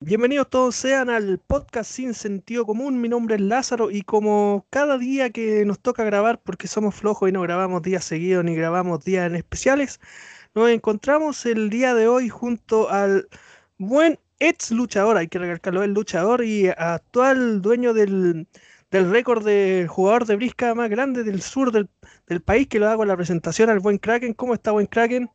Bienvenidos todos sean al podcast Sin Sentido Común. Mi nombre es Lázaro y como cada día que nos toca grabar, porque somos flojos y no grabamos días seguidos ni grabamos días en especiales, nos encontramos el día de hoy junto al buen ex luchador, hay que recalcarlo, el luchador y actual dueño del, del récord de jugador de brisca más grande del sur del, del país, que lo hago en la presentación al buen Kraken. ¿Cómo está, buen Kraken?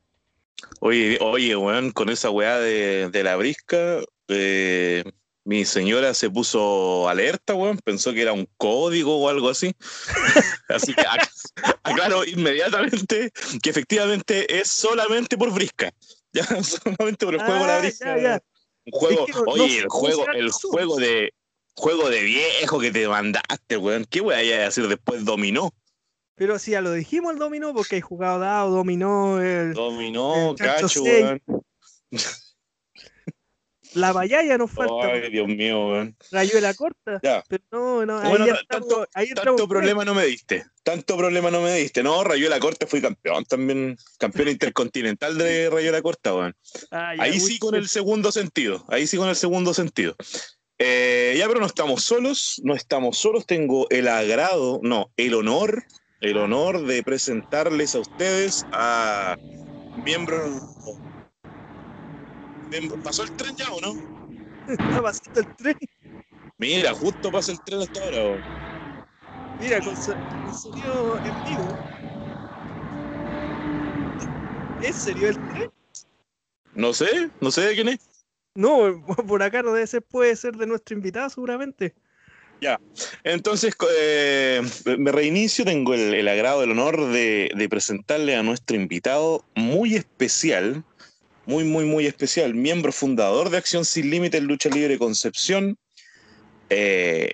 Oye, oye, weón, con esa weá de, de la brisca, eh, mi señora se puso alerta, weón, pensó que era un código o algo así. así que ac- aclaro inmediatamente que efectivamente es solamente por brisca. Ya, solamente por el juego de la Ah, brisca. ya, ya. Un juego, Es que no- no oye, el juego, el juego de juego de viejo que te mandaste, weón. ¿Qué weá hay a decir después dominó? Pero sí, ya lo dijimos el dominó, porque hay jugado dado, dominó, el- Dominó, El cacho, weón. La bayaya nos falta, Ay, Dios mío, weón. rayuela corta. Ya. Pero no, no, ahí Bueno, ya tanto- ahí Tanto problema no me diste. Tanto problema no me diste. No, Rayuela Corta fui campeón también. Campeón intercontinental de Rayuela Corta, weón. Ah, Ahí sí con bien. el segundo sentido. Ahí sí con el segundo sentido. Eh, ya, pero no estamos solos. No estamos solos. Tengo el agrado, no, el honor, el honor de presentarles a ustedes a miembros. ¿Pasó el tren ya o no? Está pasando el tren. Mira, justo pasa el tren hasta ahora. Mira, con, con sonido en vivo. ¿En serio el tren? No sé, no sé de quién es. No, por acá no debe ser, puede ser de nuestro invitado seguramente. Entonces, co- eh, me reinicio, tengo el, el agrado, el honor de, de presentarle a nuestro invitado muy especial, muy, muy, muy especial, miembro fundador de Acción Sin Límites Lucha Libre Concepción, eh,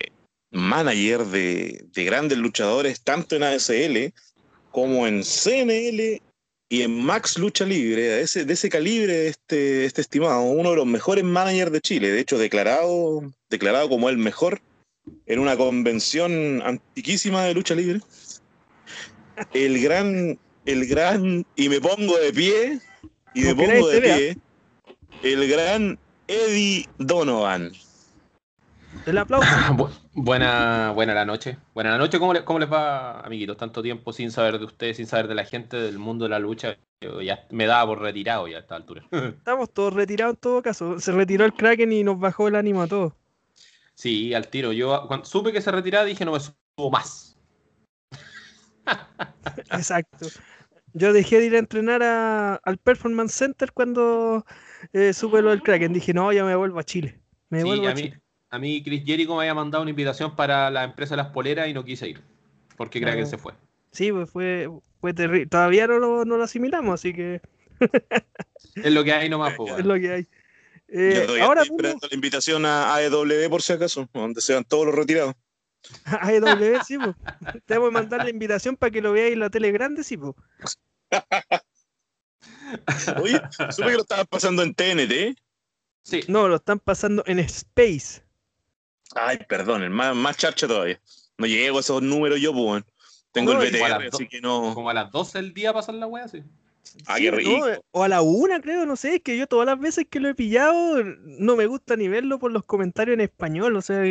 manager de, de grandes luchadores, tanto en ASL como en CNL y en Max Lucha Libre, de ese, de ese calibre, este, este estimado, uno de los mejores managers de Chile, de hecho declarado, declarado como el mejor en una convención antiquísima de lucha libre. El gran, el gran, y me pongo de pie, y me pongo de pie, el gran Eddie Donovan. El aplauso. Bu- buena, buena la noche. Buena la noche. ¿Cómo, le- ¿Cómo les va, amiguitos? Tanto tiempo sin saber de ustedes, sin saber de la gente, del mundo de la lucha. Yo ya me daba por retirado ya a esta altura. Estamos todos retirados en todo caso. Se retiró el Kraken y nos bajó el ánimo a todos. Sí, al tiro. Yo cuando supe que se retiraba dije no me subo más. Exacto. Yo dejé de ir a entrenar a- al Performance Center cuando eh, supe lo del Kraken. Dije, no, ya me vuelvo a Chile. Me Sí, vuelvo a, a mí, Chile. a mí Chris Jericho me había mandado una invitación para la empresa de las poleras y no quise ir. Porque Kraken Ah. se fue. Sí, pues fue, fue terrible. Todavía no lo, no lo asimilamos, así que Es lo que hay nomás, pues, es lo que hay. Eh, Yo ahora mismo, esperando la invitación a AEW por si acaso, donde sean todos los retirados. a AEW, sí, pues. Te voy a mandar la invitación para que lo veáis en la tele grande, sí, pues. Oye, supe que lo estaban pasando en TNT. Sí, No, lo están pasando en Space. Ay, perdón, el más, más charcha todavía. No llego a esos números yo, pues. Tengo No, el BTR, así que no. como a las 12 del día pasan la wea, sí. Ah, Sí, qué ¿no? rico. O a la una, creo, no sé, es que yo todas las veces que lo he pillado no me gusta ni verlo por los comentarios en español, o sea,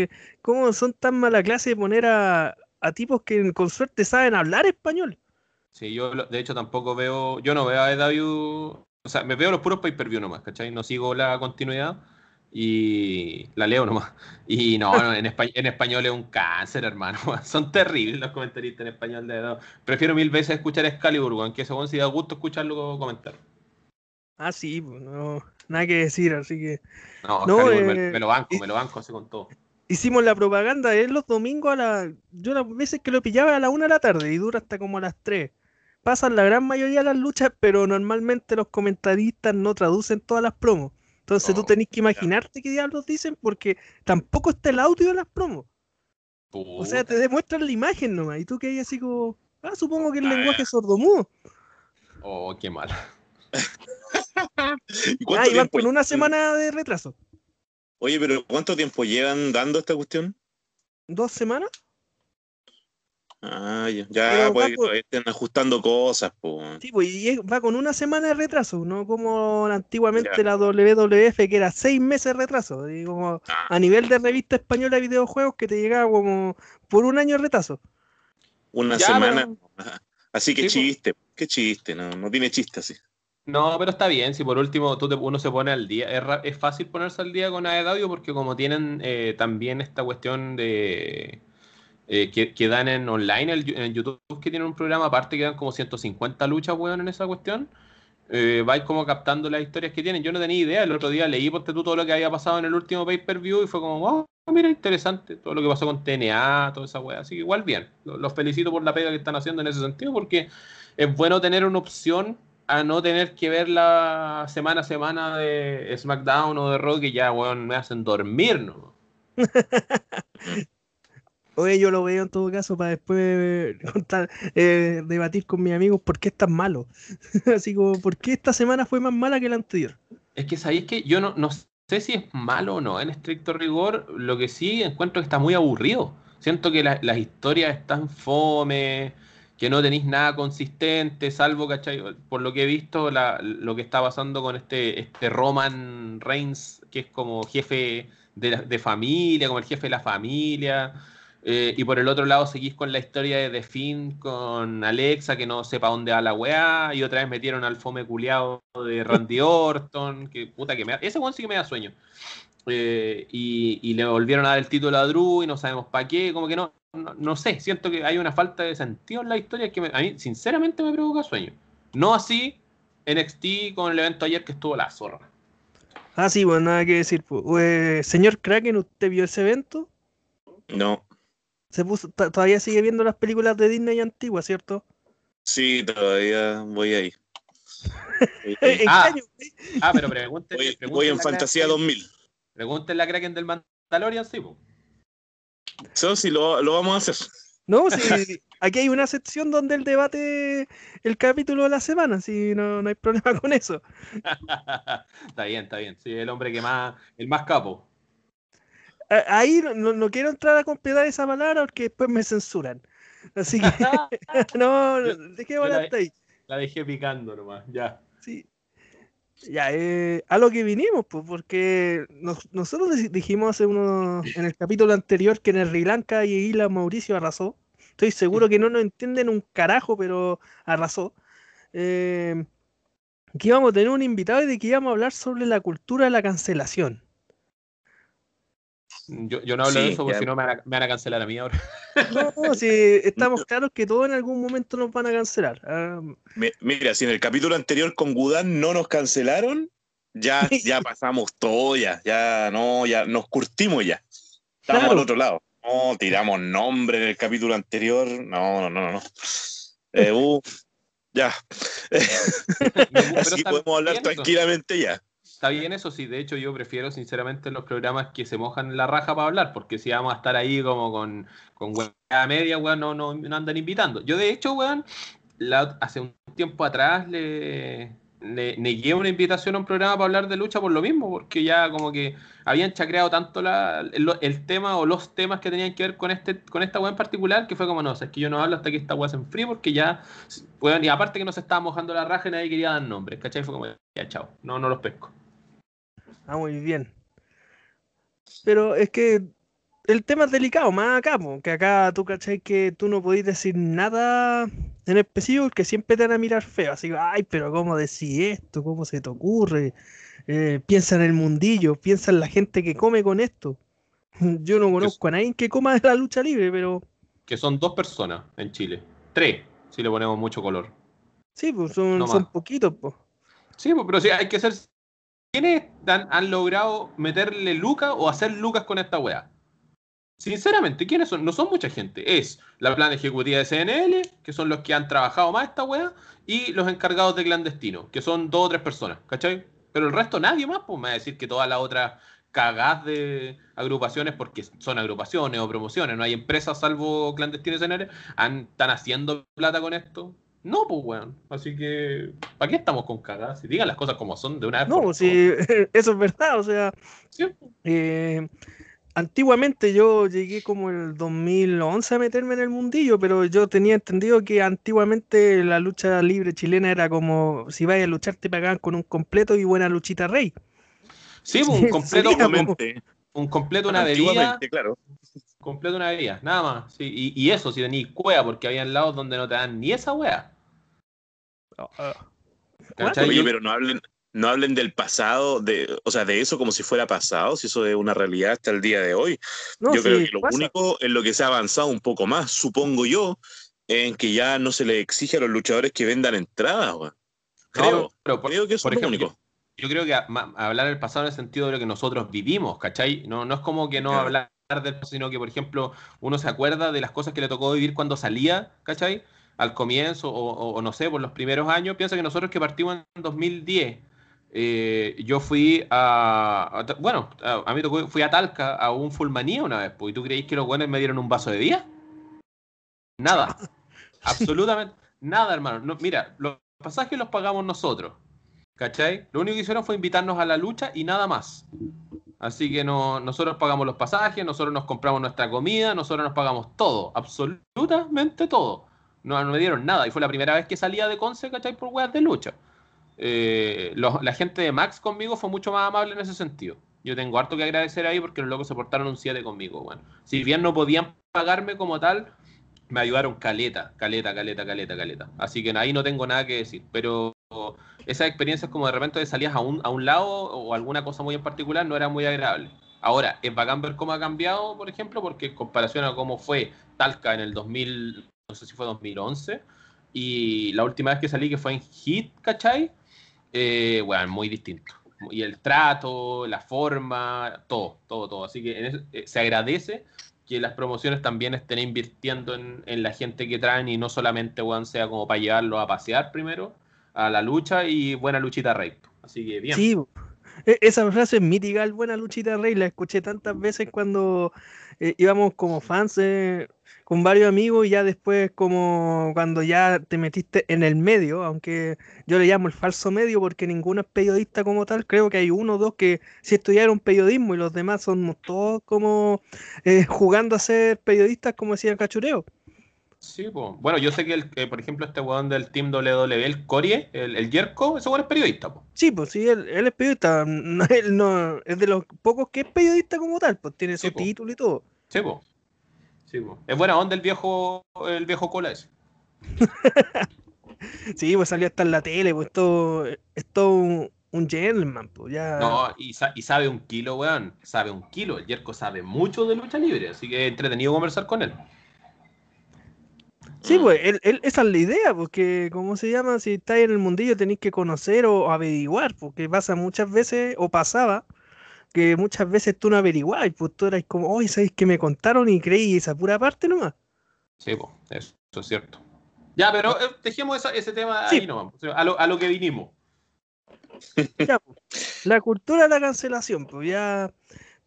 ¿cómo son tan mala clase de poner a, a tipos que con suerte saben hablar español? Sí, yo de hecho tampoco veo, yo no veo a EW, o sea, me veo los puros pay-per-view nomás, ¿cachai? No sigo la continuidad y la leo nomás. Y no, no, en, espa- en español es un cáncer, hermano. Son terribles los comentaristas en español de EW. Prefiero mil veces escuchar a Excalibur, aunque eso si da gusto escucharlo comentar. Ah, sí, pues, no, nada que decir, así que No, No, me, eh, me lo banco, me lo banco así con todo. hicimos la propaganda de los domingos a la... Yo las veces que lo pillaba a la una de la tarde y dura hasta como a las tres. Pasan la gran mayoría de las luchas, pero normalmente los comentaristas no traducen todas las promos. Entonces tú Oh, tenés que imaginarte qué diablos dicen porque tampoco está el audio de las promos. O sea, te demuestran la imagen nomás. Y tú que hay así como. Ah, supongo que el Ah, lenguaje es sordomudo. Oh, qué mal. ¿Y Ah, cuánto y van con una semana de retraso. Oye, pero ¿cuánto tiempo llevan dando esta cuestión? ¿Dos semanas? Ah, ya, ya pues estén ajustando cosas, pues. Sí, pues, y es- va con una semana de retraso, no como antiguamente Ya. la WWF, que era seis meses de retraso. Y como Ah, a nivel de revista española de videojuegos, que te llegaba como por un año de retraso. una Ya, semana. pero-. Así que Sí, pues. chiste, qué chiste, no, no tiene chiste así. No, pero está bien. Si por último tú te- uno se pone al día. Es, ra- es fácil ponerse al día con AEW porque como tienen eh, también esta cuestión de eh, que, que dan en online el- en YouTube, que tienen un programa aparte que dan como 150 luchas, weón, en esa cuestión. Eh, vais como captando las historias que tienen. Yo no tenía idea. El otro día leí por tú todo lo que había pasado en el último pay-per-view y fue como, wow, mira, interesante. Todo lo que pasó con TNA, toda esa weá. Así que igual bien. Lo- Los felicito por la pega que están haciendo en ese sentido porque es bueno tener una opción a no tener que ver la semana a semana de SmackDown o de Raw que ya, weón, me hacen dormir, ¿no? Oye, yo lo veo en todo caso para después contar, eh, debatir con mis amigos por qué es tan malo. Así como, ¿por qué esta semana fue más mala que la anterior? Es que sabéis que yo no, no sé si es malo o no en estricto rigor, lo que sí encuentro que está muy aburrido. Siento que la- las historias están fome, que no tenéis nada consistente, salvo, ¿cachai? Por lo que he visto, lo que está pasando con este, este Roman Reigns, que es como jefe de, de familia, como el jefe de la familia. Eh, y por el otro lado seguís con la historia de The Finn con Alexa, que no sepa dónde va la weá, y otra vez metieron al fome culiado de Randy Orton, que puta que me da, ese weón sí que me da sueño. Eh, y, y le volvieron a dar el título a Drew y no sabemos para qué, como que no, no, no sé, siento que hay una falta de sentido en la historia que me- a mí sinceramente me provoca sueño. No así NXT con el evento ayer que estuvo la zorra. Ah, sí, bueno, nada que decir. pues. Eh, señor Kraken, ¿usted vio ese evento? No, Se puso, todavía sigue viendo las películas de Disney antiguas, ¿cierto? sí, todavía voy ahí. Voy ahí. ¿En qué Ah. año? Ah, pero pregúntenle, Voy, pregúntenle voy en Fantasía Kraken- 2000. Pregúntenle a Kraken del Mandalorian, sí, po. Eso sí lo, lo vamos a hacer. No, sí, aquí hay una sección donde él debate el capítulo de la semana, sí, no, no hay problema con eso. está bien, está bien. Sí, el hombre que más, el más capo. Ahí no, no- no quiero entrar a completar esa palabra porque después me censuran. Así que no, la- hasta ahí. La dejé picando nomás, ya. Sí. Ya, eh, a lo que vinimos, pues, porque nos- nosotros dij- dijimos hace uno, en el capítulo anterior que en el Sri Lanka y Isla Mauricio arrasó. Estoy seguro que no nos entienden un carajo, pero arrasó. Eh, que íbamos a tener un invitado y de que íbamos a hablar sobre la cultura de la cancelación. Yo, yo no hablo de Sí, eso porque si no me van, a, me van a cancelar a mí ahora. No, si estamos claros que todos en algún momento nos van a cancelar. Ah, Mi- Mira, si en el capítulo anterior con Gudán no nos cancelaron, ya, ya pasamos todo, ya, ya no, ya nos curtimos ya. Estamos Claro. al otro lado. No, tiramos nombre en el capítulo anterior. No, no, no, no. Eh, uh, ya. Así podemos hablar tranquilamente ya. Está bien eso, sí. De hecho, yo prefiero sinceramente los programas que se mojan la raja para hablar, porque si vamos a estar ahí como con, con weá media, weón, no, no, no andan invitando. Yo, de hecho, weón, hace un tiempo atrás le, le negué una invitación a un programa para hablar de lucha por lo mismo, porque ya como que habían chacreado tanto la, el, tema o los temas que tenían que ver con este con esta weá en particular, que fue como, no, o es que yo no hablo hasta que esta weá se enfríe, porque ya, weón, y aparte que no se estaba mojando la raja y nadie quería dar nombres, ¿cachai? Fue como, ya, chao, no, no los pesco. Ah, muy bien. Pero es que el tema es delicado, más acá, po, que acá tú cachai que tú no podís decir nada en específico porque siempre te van a mirar feo. Así que, ay, pero ¿cómo decís esto? ¿Cómo se te ocurre? Eh, piensa en el mundillo, piensa en la gente que come con esto. Yo no conozco a nadie que coma de la lucha libre, pero que son dos personas en Chile. Tres, si le ponemos mucho color. sí, pues son, No son poquitos, pues. Sí, pero sí, hay que ser. ¿Quiénes han, logrado meterle lucas o hacer lucas con esta weá? Sinceramente, ¿quiénes son? No son mucha gente. Es la plan ejecutiva de CNL, que son los que han trabajado más esta weá, y los encargados de clandestino, que son dos o tres personas, ¿cachai? Pero el resto nadie más, pues me va a decir que todas las otras cagás de agrupaciones, porque son agrupaciones o promociones, no hay empresas salvo clandestino y CNL, han- están haciendo plata con esto. No, pues weón. Así que, ¿para qué estamos con cagás? Si digan las cosas como son de una vez. No, por pues, sí, eso es verdad, o sea. Sí. eh, antiguamente yo llegué como el 2011 a meterme en el mundillo, pero yo tenía entendido que antiguamente la lucha libre chilena era como si vayas a luchar te pagaban con un completo y buena luchita rey. Sí, pues, un completo, un, completo, una bebida, claro. completo una bebida, nada más. Sí, y, y eso, si tenéis cueva, porque había lados donde no te dan ni esa wea. ¿Cachai? Oye, Yo- pero no hablen, no hablen del pasado, de, o sea, de eso como si fuera pasado, si eso es una realidad hasta el día de hoy. No, yo sí, creo que lo pasa. único en lo que se ha avanzado un poco más, supongo yo, en que ya no se le exige a los luchadores que vendan entradas, weón. No, Creo, pero por- creo que eso por es lo ejemplo, único. Yo creo que a- hablar del pasado en el sentido de lo que nosotros vivimos, ¿cachai? No, no es como que no Claro. hablar del pasado, sino que, por ejemplo, uno se acuerda de las cosas que le tocó vivir cuando salía, ¿cachai? Al comienzo, o, no sé, por los primeros años. Piensa que nosotros que partimos en 2010, eh, yo fui a, a- Bueno, a, a mí tocó, fui a Talca a un Fulmanía una vez, pues, ¿y tú creéis que los buenos me dieron un vaso de día? Nada. Absolutamente nada, hermano. No, mira, los pasajes los pagamos nosotros. ¿Cachai? Lo único que hicieron fue invitarnos a la lucha y nada más. Así que no, nosotros pagamos los pasajes, nosotros nos compramos nuestra comida, nosotros nos pagamos todo, absolutamente todo. No, no me dieron nada y fue la primera vez que salía de Conce, ¿cachai? Por weas de lucha. Eh, la gente de Max conmigo fue mucho más amable en ese sentido. Yo tengo harto que agradecer ahí porque los locos se portaron un 7 conmigo. Bueno, si bien no podían pagarme como tal, me ayudaron caleta, caleta, caleta, caleta, caleta. Así que ahí no tengo nada que decir. Pero esas experiencias como de repente salías a un, a un lado o alguna cosa muy en particular no era muy agradable. Ahora, es bacán ver cómo ha cambiado, por ejemplo, porque en comparación a cómo fue Talca en el 2000, no sé si fue 2011, y la última vez que salí, que fue en Hit, ¿cachai? Eh, bueno, muy distinto. Y el trato, la forma, todo, todo, todo. Así que eso, eh, se agradece que las promociones también estén invirtiendo en, en la gente que traen y no solamente weón, sea como para llevarlo a pasear primero, a la lucha y buena luchita rey. Así que bien. Sí, e- esa frase es mítica, buena luchita rey, la escuché tantas veces cuando eh, íbamos como fans eh, con varios amigos y ya después como cuando ya te metiste en el medio, aunque yo le llamo el falso medio porque ninguno es periodista como tal, creo que hay uno o dos que sí estudiaron periodismo y los demás somos todos como eh, jugando a ser periodistas como decía el cachureo. Sí, po. Bueno, yo sé que, el, que, por ejemplo, este weón del Team WWE, el Corie, el, el Jerko, ese weón es periodista. Po. Sí, pues sí, él, él es periodista, no, él no, es de los pocos que es periodista como tal, pues tiene Sí, su po. título y todo. Sí, po. Sí, po. Es buena onda el viejo, el viejo cola ese. Sí, pues salió hasta en la tele, pues todo, es todo un, un gentleman, pues ya. No, y, sa- y sabe un kilo, weón. Sabe un kilo. El Jerko sabe mucho de lucha libre, así que es entretenido conversar con él. Sí, pues él, él- esa es la idea, porque, ¿cómo se llama? Si estáis en el mundillo tenéis que conocer o averiguar, porque pasa muchas veces, o pasaba, que muchas veces tú no averiguabas, pues tú eras como, oye, ¿sabéis que me contaron y creí esa pura parte nomás? Sí, po. Eso, eso es cierto. Ya, pero eh, dejemos esa- ese tema Sí. ahí nomás. Sea, a, lo, a lo que vinimos. Ya, pues, la cultura de la cancelación, pues ya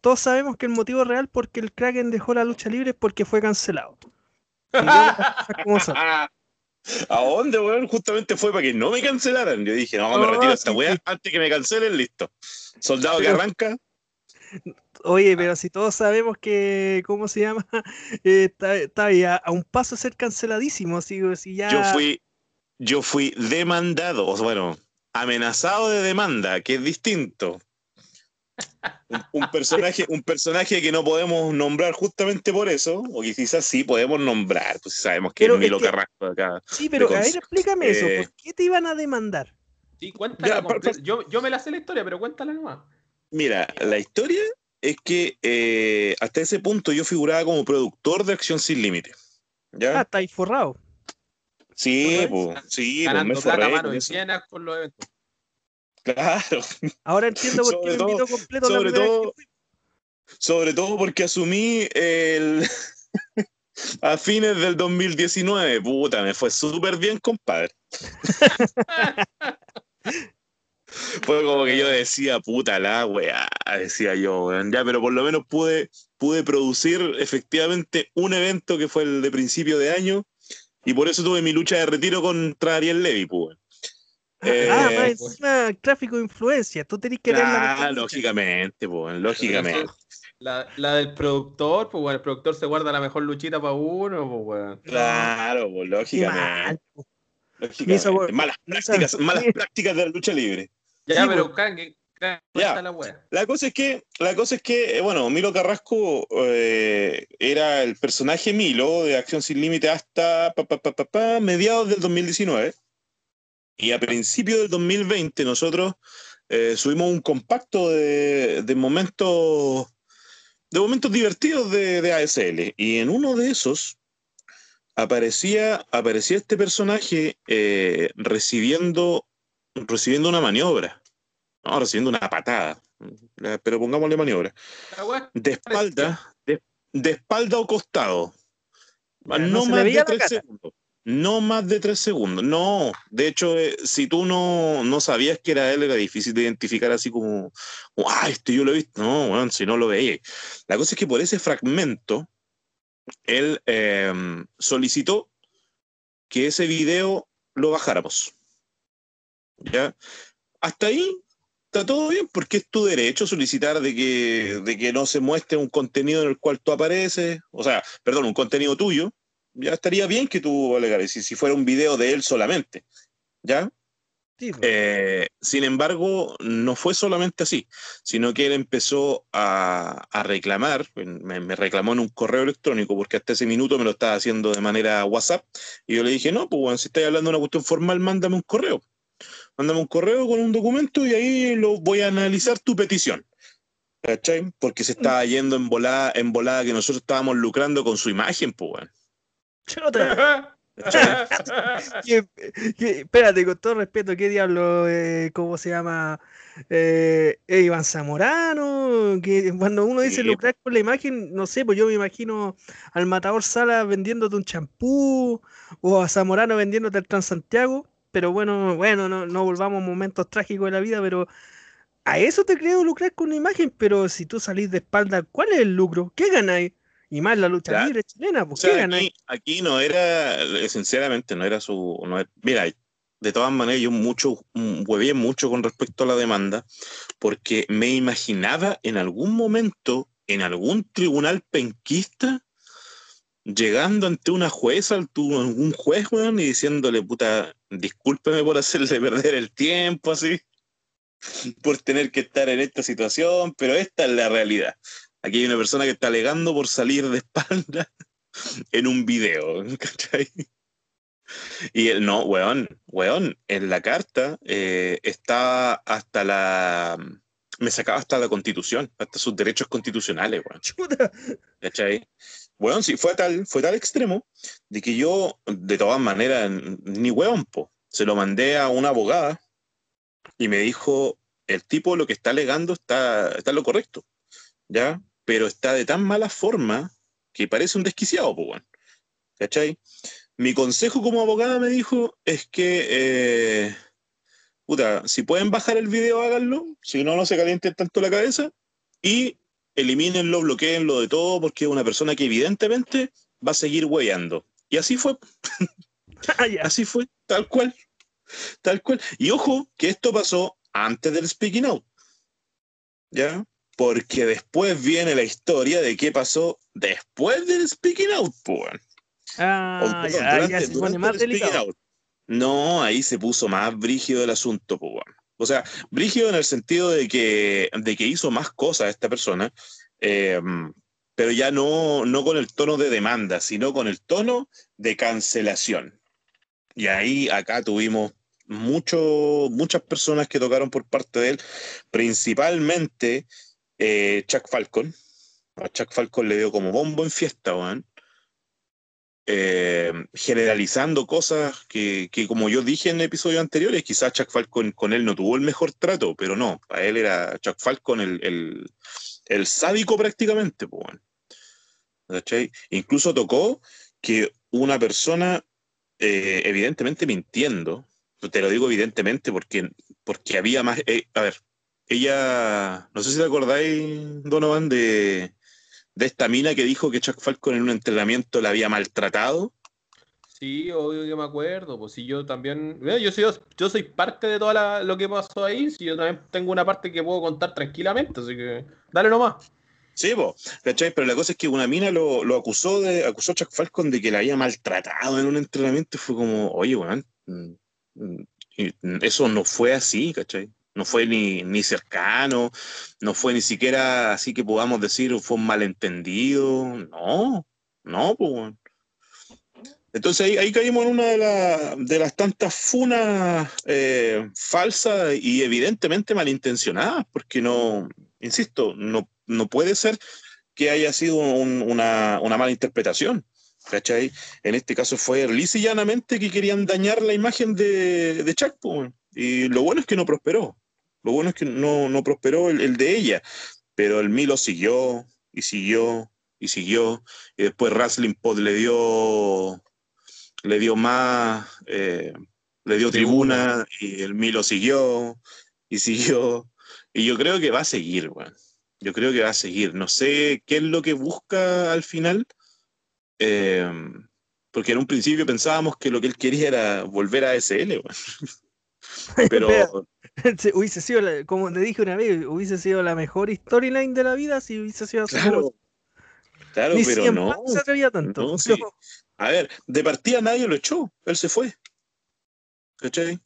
todos sabemos que el motivo real porque el Kraken dejó la lucha libre es porque fue cancelado. ¿A dónde, weón? Justamente fue para que no me cancelaran. Yo dije, no, me Ah, retiro esta weá antes que me cancelen, listo. Soldado que arranca. Oye, pero si todos sabemos que, ¿cómo se llama? Eh, está, está ahí a, a un paso de ser canceladísimo, así, si ya... Yo fui, yo fui demandado, bueno, amenazado de demanda, que es distinto. Un, un personaje, un personaje que no podemos nombrar justamente por eso, o que quizás sí podemos nombrar, pues sabemos que Pero es Milo es que- Carrasco acá. Sí, pero a ver, explícame eso, Eh, ¿por qué te iban a demandar? Sí, cuéntala Ya, pa- completa. pa- Yo, yo me la sé la historia, pero cuéntala nomás. Mira, la historia es que eh, hasta ese punto yo figuraba como productor de Acción Sin Límite. Ah, ¿Ya? está ahí forrado. Sí, ¿no pues, sí, pues me forré mano con con los eventos. Claro, Ahora entiendo por qué me invitó completo la sobre vez todo- sobre todo porque asumí el a fines del 2019. Puta, me fue súper bien, compadre. Fue como que yo decía, puta la weá, decía yo, weón. Ya, pero por lo menos pude, pude producir efectivamente un evento que fue el de principio de año y por eso tuve mi lucha de retiro contra Ariel Levy, pues. Eh, ah, más pues. encima tráfico de influencia, tú tenés que ver la Ah, lógicamente, pues, lógicamente. La, la, del productor, pues bueno, el productor se guarda la mejor luchita para uno, pues bueno. Claro, pues lógicamente. lógicamente. malas, prácticas, malas prácticas de la lucha libre. Ya, pero pues. ya. La, la, cosa es que, la cosa es que, eh, bueno, Milo Carrasco eh, era el personaje Milo de Acción Sin Límite hasta pa, mediados del 2019. Y a principios del 2020 nosotros eh, subimos un compacto de, de momentos de momentos divertidos de, ASL. Y en uno de esos aparecía, aparecía este personaje eh, recibiendo, recibiendo una maniobra. No, recibiendo una patada. Pero pongámosle maniobra. De espalda, de, espalda o costado. No, más de tres segundos. No más de tres segundos. No, de hecho, eh, si tú no, no, sabías que era él, era difícil de identificar así como, ah, este yo lo he visto. No, si no lo veía. La cosa es que por ese fragmento, él em, solicitó que ese video lo bajáramos. ¿Ya? Hasta ahí está todo bien, porque es tu derecho solicitar de que, de que no se muestre un contenido en el cual tú apareces, o sea, perdón, un contenido tuyo, ya estaría bien que tú alegaras, si, si fuera un video de él solamente, ¿ya? Pues. Eh, sin embargo, no fue solamente así, sino que él empezó a, reclamar, me, reclamó en un correo electrónico, porque hasta ese minuto me lo estaba haciendo de manera WhatsApp, y yo le dije, no, pues bueno, si estás hablando de una cuestión formal, mándame un correo. Mándame un correo con un documento y ahí lo voy a analizar tu petición. ¿Cachai? Porque se estaba yendo en volada, en volada que nosotros estábamos lucrando con su imagen, pues bueno. espérate, con todo respeto, ¿qué diablo, eh, cómo se llama? Eh, Iván Zamorano, que cuando uno dice lucrar con la imagen, no sé, pues yo me imagino al Matador Sala vendiéndote un champú o a Zamorano vendiéndote el Transantiago, pero bueno, bueno, no, no volvamos a momentos trágicos de la vida, pero a eso te creo lucrar con una imagen, pero si tú salís de espalda, ¿cuál es el lucro? ¿Qué ganáis? Y más la lucha libre chilena, ¿por qué aquí, aquí, no era, sinceramente, no era su. mira, de todas maneras, yo mucho, huevé mucho con respecto a la demanda, porque me imaginaba en algún momento, en algún tribunal penquista, llegando ante una jueza, un juez, y diciéndole, puta, discúlpeme por hacerle perder el tiempo, así, por tener que estar en esta situación, pero esta es la realidad. Aquí hay una persona que está alegando por salir de espalda en un video, ¿cachai? Y él, no, weón, weón, en la carta eh, está hasta la. Me sacaba hasta la constitución, hasta sus derechos constitucionales, weón. Chuta. ¿Cachai? Weón, sí, fue tal, fue tal extremo de que yo, de todas maneras, ni weón, po, se lo mandé a una abogada y me dijo: el tipo lo que está alegando está, está lo correcto. ¿Ya? Pero está de tan mala forma que parece un desquiciado, pues, bueno. ¿Cachai? Mi consejo como abogada me dijo es que, eh, puta, si pueden bajar el video, háganlo, si no, no se calienten tanto la cabeza y elimínenlo, bloqueenlo de todo, porque es una persona que evidentemente va a seguir hueveando. Y así fue. Ah, así fue, tal cual. Tal cual. Y ojo, que esto pasó antes del speaking out. ¿Ya? Porque después viene la historia de qué pasó después del Speaking Out, pues. Ah, ya, se pone más delicado. No, ahí se puso más brígido el asunto, pues. O sea, brígido en el sentido de que, de que hizo más cosas esta persona, em, pero ya no, no con el tono de demanda, sino con el tono de cancelación. Y ahí acá tuvimos mucho, muchas personas que tocaron por parte de él, principalmente eh, Chuck Falcon. A Chuck Falcon le dio como bombo en fiesta, weón. Eh, generalizando cosas que, como yo dije en episodios anteriores, quizás Chuck Falcon con él no tuvo el mejor trato, pero no, a él era Chuck Falcon el, el, sádico prácticamente. Pues, Incluso tocó que una persona, eh, evidentemente mintiendo, te lo digo evidentemente porque, porque había más, a ver, ella, no sé si te acordáis, Donovan, de, esta mina que dijo que Chuck Falcon en un entrenamiento la había maltratado. Sí, obvio que me acuerdo. Pues si yo también. Yo soy, yo soy parte de todo lo que pasó ahí. Si yo también tengo una parte que puedo contar tranquilamente. Así que dale nomás. Sí, po, ¿cachai? Pero la cosa es que una mina lo, lo acusó de, acusó a Chuck Falcon de que la había maltratado en un entrenamiento y fue como, oye, weón, mm, mm, eso no fue así, ¿cachai? No fue ni, ni cercano, no fue ni siquiera así que podamos decir fue un malentendido. No, no, pues. Entonces ahí, ahí, caímos en una de, la, de las tantas funas eh, falsas y evidentemente malintencionadas, porque no, insisto, no, no puede ser que haya sido un, una, una, mala interpretación. ¿Cachai? En este caso fue lisa y llanamente que querían dañar la imagen de, de Chuck, y lo bueno es que no prosperó. Lo bueno es que no, no prosperó el, el, de ella, pero el Milo siguió y siguió y siguió, y después Wrestling Pod le dio le dio más, eh, le dio tribuna y el Milo siguió y siguió. Y yo creo que va a seguir, bueno. Yo creo que va a seguir. No sé qué es lo que busca al final. Eh, porque en un principio pensábamos que lo que él quería era volver a SL, bueno. Pero. hubiese sido, como te dije una vez, hubiese sido la mejor storyline de la vida si hubiese sido así. Claro, claro pero no. se atrevía tanto. No, sí. A ver, de partida nadie lo echó, él se fue. ¿Cachai?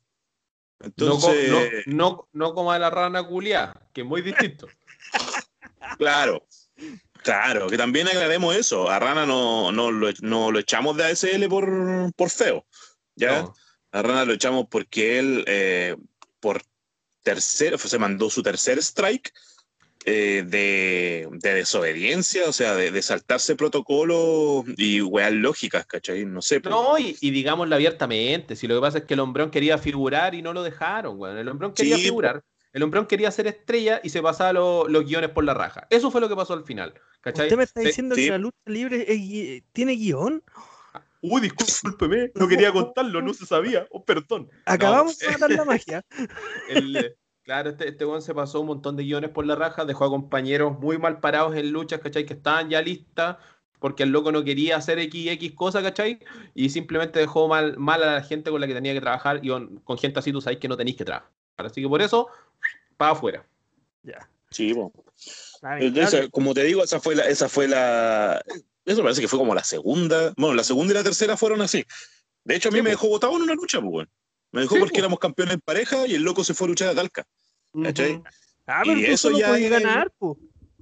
Entonces... No, no, no, como a la rana culia, que es muy distinto. claro, claro, que también aclaremos eso. A Rana no, no, lo, no lo echamos de ASL por, por feo. ¿Ya? No. A Rana lo echamos porque él, eh, por tercero, se mandó su tercer strike eh, de, de, desobediencia, o sea, de, de saltarse protocolo y weas lógicas, ¿cachai? No sé. Pero... No, y, y, digámoslo abiertamente, si lo que pasa es que el hombrón quería figurar y no lo dejaron, weón. El hombrón quería sí, figurar, el hombrón quería ser estrella y se pasaba lo, los guiones por la raja. Eso fue lo que pasó al final, ¿cachai? ¿Usted me está diciendo sí. que la lucha libre es, tiene guion? Uy, discúlpeme, no quería contarlo, no se sabía. Oh, perdón. Acabamos no. de matar la magia. el, Claro, este, este weón se pasó un montón de guiones por la raja, dejó a compañeros muy mal parados en luchas, ¿cachai? Que estaban ya listas, porque el loco no quería hacer XX cosa, ¿cachai? Y simplemente dejó mal, mal a la gente con la que tenía que trabajar, y con, con gente así tú sabes que no tenéis que trabajar. Así que por eso, para afuera. Ya. Sí, bueno. Esa, como te digo, esa fue la, esa fue la. Eso parece que fue como la segunda. Bueno, la segunda y la tercera fueron así. De hecho, a mí sí, me dejó botado en una lucha, pues, bueno. Me dejó sí, porque pues. éramos campeones en pareja y el loco se fue a luchar a Talca. ¿Cachai? Uh -huh. Ah, pero y eso ya. ganar, po.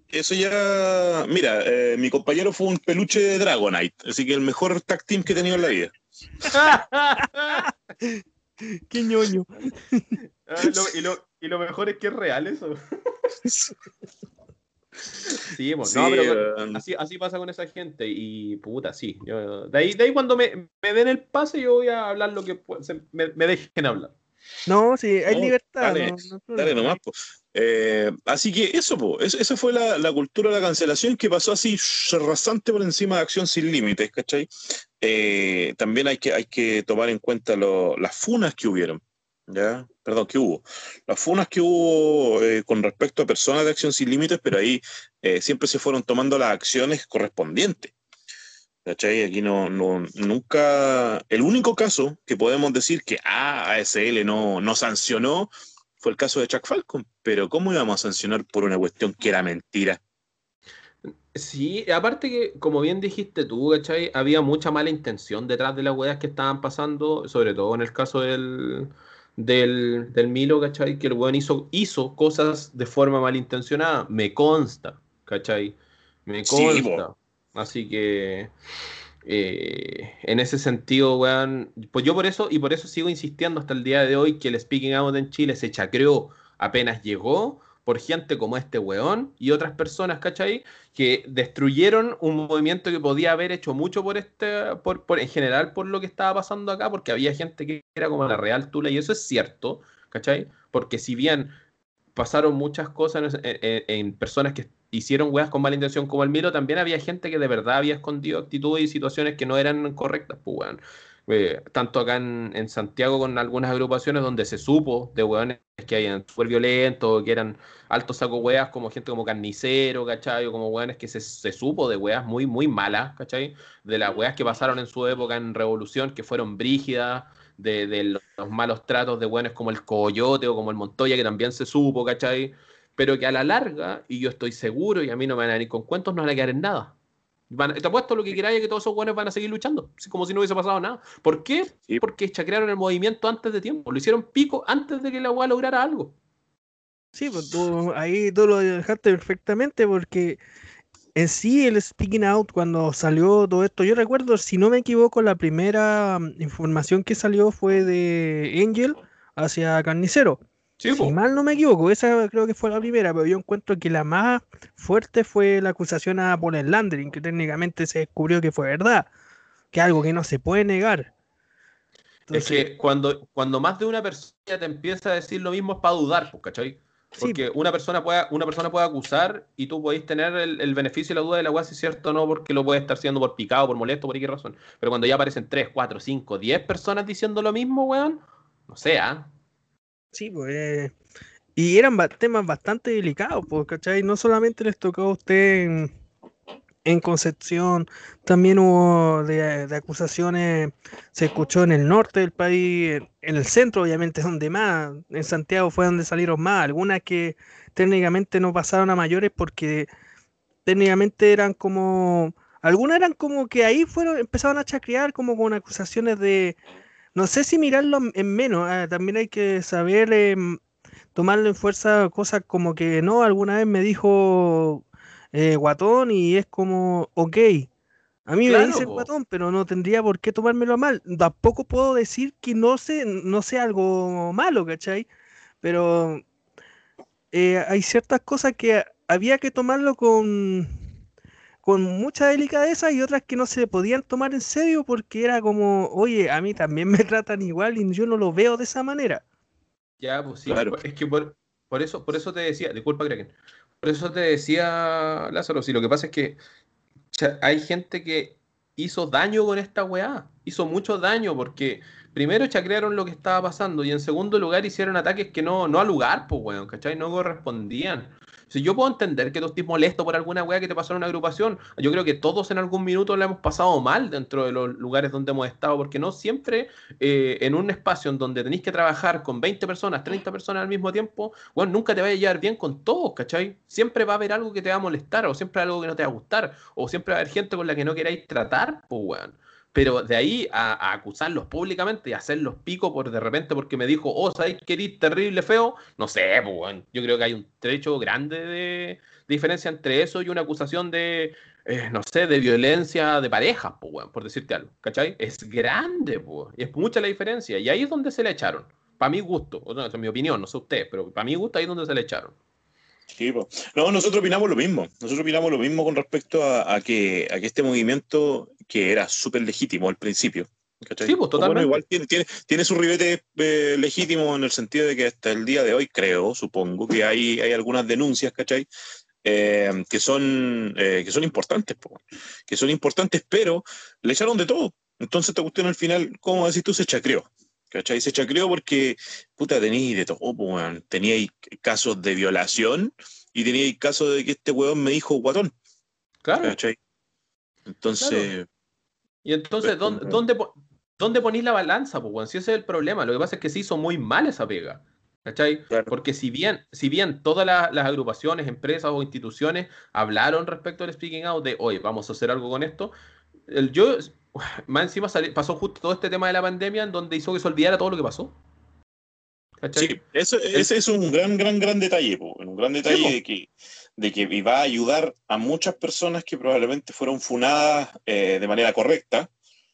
Eso ya. Mira, eh, mi compañero fue un peluche de Dragonite, así que el mejor tag team que he tenido en la vida. Qué ñoño. Ah, lo, y, lo, y, lo, mejor es que es real eso. Sí, pues, sí, no, pero um... así, así, pasa con esa gente y puta, sí. Yo, de, ahí, de ahí cuando me, me, den el pase yo voy a hablar lo que se, me, me, dejen hablar. No, sí, hay no, libertad. Dale, no, no dale nomás, pues. Eh, así que eso, pues, esa fue la, la, cultura de la cancelación que pasó así rasante por encima de Acción Sin Límites, ¿cachai? Eh, también hay que, hay que tomar en cuenta lo, las funas que hubieron. ¿Ya? Perdón, que hubo. Las funas que hubo eh, con respecto a personas de acción sin límites, pero ahí eh, siempre se fueron tomando las acciones correspondientes. ¿Cachai? Aquí no, no, nunca. El único caso que podemos decir que ah, ASL no, no sancionó fue el caso de Chuck Falcon, pero ¿cómo íbamos a sancionar por una cuestión que era mentira? Sí, aparte que, como bien dijiste tú, ¿cachai? Había mucha mala intención detrás de las weas que estaban pasando, sobre todo en el caso del, del, del Milo, ¿cachai? Que el weón hizo, hizo cosas de forma malintencionada. Me consta, ¿cachai? Me consta. Sí, Así que eh, en ese sentido, weón, pues yo por eso, y por eso sigo insistiendo hasta el día de hoy que el Speaking Out en Chile se chacreó apenas llegó por gente como este weón y otras personas, ¿cachai? Que destruyeron un movimiento que podía haber hecho mucho por este, por, por, en general por lo que estaba pasando acá, porque había gente que era como la real tula, y eso es cierto, ¿cachai? Porque si bien pasaron muchas cosas en, personas que hicieron weas con mala intención como el Miro, también había gente que de verdad había escondido actitudes y situaciones que no eran correctas, pues weón. Eh, tanto acá en, Santiago con algunas agrupaciones donde se supo de hueones que hayan súper violentos, que eran altos saco weas, como gente como carnicero, ¿cachai? O como hueones que se, se, supo de weas muy, muy malas, ¿cachai? De las weas que pasaron en su época en Revolución, que fueron brígidas, de, de los malos tratos de hueones como el Coyote o como el Montoya, que también se supo, ¿cachai? pero que a la larga, y yo estoy seguro, y a mí no me van a venir con cuentos, no van a quedar en nada. Van, te apuesto lo que queráis que todos esos buenos van a seguir luchando, como si no hubiese pasado nada. ¿Por qué? Porque chacrearon el movimiento antes de tiempo, lo hicieron pico antes de que la UA lograra algo. Sí, pues tú, ahí tú lo dejaste perfectamente porque en sí el speaking out cuando salió todo esto, yo recuerdo, si no me equivoco, la primera mm, información que salió fue de Angel hacia Carnicero. Si mal no me equivoco, esa creo que fue la primera, pero yo encuentro que la más fuerte fue la acusación a Paul Landering, que técnicamente se descubrió que fue verdad, que algo que no se puede negar. es que cuando, cuando más de una persona te empieza a decir lo mismo es para dudar, pues, ¿cachai? Porque una, persona puede, una persona puede acusar y tú podéis tener el, beneficio y la duda de la weá si es cierto o no, porque lo puede estar siendo por picado, por molesto, por qué razón. Pero cuando ya aparecen 3, 4, 5, 10 personas diciendo lo mismo, weón, no sé, ¿ah? Sí, pues. y eran temas bastante delicados, pues, ¿cachai? No solamente les tocó a usted en, en Concepción, también hubo de, acusaciones, se escuchó en el norte del país, en el centro obviamente donde más, en Santiago fue donde salieron más, algunas que técnicamente no pasaron a mayores porque técnicamente eran como, algunas eran como que ahí fueron, empezaban a chacrear como con acusaciones de, no sé si mirarlo en menos, ah, también hay que saber em, tomarlo en fuerza cosas como que no, alguna vez me dijo eh, guatón y es como, ok, a mí me dice guatón, pero no tendría por qué tomármelo mal. Tampoco puedo decir que no sé, no sea algo malo, ¿cachai? Pero eh, hay ciertas cosas que había que tomarlo con, con mucha delicadeza y otras que no se podían tomar en serio porque era como, oye, a mí también me tratan igual y yo no lo veo de esa manera. Ya, pues sí, claro. es que por, eso, por eso te decía, disculpa, Kraken, por eso te decía, Lázaro, si lo que pasa es que hay gente que hizo daño con esta weá, hizo mucho daño porque primero chacrearon lo que estaba pasando y en segundo lugar hicieron ataques que no, no al lugar, pues weón, ¿cachai? No correspondían. Si yo puedo entender que tú estés molesto por alguna weá que te pasó en una agrupación, yo creo que todos en algún minuto le hemos pasado mal dentro de los lugares donde hemos estado, porque no siempre eh, en un espacio en donde tenéis que trabajar con 20 personas, 30 personas al mismo tiempo, bueno, nunca te va a llevar bien con todos, ¿cachai? Siempre va a haber algo que te va a molestar, o siempre algo que no te va a gustar, o siempre va a haber gente con la que no queráis tratar, pues weón. Pero de ahí a, acusarlos públicamente y hacerlos pico por de repente porque me dijo, oh, ¿sabes eres terrible feo? No sé, pues, yo creo que hay un trecho grande de, diferencia entre eso y una acusación de, eh, no sé, de violencia de pareja, pues, por decirte algo, ¿cachai? Es grande, pues, y es mucha la diferencia. Y ahí es donde se le echaron. Para mi gusto, o no, es mi opinión, no sé usted, pero para mi gusto ahí es donde se le echaron. Sí, no, nosotros opinamos lo mismo. Nosotros opinamos lo mismo con respecto a, que, a que este movimiento, que era súper legítimo al principio, Sí, pues totalmente. Bueno, igual tiene, tiene, tiene su ribete eh, legítimo en el sentido de que hasta el día de hoy, creo, supongo, que hay, hay algunas denuncias, ¿cachai? Eh, que, son, eh, que son importantes, que son importantes, pero le echaron de todo. Entonces esta cuestión al final, ¿cómo decís tú? Se chacreó. ¿Cachai? Se chacreó porque, puta, tenéis de todo, pues, teníais casos de violación y teníais casos de que este weón me dijo guatón. Claro. ¿Cachai? Entonces. Y entonces, ¿dónde, dónde, dónde ponéis la balanza, pues, Si ese es el problema. Lo que pasa es que se hizo muy mal esa pega. ¿Cachai? Porque si bien, si bien todas las agrupaciones, empresas o instituciones hablaron respecto al speaking out de, hoy vamos a hacer algo con esto, el, yo más encima pasó justo todo este tema de la pandemia en donde hizo que se olvidara todo lo que pasó. Sí, eso, ese es un gran, gran, gran detalle, un gran detalle de que de que va a ayudar a muchas personas que probablemente fueron funadas eh, de manera correcta,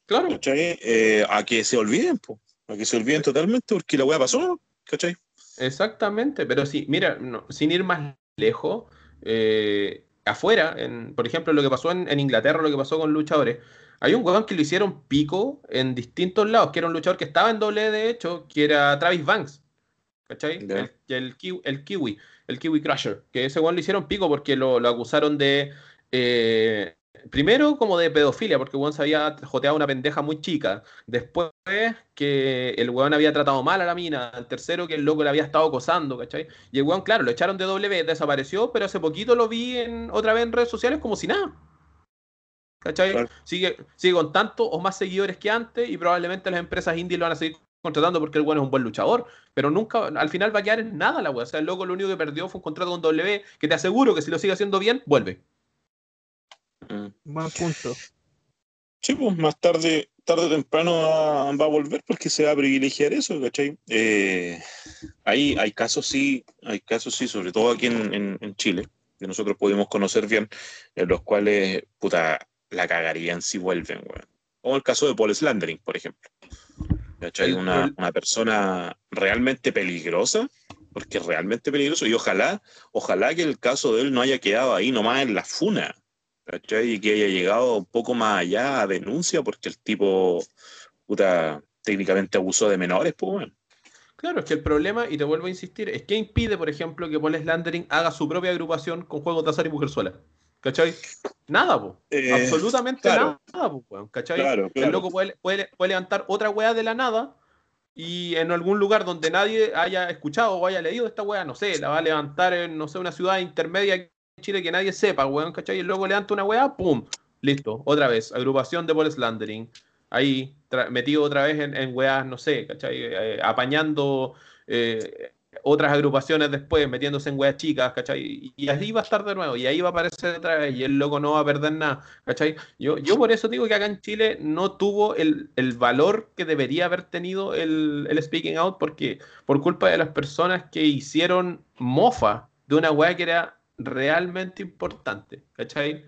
claro. Eh, a que se olviden, a que se olviden totalmente porque la weá pasó, ¿cachai? Exactamente, pero sí, mira, sin ir más lejos, eh, afuera, en, por ejemplo, lo que pasó en, en Inglaterra, lo que pasó con luchadores, hay un huevón que lo hicieron pico en distintos lados, que era un luchador que estaba en doble de hecho, que era Travis Banks. ¿Cachai? El, el, Kiwi, el Kiwi Crusher. Que ese huevón lo hicieron pico porque lo, acusaron de. Eh, primero, como de pedofilia, porque el huevón se había joteado una pendeja muy chica. Después, que el huevón había tratado mal a la mina. El tercero, que el loco le había estado acosando, ¿cachai? Y el huevón, claro, lo echaron de W, desapareció, pero hace poquito lo vi en, otra vez en redes sociales como si nada. ¿Cachai? Sigue, sigue con tanto o más seguidores que antes y probablemente las empresas indie lo van a seguir contratando porque el bueno es un buen luchador, pero nunca, al final va a quedar en nada la weá. O sea, el loco lo único que perdió fue un contrato con W, que te aseguro que si lo sigue haciendo bien, vuelve. Mm. Buen punto. Sí, pues más tarde, tarde o temprano va, va a volver porque se va a privilegiar eso, ¿cachai? Eh, hay, hay casos sí, hay casos sí, sobre todo aquí en, en- en Chile, que nosotros pudimos conocer bien, en los cuales, puta, la cagarían si vuelven, weón. Como el caso de Paul Slandering, por ejemplo. ¿Cachai? Una, una persona realmente peligrosa, porque es realmente peligroso, y ojalá, ojalá que el caso de él no haya quedado ahí nomás en la funa, ¿cachai? Y que haya llegado un poco más allá a denuncia, porque el tipo, puta, técnicamente abusó de menores, pues, bueno. Claro, es que el problema, y te vuelvo a insistir, es que impide, por ejemplo, que Paul Slandering haga su propia agrupación con juegos de azar y mujerzuela. ¿Cachai? Nada, po. Eh, Absolutamente claro. nada, po, weón. ¿Cachai? Claro, El loco puede, puede- puede levantar otra weá de la nada y en algún lugar donde nadie haya escuchado o haya leído esta weá, no sé, la va a levantar en, no sé, una ciudad intermedia en Chile que nadie sepa, weón, ¿cachai? Y el loco levanta una weá, ¡pum! Listo, otra vez, agrupación de Paul Slandering. Ahí, metido otra vez en, en weás, no sé, ¿cachai? Eh, apañando eh, otras agrupaciones después, metiéndose en weas chicas, ¿cachai? Y, ahí va a estar de nuevo, y ahí va a aparecer otra vez, y el loco no va a perder nada, ¿cachai? Yo, yo por eso digo que acá en Chile no tuvo el, el valor que debería haber tenido el, el Speaking Out, porque por culpa de las personas que hicieron mofa de una wea que era realmente importante, ¿cachai?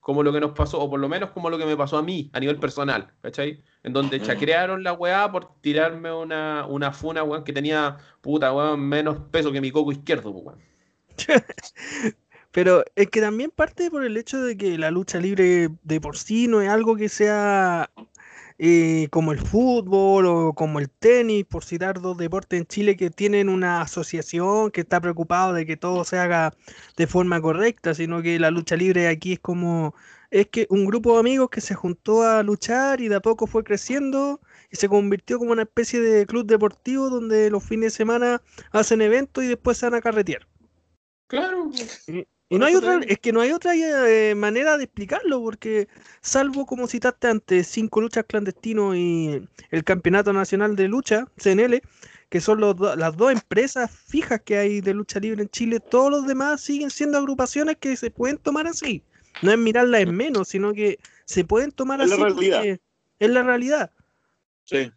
Como lo que nos pasó, o por lo menos como lo que me pasó a mí a nivel personal, ¿cachai? En donde Mm. chacrearon la weá por tirarme una, una funa, weón, que tenía, puta, weón, menos peso que mi coco izquierdo, pues, weón. Pero es que también parte por el hecho de que la lucha libre de por sí no es algo que sea eh, como el fútbol o como el tenis, por citar dos deportes en Chile que tienen una asociación que está preocupado de que todo se haga de forma correcta, sino que la lucha libre aquí es como, es que un grupo de amigos que se juntó a luchar y de a poco fue creciendo y se convirtió como una especie de club deportivo donde los fines de semana hacen eventos y después se van a carretear. Claro, Y no hay otra, es que no hay otra eh, manera de explicarlo, porque salvo como citaste antes, cinco luchas clandestinos y el Campeonato Nacional de Lucha, CNL, que son los do- las dos empresas fijas que hay de lucha libre en Chile, todos los demás siguen siendo agrupaciones que se pueden tomar así. No es mirarlas en menos, sino que se pueden tomar Es la así. realidad. porque Es la realidad. Sí.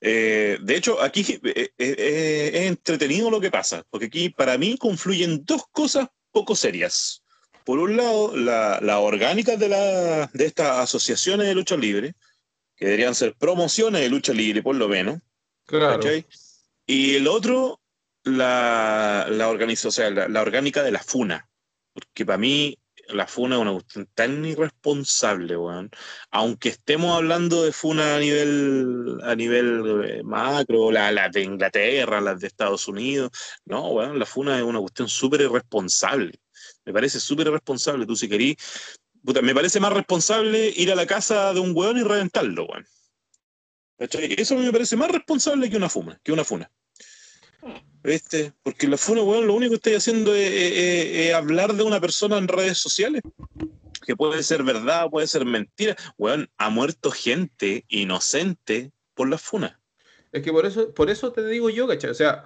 Eh, de hecho, aquí eh, eh, es entretenido lo que pasa, porque aquí para mí confluyen dos cosas poco serias. Por un lado, la, la orgánica de, la, de estas asociaciones de lucha libre, que deberían ser promociones de lucha libre, por lo menos. claro. ¿cachai? Y el otro, la, la, organiza- o sea, la, la orgánica de la FUNA. Porque para mí la FUNA es una cuestión tan irresponsable, weón. Aunque estemos hablando de FUNA a nivel, a nivel eh, macro, las la de Inglaterra, las de Estados Unidos, no, weón, la FUNA es una cuestión súper irresponsable. Me parece súper irresponsable. Tú si querís, me parece más responsable ir a la casa de un weón y reventarlo, weón. Eso me parece más responsable que una fuma, que una funa. ¿Viste? Porque la funa, weón, lo único que estoy haciendo es- es- es hablar de una persona en redes sociales. Que puede ser verdad, puede ser mentira. Weón, ha muerto gente inocente por la funa. Es que por eso, por eso te digo yo, ¿cachai? O sea,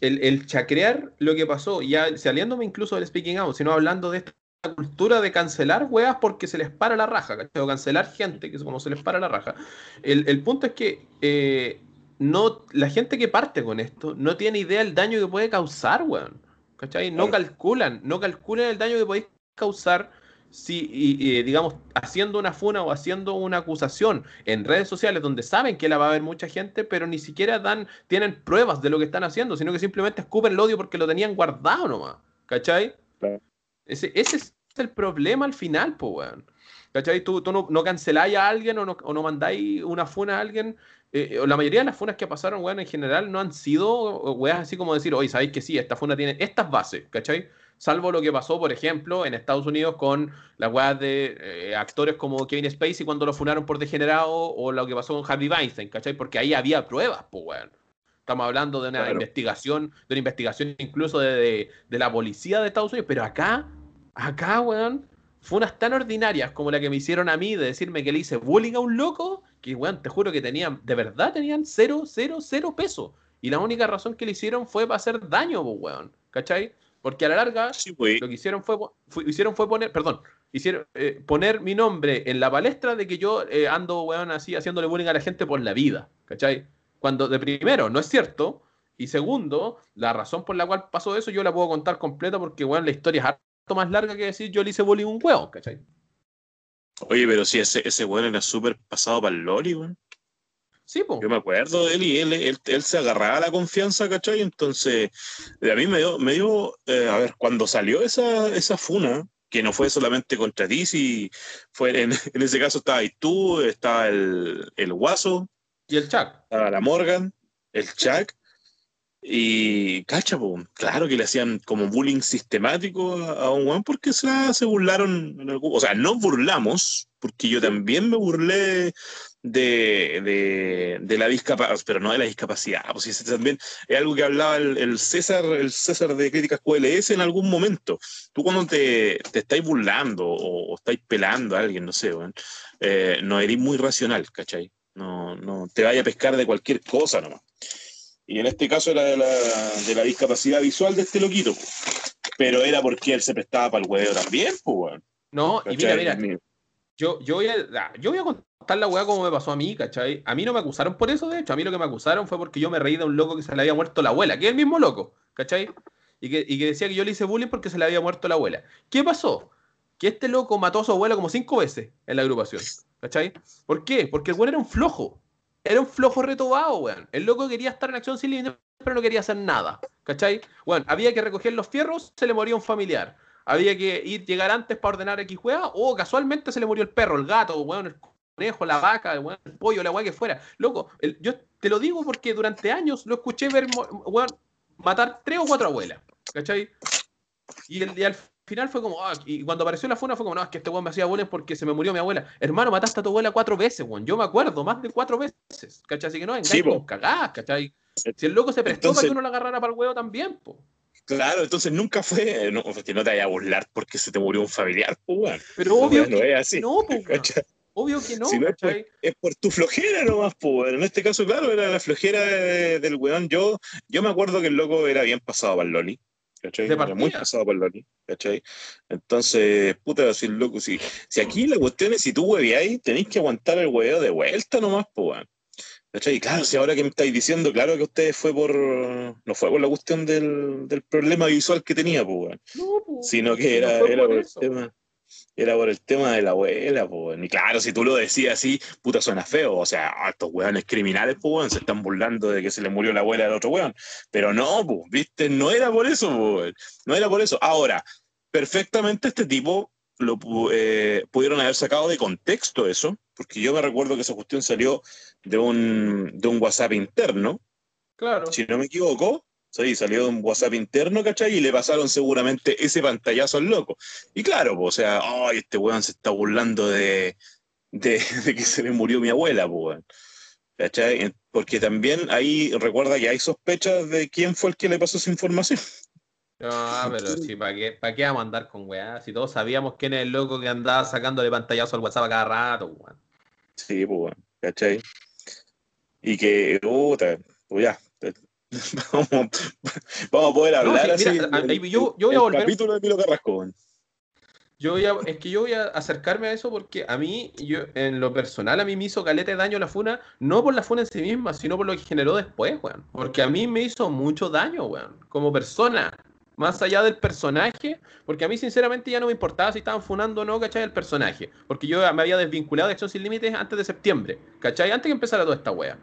el, el chacrear lo que pasó, ya saliéndome incluso del speaking out, sino hablando de esta cultura de cancelar weas porque se les para la raja, ¿cachai? O cancelar gente, que es como se les para la raja. El, el punto es que eh, no, la gente que parte con esto no tiene idea del daño que puede causar, weón. ¿Cachai? No calculan, no calculan el daño que podéis causar si, y- y, digamos, haciendo una funa o haciendo una acusación en redes sociales donde saben que la va a ver mucha gente, pero ni siquiera dan, tienen pruebas de lo que están haciendo, sino que simplemente escupen el odio porque lo tenían guardado nomás. ¿Cachai? Ese, ese es el problema al final, pues, weón. ¿Cachai? Tú, tú no, no canceláis a alguien o no, o no mandáis una funa a alguien. Eh, la mayoría de las funas que pasaron, weón, en general no han sido weas así como decir, oye, sabéis que sí, esta funa tiene estas bases, ¿cachai? Salvo lo que pasó, por ejemplo, en Estados Unidos con las weas de eh, actores como Kevin Spacey cuando lo funaron por degenerado, o lo que pasó con Harvey Weinstein, ¿cachai? Porque ahí había pruebas, pues, weón. Estamos hablando de una Claro. investigación, de una investigación incluso de, de- de la policía de Estados Unidos, pero acá, acá, weón, funas tan ordinarias como la que me hicieron a mí de decirme que le hice bullying a un loco, que, weón, te juro que tenían, de verdad tenían cero, cero, cero peso. Y la única razón que le hicieron fue para hacer daño, weón. ¿Cachai? Porque a la larga, lo que hicieron fue, hicieron fue poner, perdón, hicieron eh, poner mi nombre en la palestra de que yo eh, ando, weón, así, haciéndole bullying a la gente por la vida. ¿Cachai? Cuando de primero, no es cierto. Y segundo, la razón por la cual pasó eso yo la puedo contar completa porque, weón, la historia es más larga que decir yo le hice bullying un huevo, ¿cachai? Oye, pero si ese, ese weón era súper pasado para el Loli, weón. Sí, pues. Yo me acuerdo de él y él, él, se agarraba a la confianza, ¿cachai? Entonces, a mí me dio, me dio eh, a ver, cuando salió esa, esa funa, que no fue solamente contra ti, si fue en, en ese caso estaba ahí tú, estaba el, el Guaso. Y el Chuck. Estaba la Morgan, el Chuck. Y, cacha, claro que le hacían como bullying sistemático a, un weón porque se, se burlaron. En algún, o sea, no burlamos, porque yo también me burlé de, de, la discapacidad, pero no de la discapacidad, pues ese también es algo que hablaba el, César, el César de Críticas QLS en algún momento. Tú cuando te, te estáis burlando o, estáis pelando a alguien, no sé, eh, no eres muy racional, ¿cachai? No, no te vaya a pescar de cualquier cosa nomás. Y en este caso era de la, de la discapacidad visual de este loquito. Pero era porque él se prestaba para el huevo también, pues, No, y mira, mira. Yo, yo, voy a, yo voy a contar la weá como me pasó a mí, ¿cachai? A mí no me acusaron por eso, de hecho. A mí lo que me acusaron fue porque yo me reí de un loco que se le había muerto la abuela, que es el mismo loco, ¿cachai? Y que, y que decía que yo le hice bullying porque se le había muerto la abuela. ¿Qué pasó? Que este loco mató a su abuela como cinco veces en la agrupación, ¿cachai? ¿Por qué? Porque el weón era un flojo. Era un flojo retobado, weón. El loco quería estar en acción sin límite, pero no quería hacer nada. ¿Cachai? Bueno, había que recoger los fierros, se le moría un familiar. Había que ir, llegar antes para ordenar X weá, o casualmente se le murió el perro, el gato, weón, el conejo, la vaca, el, pollo, la weá que fuera. Loco, yo te lo digo porque durante años lo escuché ver, weón, matar tres o cuatro abuelas. ¿Cachai? Y, el, y al final fue como, ah, y cuando apareció la funa fue como, no, es que este weón me hacía bullying porque se me murió mi abuela. Hermano, mataste a tu abuela cuatro veces, weón. Yo me acuerdo, más de cuatro veces. ¿Cachai? Así que no, engaño con cagás, ¿cachai? Si el loco se prestó para que uno la agarrara para el huevo también, po. Claro, entonces nunca fue, no, que no te vaya a burlar porque se te murió un familiar, pues, weón. Pero obvio no, que es así. no, Obvio que no, si no es, por, tu flojera nomás, pues. En este caso, claro, era la flojera del weón. Yo, yo me acuerdo que el loco era bien pasado para el Loli. ¿Cachai? muy pasado por Loli, ¿cachai? Entonces, puta, si loco, si, si aquí la cuestión es si tú ahí, tenéis que aguantar el hueveo de vuelta nomás, pues, ¿cachai? Y claro, si ahora que me estáis diciendo, claro que usted fue por, no fue por la cuestión del, del problema visual que tenía, pues, no, pues, sino que era, era por, el tema era por el tema de la abuela, pues. Y claro, si tú lo decías así, puta, suena feo. O sea, estos weones criminales, pues, se están burlando de que se le murió la abuela del otro weón. Pero no, pues, viste, no era por eso, pues. No era por eso. Ahora, perfectamente este tipo lo eh, pudieron haber sacado de contexto eso, porque yo me recuerdo que esa cuestión salió de un, de un WhatsApp interno. Claro. Si no me equivoco, Sí, salió de un WhatsApp interno, ¿cachai? Y le pasaron seguramente ese pantallazo al loco. Y claro, pues, o sea, ay, este weón se está burlando de, de, que se le murió mi abuela, pues, ¿cachai? Porque también ahí recuerda que hay sospechas de quién fue el que le pasó esa información. No, pero sí, ¿para qué, ¿para qué vamos a andar con weá? Si todos sabíamos quién es el loco que andaba sacándole pantallazo al WhatsApp a cada rato, weón. Sí, pues, ¿cachai? Y que, puta, pues ya, vamos, vamos, a poder hablar así. yo, yo, voy a volver. Capítulo de Milo Carrasco. Yo es que yo voy a acercarme a eso porque a mí, yo, en lo personal, a mí me hizo caleta de daño la funa, no por la funa en sí misma, sino por lo que generó después, weón. Porque a mí me hizo mucho daño, weón, como persona. Más allá del personaje, porque a mí sinceramente ya no me importaba si estaban funando o no, ¿cachai? El personaje. Porque yo me había desvinculado de Acción Sin Límites antes de septiembre, ¿cachai? Antes que empezara toda esta wea.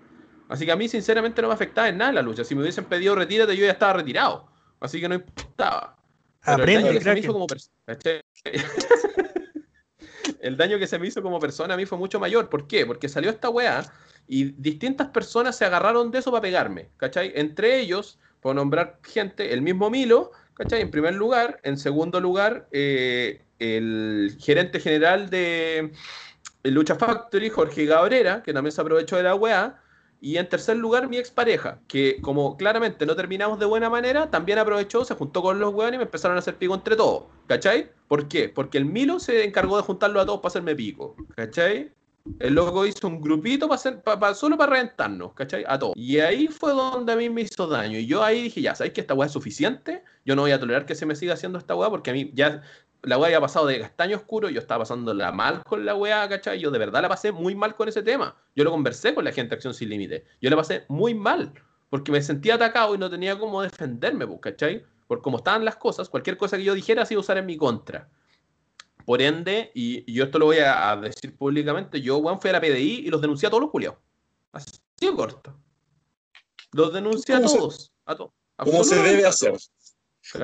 Así que a mí sinceramente no me afectaba en nada la lucha. Si me hubiesen pedido retírate, yo ya estaba retirado. Así que no importaba. Aprende, el daño que se me hizo como persona. el daño que se me hizo como persona a mí fue mucho mayor. ¿Por qué? Porque salió esta weá y distintas personas se agarraron de eso para pegarme. ¿Cachai? Entre ellos, por nombrar gente, el mismo Milo, ¿cachai? En primer lugar. En segundo lugar, eh, el gerente general de Lucha Factory, Jorge Gabrera, que también se aprovechó de la weá. Y en tercer lugar, mi expareja, que como claramente no terminamos de buena manera, también aprovechó, se juntó con los weones y me empezaron a hacer pico entre todos. ¿Cachai? ¿Por qué? Porque el Milo se encargó de juntarlo a todos para hacerme pico. ¿Cachai? El loco hizo un grupito para solo para reventarnos, ¿cachai? A todos. Y ahí fue donde a mí me hizo daño. Y yo ahí dije, ya, ¿sabéis que esta weá es suficiente? Yo no voy a tolerar que se me siga haciendo esta weá porque a mí ya la weá había pasado de castaño oscuro, yo estaba pasándola mal con la weá, ¿cachai? Yo de verdad la pasé muy mal con ese tema. Yo lo conversé con la gente de Acción Sin Límite. Yo la pasé muy mal porque me sentía atacado y no tenía cómo defenderme, pues, ¿cachai? Por cómo estaban las cosas, cualquier cosa que yo dijera se iba a usar en mi contra. Por ende, y, yo esto lo voy a, decir públicamente, yo, Juan, fui a la PDI y los denuncié a todos los culiados. Así de corto. Los denuncié a todos. a todos. ¿Cómo se debe hacer?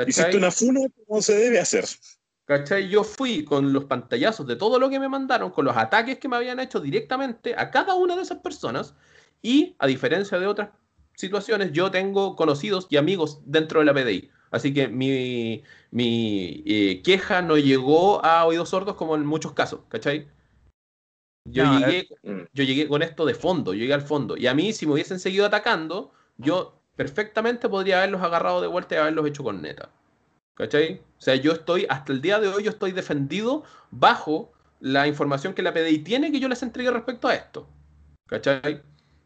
Hiciste una funa, ¿cómo se debe hacer? ¿Cachai? Yo fui con los pantallazos de todo lo que me mandaron, con los ataques que me habían hecho directamente a cada una de esas personas. Y a diferencia de otras situaciones, yo tengo conocidos y amigos dentro de la PDI. Así que mi, mi eh, queja no llegó a oídos sordos como en muchos casos, ¿cachai? Yo, llegué, mm. yo llegué con esto de fondo, yo llegué al fondo. Y a mí, si me hubiesen seguido atacando, yo perfectamente podría haberlos agarrado de vuelta y haberlos hecho con neta. ¿Cachai? O sea, yo estoy, hasta el día de hoy, yo estoy defendido bajo la información que la PDI tiene que yo les entregué respecto a esto. ¿Cachai?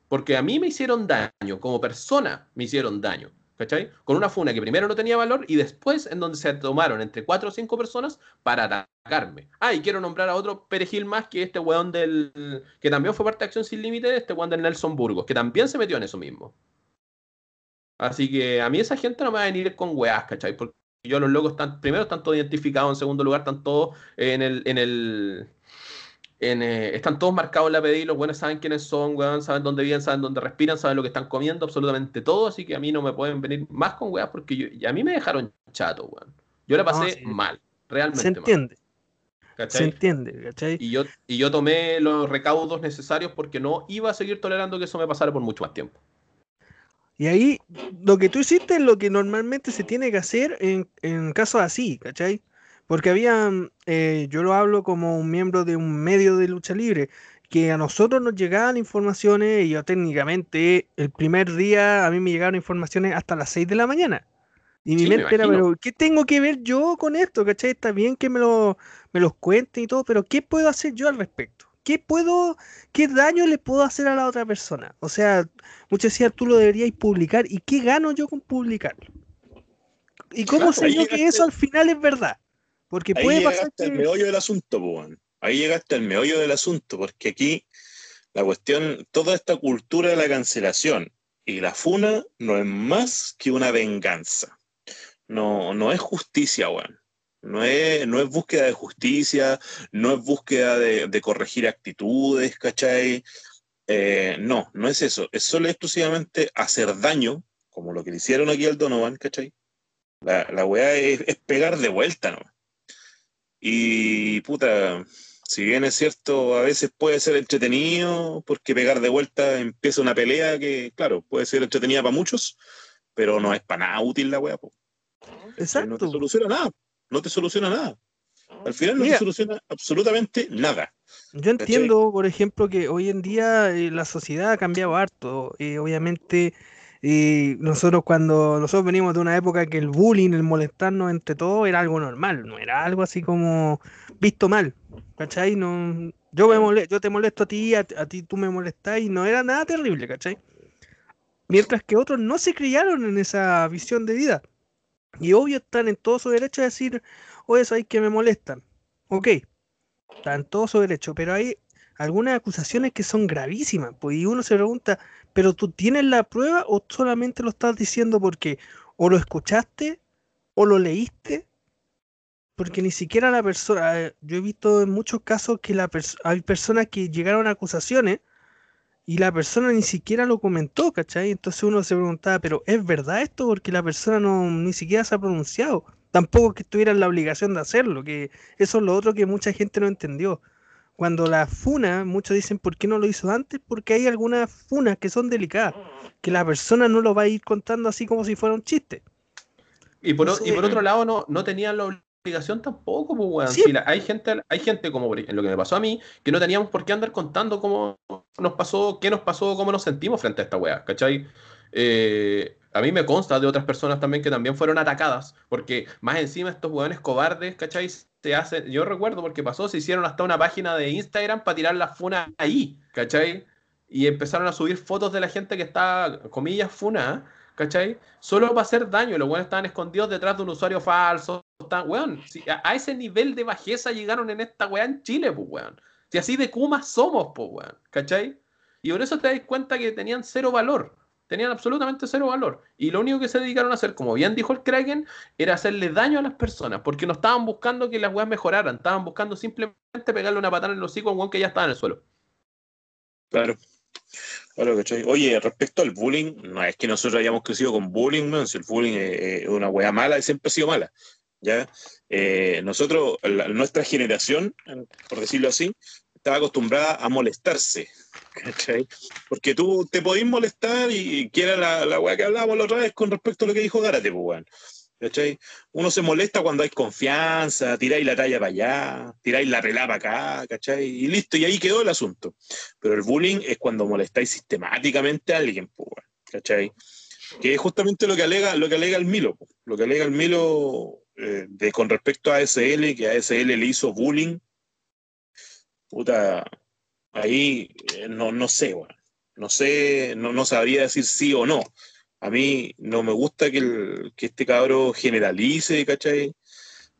Porque a mí me hicieron daño, como persona me hicieron daño. ¿cachai? Con una funa que primero no tenía valor y después en donde se tomaron entre cuatro o cinco personas para atacarme. Ah, y quiero nombrar a otro perejil más que este weón del. que también fue parte de Acción Sin Límite, este weón del Nelson Burgos, que también se metió en eso mismo. Así que a mí esa gente no me va a venir con weas, ¿cachai? Porque yo los locos están, primero están todos identificados, en segundo lugar están todos en el, en el eh, están todos marcados en la PDI, los buenos saben quiénes son, weón, saben dónde viven, saben dónde respiran, saben lo que están comiendo, absolutamente todo, así que a mí no me pueden venir más con weas porque yo, a mí me dejaron chato, weón. Yo la pasé mal, realmente Se entiende. Se entiende, ¿cachai? Y yo, y yo tomé los recaudos necesarios porque no iba a seguir tolerando que eso me pasara por mucho más tiempo. Y ahí, lo que tú hiciste es lo que normalmente se tiene que hacer en, en casos así, ¿cachai? Porque había, eh, yo lo hablo como un miembro de un medio de lucha libre, que a nosotros nos llegaban informaciones y yo técnicamente el primer día a mí me llegaron informaciones hasta las 6 de la mañana. Y mi mente era, pero ¿qué tengo que ver yo con esto? ¿Cachai? Está bien que me, lo, me los cuenten y todo, pero ¿qué puedo hacer yo al respecto? ¿Qué puedo, qué daño le puedo hacer a la otra persona? O sea, muchos decían, tú lo deberías publicar. ¿Y qué gano yo con publicarlo? ¿Y cómo sé yo que eso al final es verdad? Porque puede Ahí pasar el meollo del asunto, pues, Ahí llegaste al meollo del asunto, porque aquí la cuestión, toda esta cultura de la cancelación y la funa no es más que una venganza. No, no es justicia, weón. No es, no es búsqueda de justicia, no es búsqueda de, corregir actitudes, ¿cachai? Eh, no, no es eso. Es solo exclusivamente hacer daño, como lo que le hicieron aquí al Donovan, ¿cachai? La, la weá es, es, pegar de vuelta, ¿no? Y puta, si bien es cierto, a veces puede ser entretenido, porque pegar de vuelta empieza una pelea que, claro, puede ser entretenida para muchos, pero no es para nada útil la weá. Exacto. No te soluciona nada. No te soluciona nada. Al final no te soluciona absolutamente nada. Yo entiendo, por ejemplo, que hoy en día eh, la sociedad ha cambiado harto. Eh, obviamente y nosotros cuando nosotros venimos de una época que el bullying, el molestarnos entre todos era algo normal, no era algo así como visto mal, ¿cachai? No, yo, me yo te molesto a ti, a, ti tú me molestás y no era nada terrible, ¿cachai? Mientras que otros no se criaron en esa visión de vida. Y obvio están en todo su derecho a decir, oye, hay que me molestan. Ok, están en todo su derecho, pero hay algunas acusaciones que son gravísimas, pues, y uno se pregunta, pero tú tienes la prueba o solamente lo estás diciendo porque o lo escuchaste o lo leíste, porque ni siquiera la persona, eh, yo he visto en muchos casos que la hay personas que llegaron a acusaciones y la persona ni siquiera lo comentó, ¿cachai? Entonces uno se preguntaba, pero ¿es verdad esto? Porque la persona no ni siquiera se ha pronunciado. Tampoco que tuviera la obligación de hacerlo, que eso es lo otro que mucha gente no entendió cuando la funa, muchos dicen, ¿por qué no lo hizo antes? Porque hay algunas funas que son delicadas, que la persona no lo va a ir contando así como si fuera un chiste. Y por, y por otro lado, no, no tenían la obligación tampoco, pues, hay, gente, hay gente, como en lo que me pasó a mí, que no teníamos por qué andar contando cómo nos pasó, qué nos pasó, cómo nos sentimos frente a esta weá, ¿cachai? Eh, a mí me consta de otras personas también que también fueron atacadas, porque más encima estos hueones cobardes, ¿cachai? Se hacen, yo recuerdo porque pasó, se hicieron hasta una página de Instagram para tirar la funa ahí, ¿cachai? Y empezaron a subir fotos de la gente que está, comillas, funa, ¿cachai? Solo para hacer daño, los hueones estaban escondidos detrás de un usuario falso, weón, a, ese nivel de bajeza llegaron en esta weá en Chile, pues, weón. Si así de Kuma somos, pues, weón, ¿cachai? Y por eso te das cuenta que tenían cero valor tenían absolutamente cero valor. Y lo único que se dedicaron a hacer, como bien dijo el Kraken, era hacerle daño a las personas, porque no estaban buscando que las weas mejoraran, estaban buscando simplemente pegarle una patada en el hocico a un weón que ya estaba en el suelo. Claro. Claro, ¿cachai? Oye, respecto al bullying, no es que nosotros hayamos crecido con bullying, man, si el bullying es una wea mala y siempre ha sido mala. ¿ya? Eh, nosotros, nuestra generación, por decirlo así, estaba acostumbrada a molestarse, ¿cachai? Porque tú te podís molestar y que era la, la que hablábamos la otra vez con respecto a lo que dijo Gárate, pues. ¿Cachai? Uno se molesta cuando hay confianza, tiráis la talla para allá, tiráis la pelada para acá, ¿cachai? Y listo, y ahí quedó el asunto. Pero el bullying es cuando molestáis sistemáticamente a alguien, ¿cachai? Que es justamente lo que alega, lo que alega el Milo, lo que alega el Milo eh, de, con respecto a ASL, que ASL le hizo bullying puta, ahí eh, no, no sé, no sé, no, no sabría decir sí o no. A mí no me gusta que, el, que este cabro generalice, ¿cachai?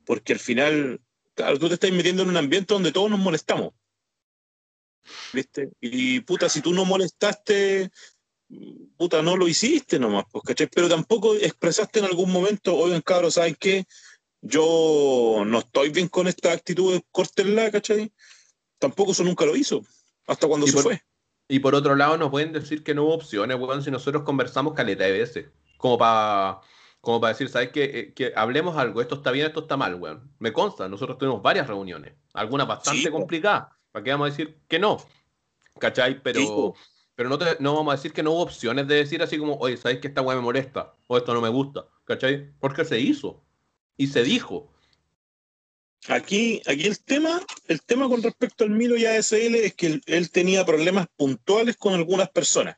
Porque al final, claro, tú te estás metiendo en un ambiente donde todos nos molestamos. ¿Viste? Y puta, si tú no molestaste, puta, no lo hiciste nomás, pues, ¿cachai? Pero tampoco expresaste en algún momento, oigan, cabros, ¿saben qué? Yo no estoy bien con esta actitud, córtenla, ¿cachai? tampoco eso nunca lo hizo, hasta cuando se fue. Y por otro lado, nos pueden decir que no hubo opciones, weón, si nosotros conversamos caleta de veces, como para como para decir, ¿sabes qué? Eh, que hablemos algo, esto está bien, esto está mal, weón. Me consta, nosotros tuvimos varias reuniones, algunas bastante complicadas, ¿para qué vamos a decir que no? ¿Cachai? Pero, pero no, no vamos a decir que no hubo opciones de decir así como, oye, ¿sabes que esta weá me molesta? O esto no me gusta, ¿cachai? Porque se hizo y se dijo. Aquí, aquí el tema, el tema con respecto al Milo y ASL es que él, tenía problemas puntuales con algunas personas.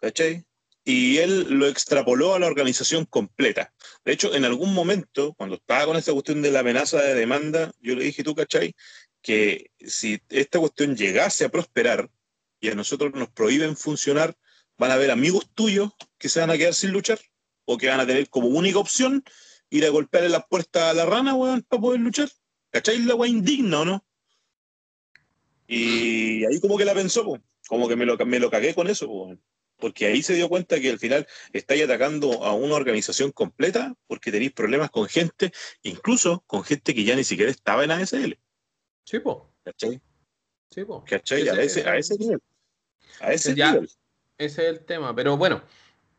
¿Cachai? Y él lo extrapoló a la organización completa. De hecho, en algún momento, cuando estaba con esta cuestión de la amenaza de demanda, yo le dije, tú, ¿cachai? Que si esta cuestión llegase a prosperar y a nosotros nos prohíben funcionar, van a haber amigos tuyos que se van a quedar sin luchar o que van a tener como única opción ir a golpearle las puertas a la rana, weón, para poder luchar. ¿Cachai? La weá indigna, ¿o no? Y ahí como que la pensó, como que me lo, me lo cagué con eso, porque ahí se dio cuenta que al final estáis atacando a una organización completa porque tenéis problemas con gente, incluso con gente que ya ni siquiera estaba en ASL. Sí, po. ¿Cachai? Sí, po. ¿Cachai? a, ese, a ese nivel. A ese nivel. Ese es el tema, pero bueno.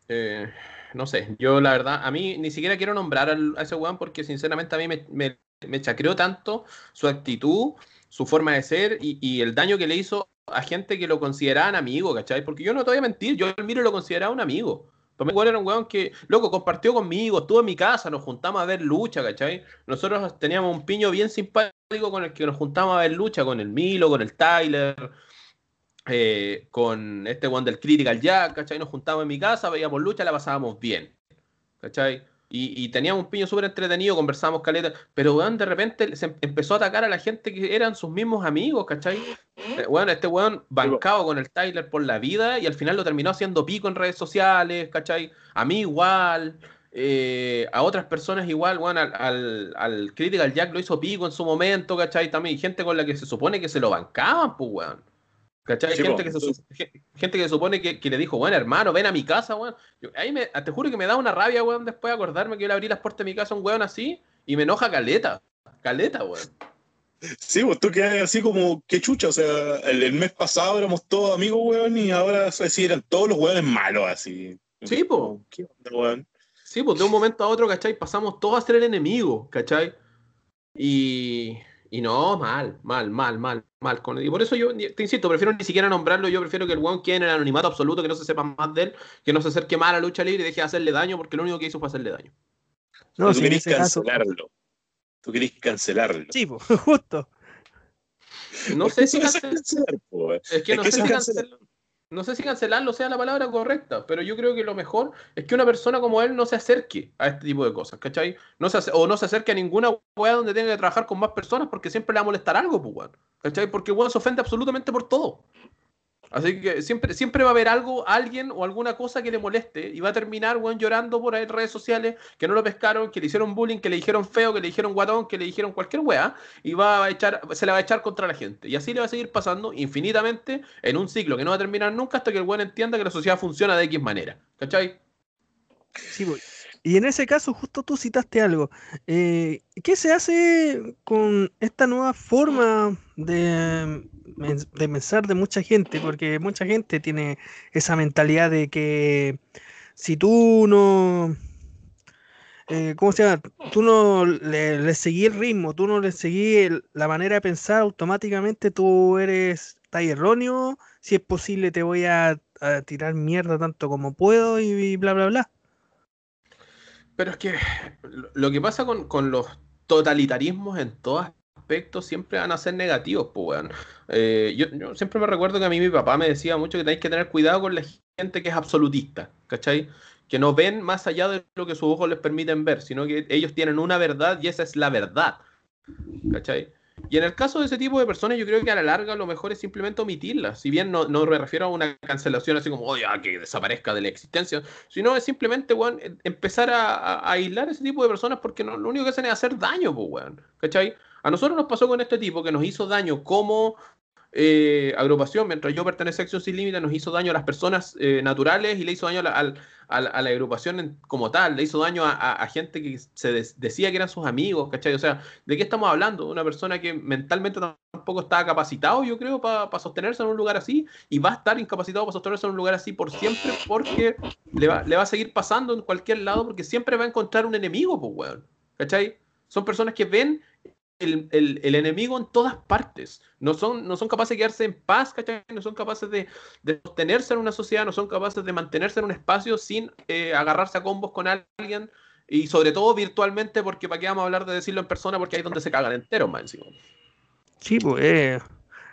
Eh, no sé, yo la verdad, a mí ni siquiera quiero nombrar a ese weón porque sinceramente a mí me, me, me chacreó tanto su actitud, su forma de ser y, el daño que le hizo a gente que lo consideraban amigo, ¿cachai? Porque yo no te voy a mentir, yo el Miro lo consideraba un amigo. Para mí era un weón que, loco, compartió conmigo, estuvo en mi casa, nos juntamos a ver lucha, ¿cachai? Nosotros teníamos un piño bien simpático con el que nos juntamos a ver lucha, con el Milo, con el Tyler, eh, con este one del Critical Jack, ¿cachai? Nos juntábamos en mi casa, veíamos lucha, la pasábamos bien, ¿cachai? Y, teníamos un piño súper entretenido, conversábamos caleta, pero weón, de repente se em, empezó a atacar a la gente que eran sus mismos amigos, ¿cachai? Bueno, eh, este weón bancado con el Tyler por la vida y al final lo terminó haciendo pico en redes sociales, ¿cachai? A mí igual, eh, a otras personas igual, weón, al, al, al Critical Jack lo hizo pico en su momento, ¿cachai? También gente con la que se supone que se lo bancaban, pues weón. ¿Cachai? gente, que se, gente que supone que, le dijo, bueno, hermano, ven a mi casa, weón. ahí me, te juro que me da una rabia, weón, después de acordarme que yo le abrí las puertas de mi casa a un weón así y me enoja caleta. Caleta, weón. Sí, pues tú quedas así como, qué chucha, o sea, el, mes pasado éramos todos amigos, weón, y ahora sí, eran todos los weones malos, así. Sí, pues. ¿Qué onda, weón? Sí, pues de un momento a otro, ¿cachai? Pasamos todos a ser el enemigo, ¿cachai? Y, y no, mal, mal, mal, mal, mal. y por eso yo, te insisto, prefiero ni siquiera nombrarlo. Yo prefiero que el weón quede en el anonimato absoluto, que no se sepa más de él, que no se acerque mal a la lucha libre y deje de hacerle daño, porque lo único que hizo fue hacerle daño. No, tú querés cancelarlo. Tú querés cancelarlo. Sí, justo. No sé si cancelar. Es que no sé si cancelarlo. No sé si cancelarlo sea la palabra correcta, pero yo creo que lo mejor es que una persona como él no se acerque a este tipo de cosas, ¿cachai? No se, o no se acerque a ninguna weá donde tenga que trabajar con más personas porque siempre le va a molestar algo, pues. ¿cachai? Porque weón se ofende absolutamente por todo. Así que siempre, siempre va a haber algo, alguien o alguna cosa que le moleste y va a terminar, weón, llorando por ahí en redes sociales que no lo pescaron, que le hicieron bullying, que le dijeron feo, que le dijeron guatón, que le dijeron cualquier weá y va a echar, se la va a echar contra la gente. Y así le va a seguir pasando infinitamente en un ciclo que no va a terminar nunca hasta que el weón entienda que la sociedad funciona de X manera. ¿Cachai? Sí, voy. Y en ese caso, justo tú citaste algo. Eh, ¿Qué se hace con esta nueva forma de, pensar de mucha gente? Porque mucha gente tiene esa mentalidad de que si tú no, eh, ¿cómo se llama? Tú no le, le seguís el ritmo, tú no le seguís el- la manera de pensar, automáticamente tú eres, estás erróneo, si es posible te voy a, tirar mierda tanto como puedo y bla, bla, bla. Pero es que lo- que pasa con, con los totalitarismos en todos aspectos siempre van a ser negativos, pues, weón. Eh, yo, yo siempre me recuerdo que a mí mi papá me decía mucho que tenéis que tener cuidado con la gente que es absolutista, ¿cachai? Que no ven más allá de lo que sus ojos les permiten ver, sino que ellos tienen una verdad y esa es la verdad, ¿cachai? Y en el caso de ese tipo de personas, yo creo que a la larga lo mejor es simplemente omitirlas. Si bien no, no me refiero a una cancelación así como, oye, ah, que desaparezca de la existencia, sino es simplemente, weón, em- empezar a, a- a aislar ese tipo de personas porque no, lo único que hacen es hacer daño, pues, weón. ¿Cachai? A nosotros nos pasó con este tipo que nos hizo daño como eh, agrupación, mientras yo pertenecía a Acción Sin Límite, nos hizo daño a las personas eh, naturales y le hizo daño a la, a la- agrupación como tal, le hizo daño a, gente que se decía que eran sus amigos, ¿cachai? O sea, ¿de qué estamos hablando? Una persona que mentalmente tampoco está capacitado, yo creo, para sostenerse en un lugar así y va a estar incapacitado para sostenerse en un lugar así por siempre porque le va, le va a seguir pasando en cualquier lado porque siempre va a encontrar un enemigo, pues, weón. ¿Cachai? Son personas que ven el, el- enemigo en todas partes. No son, no son capaces de quedarse en paz, ¿cachai? No son capaces de, de sostenerse en una sociedad, no son capaces de mantenerse en un espacio sin eh, agarrarse a combos con alguien. Y sobre todo virtualmente, porque para qué vamos a hablar de decirlo en persona, porque ahí es donde se cagan enteros, más encima. Sí, pues eh,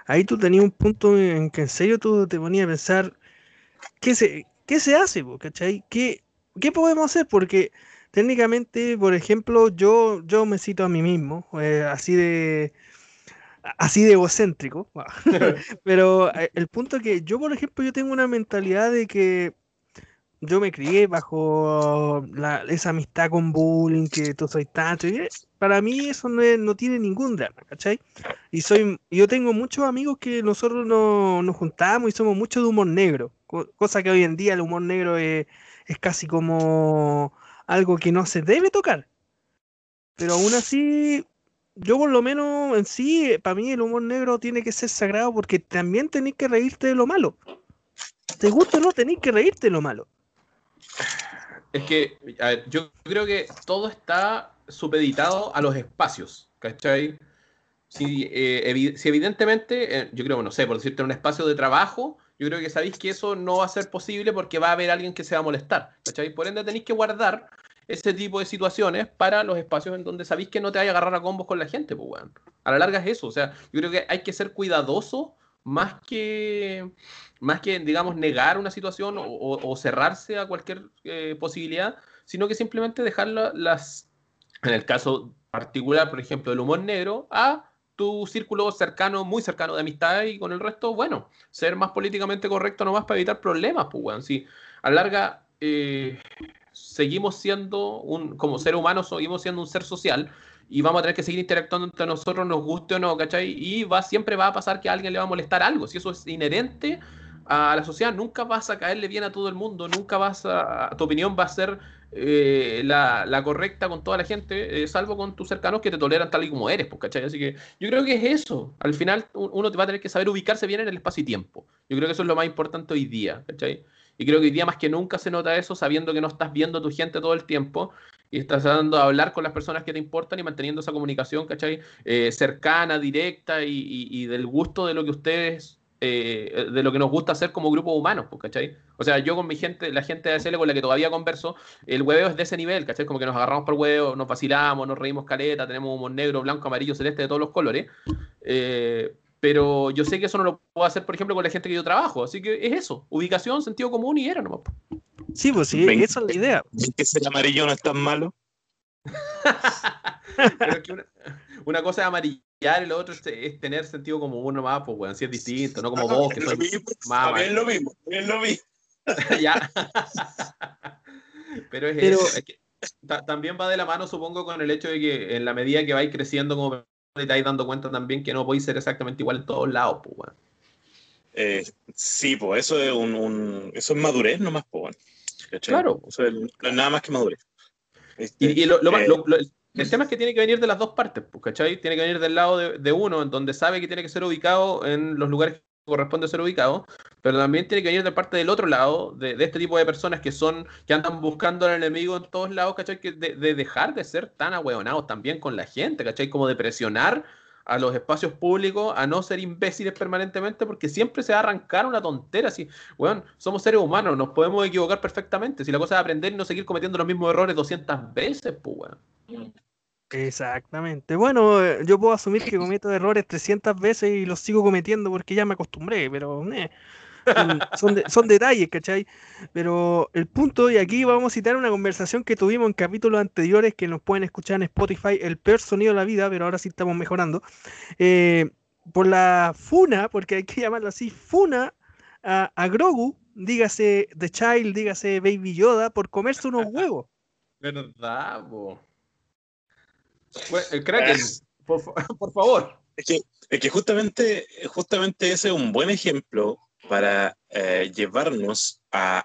ahí tú tenías un punto en que en serio tú te ponías a pensar, ¿qué se, qué se hace, ¿cachai? ¿Qué, qué podemos hacer? Porque técnicamente, por ejemplo, yo, yo me cito a mí mismo, eh, así de así de egocéntrico, pero eh, el punto es que yo, por ejemplo, yo tengo una mentalidad de que yo me crié bajo la- esa amistad con bullying, que tú soy tanto, y eh, para mí eso no, es- no tiene ningún drama, ¿cachai? Y soy, yo tengo muchos amigos que nosotros no- nos juntamos y somos mucho de humor negro, co- cosa que hoy en día el humor negro es, es casi como algo que no se debe tocar. Pero aún así, yo por lo menos en sí, para mí el humor negro tiene que ser sagrado porque también tenéis que reírte de lo malo. Te gusta o no, tenéis que reírte de lo malo. Es que, a ver, yo creo que todo está supeditado a los espacios, ¿cachai? Si, eh, evi- si evidentemente, eh, yo creo, no sé, por decirte, en un espacio de trabajo, yo creo que sabéis que eso no va a ser posible porque va a haber alguien que se va a molestar, ¿cachai? Por ende tenéis que guardar ese tipo de situaciones para los espacios en donde sabéis que no te vaya a agarrar a combos con la gente, pues, weón. A la larga es eso, o sea, yo creo que hay que ser cuidadoso más que, más que digamos, negar una situación o, cerrarse a cualquier eh, posibilidad, sino que simplemente dejar la- las, en el caso particular, por ejemplo, del humor negro, a tu círculo cercano, muy cercano de amistad y con el resto, bueno, ser más políticamente correcto nomás para evitar problemas, pues, weón. Si a la larga eh, seguimos siendo un, como ser humano, seguimos siendo un ser social y vamos a tener que seguir interactuando entre nosotros, nos guste o no, ¿cachai? Y va, siempre va a pasar que a alguien le va a molestar algo. Si eso es inherente a la sociedad, nunca vas a caerle bien a todo el mundo, nunca vas a, tu opinión va a ser eh, la, correcta con toda la gente, eh, salvo con tus cercanos que te toleran tal y como eres, pues, ¿cachai? Así que yo creo que es eso. Al final uno te va a tener que saber ubicarse bien en el espacio y tiempo. Yo creo que eso es lo más importante hoy día. Y creo que hoy día más que nunca se nota eso sabiendo que no estás viendo a tu gente todo el tiempo y estás tratando de hablar con las personas que te importan y manteniendo esa comunicación, ¿cachai? Eh, cercana, directa y, del gusto de lo que ustedes, eh, de lo que nos gusta hacer como grupo humanos, pues, ¿cachai? O sea, yo con mi gente, la gente de ASL con la que todavía converso, el hueveo es de ese nivel, ¿cachai? Como que nos agarramos por huevo, nos vacilamos, nos reímos caleta, tenemos humor negro, blanco, amarillo, celeste, de todos los colores. Eh, pero yo sé que eso no lo puedo hacer, por ejemplo, con la gente que yo trabajo. Así que es eso, ubicación, sentido común y era nomás. Sí, pues sí, Ven- esa es la idea. ¿Ven que ser amarillo no es tan malo? Pero es que una, una cosa es amarillar y lo otro es, es tener sentido común nomás, pues, weón, si es distinto, no como vos, que es lo son mismo, más también es lo mismo, es lo mismo. ya. Pero es Pero- eso. es que ta- también va de la mano, supongo, con el hecho de que en la medida que vais creciendo como persona, te vais dando cuenta también que no podéis ser exactamente igual en todos lados, pues. Eh, sí, pues eso es un, un- eso es madurez nomás, pues. bueno. Claro. Eso es, no es nada más que madurez. Este, Y, y lo- lo eh, lo- lo- el tema es que tiene que venir de las dos partes, pues, ¿cachai? Tiene que venir del lado de, de uno, en donde sabe que tiene que ser ubicado en los lugares que corresponde ser ubicado, pero también tiene que venir de parte del otro lado, de, de este tipo de personas que son, que andan buscando al enemigo en todos lados, ¿cachai? Que de, de dejar de ser tan ahueonados también con la gente, ¿cachai? Como de presionar a los espacios públicos a no ser imbéciles permanentemente, porque siempre se va a arrancar una tontera así. Weón, somos seres humanos, nos podemos equivocar perfectamente. Si la cosa es aprender y no seguir cometiendo los mismos errores 200 veces, pues, weón. Exactamente. Bueno, eh, yo puedo asumir que cometo errores 300 veces y los sigo cometiendo porque ya me acostumbré, pero eh, son, son de- son detalles, ¿cachai? Pero el punto, y aquí vamos a citar una conversación que tuvimos en capítulos anteriores que nos pueden escuchar en Spotify, el peor sonido de la vida, pero ahora sí estamos mejorando. eh, por la funa, porque hay que llamarlo así, funa a, a Grogu, dígase The Child, dígase Baby Yoda, por comerse unos huevos. ¿Verdad, po? Bueno, el Kraken, por, fa- por favor. Es que, es que justamente, justamente ese es un buen ejemplo para eh, llevarnos a,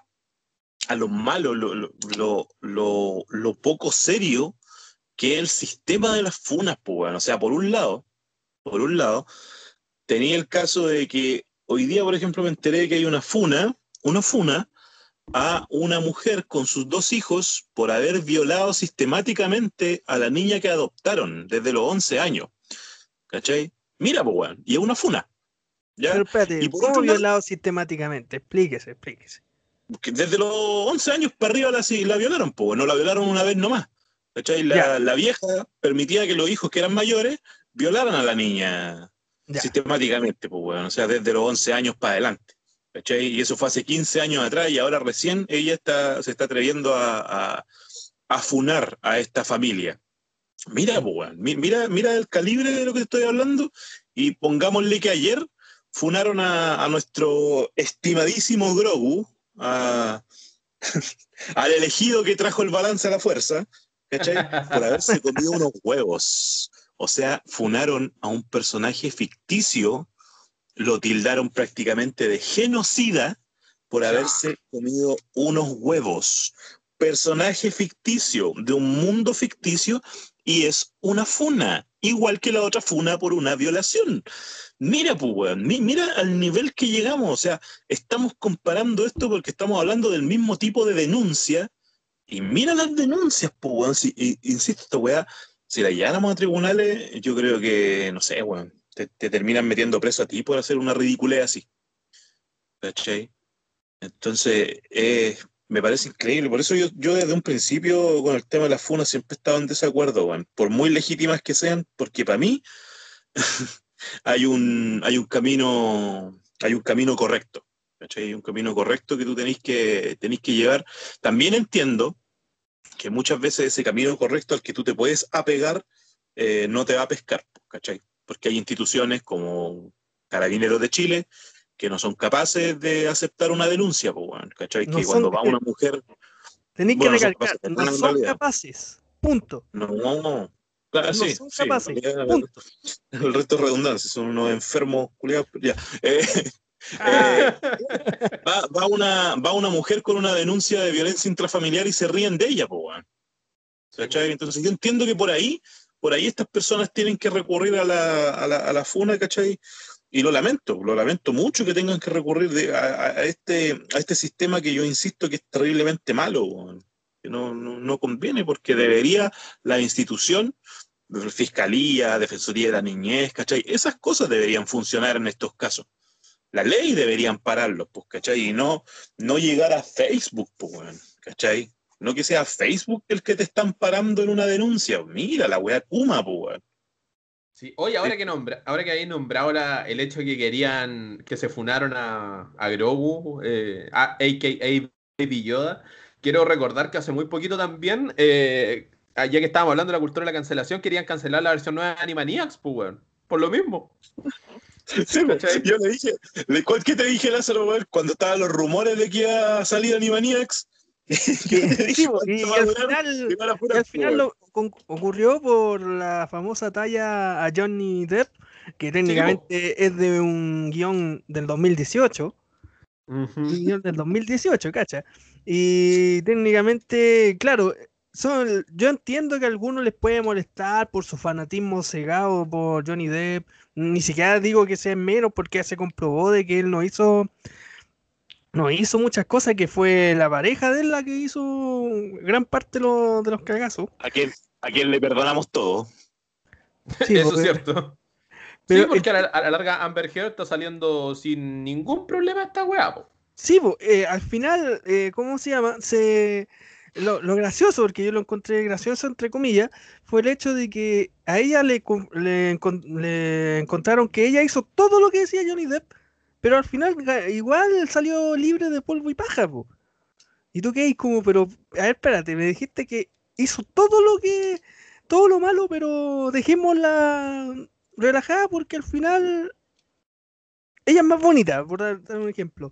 a lo malo, lo, lo, lo, lo- poco serio que el sistema de las funas, pues. O sea, por un lado, por un lado, tenía el caso de que hoy día, por ejemplo, me enteré que hay una funa, una funa a una mujer con sus dos hijos por haber violado sistemáticamente a la niña que adoptaron desde los 11 años. ¿Cachai? Mira, pues, y es una funa. ¿Ya? Pero espérate, Y por ¿cómo otro lado- violado sistemáticamente? Explíquese, explíquese. Que desde los 11 años para arriba la, la violaron, pues, no la violaron una vez nomás. ¿Cachai? La, la vieja permitía que los hijos que eran mayores violaran a la niña Ya. sistemáticamente, pues, weón. O sea, desde los 11 años para adelante. ¿Cachai? Y eso fue hace 15 años atrás y ahora recién ella está, se está atreviendo a, a, a funar a esta familia. Mira, pues, mira, mira el calibre de lo que estoy hablando y pongámosle que ayer funaron a, a nuestro estimadísimo Grogu, a- al elegido que trajo el balance a la fuerza, ¿cachai? Por haberse comido unos huevos. O sea, funaron a un personaje ficticio, lo tildaron prácticamente de genocida por haberse comido unos huevos. Personaje ficticio de un mundo ficticio y es una funa, igual que la otra funa por una violación. Mira, pues, weón, mi- mira al nivel que llegamos. O sea, estamos comparando esto porque estamos hablando del mismo tipo de denuncia. Y mira las denuncias, pues, weón. I- insisto, esta weá, si la lleváramos a tribunales, yo creo que, no sé, weón, te, te terminan metiendo preso a ti por hacer una ridiculez así. ¿Cachai? Entonces, eh, me parece increíble. Por eso yo, yo desde un principio con el tema de las funas siempre he estado en desacuerdo, weón. Por muy legítimas que sean, porque para mí hay un, hay un camino, hay un camino correcto. ¿cachai? Hay un camino correcto que tú tenéis que, tenéis que llevar. También entiendo que muchas veces ese camino correcto al que tú te puedes apegar eh, no te va a pescar, ¿cachai? Porque hay instituciones como Carabineros de Chile que no son capaces de aceptar una denuncia, ¿cachai? No que cuando va una mujer, Tenéis Bueno, que son recalcar, capaces, no son capaces. Punto. no, no, claro, No sí, son capaces, punto. el resto es redundancia, son unos enfermos culiados, ya. Eh, Ah. eh, va, va una, va una mujer con una denuncia de violencia intrafamiliar y se ríen de ella. Entonces yo entiendo que por ahí, por ahí estas personas tienen que recurrir a la, a la, a la funa, ¿cachai? Y lo lamento, lo lamento mucho que tengan que recurrir de- a, a este, a este sistema que yo insisto que es terriblemente malo, que no, no, no conviene porque debería la institución, Fiscalía, Defensoría de la Niñez, ¿cachai? Esas cosas deberían funcionar en estos casos. La ley debería ampararlos, pues, ¿cachai? Y no, no llegar a Facebook, pues, weón, ¿cachai? No que sea Facebook el que te está amparando en una denuncia. Mira, la weá Kuma, pues. Sí, oye, ahora que nombra, ahora que habéis nombrado el hecho de que querían, que se funaron a, a Grogu, eh, a, a.k.a. Baby Yoda, quiero recordar que hace muy poquito también, eh, ya que estábamos hablando de la cultura de la cancelación, querían cancelar la versión nueva de Animaniacs, pues, por lo mismo. Sí, yo le dije, ¿qué te dije, Lázaro, cuando estaban los rumores de que iba a salir Animaniacs? y, al final, lo, ocurrió por la famosa talla a Johnny Depp, que técnicamente es de un guion del 2018. Un guion del 2018, cacha. Y técnicamente, claro, son, yo entiendo que a algunos les puede molestar por su fanatismo cegado por Johnny Depp. Ni siquiera digo que sea menos porque se comprobó de que él no hizo no hizo muchas cosas, que fue la pareja de él la que hizo gran parte de, los cagazos. A quien, a quien le perdonamos todo. Sí, Eso es cierto. Pero, sí, porque a, la, larga Amber Heard está saliendo sin ningún problema esta weá. Sí, eh, al final, eh, ¿cómo se llama? Se, lo, gracioso, porque yo lo encontré gracioso, entre comillas, fue el hecho de que a ella le, le, le encontraron que ella hizo todo lo que decía Johnny Depp pero al final igual salió libre de polvo y paja. Y tú qué como, pero, a ver, espérate, me dijiste que hizo todo lo que, todo lo malo, pero dejémosla relajada porque al final ella es más bonita, por dar un ejemplo.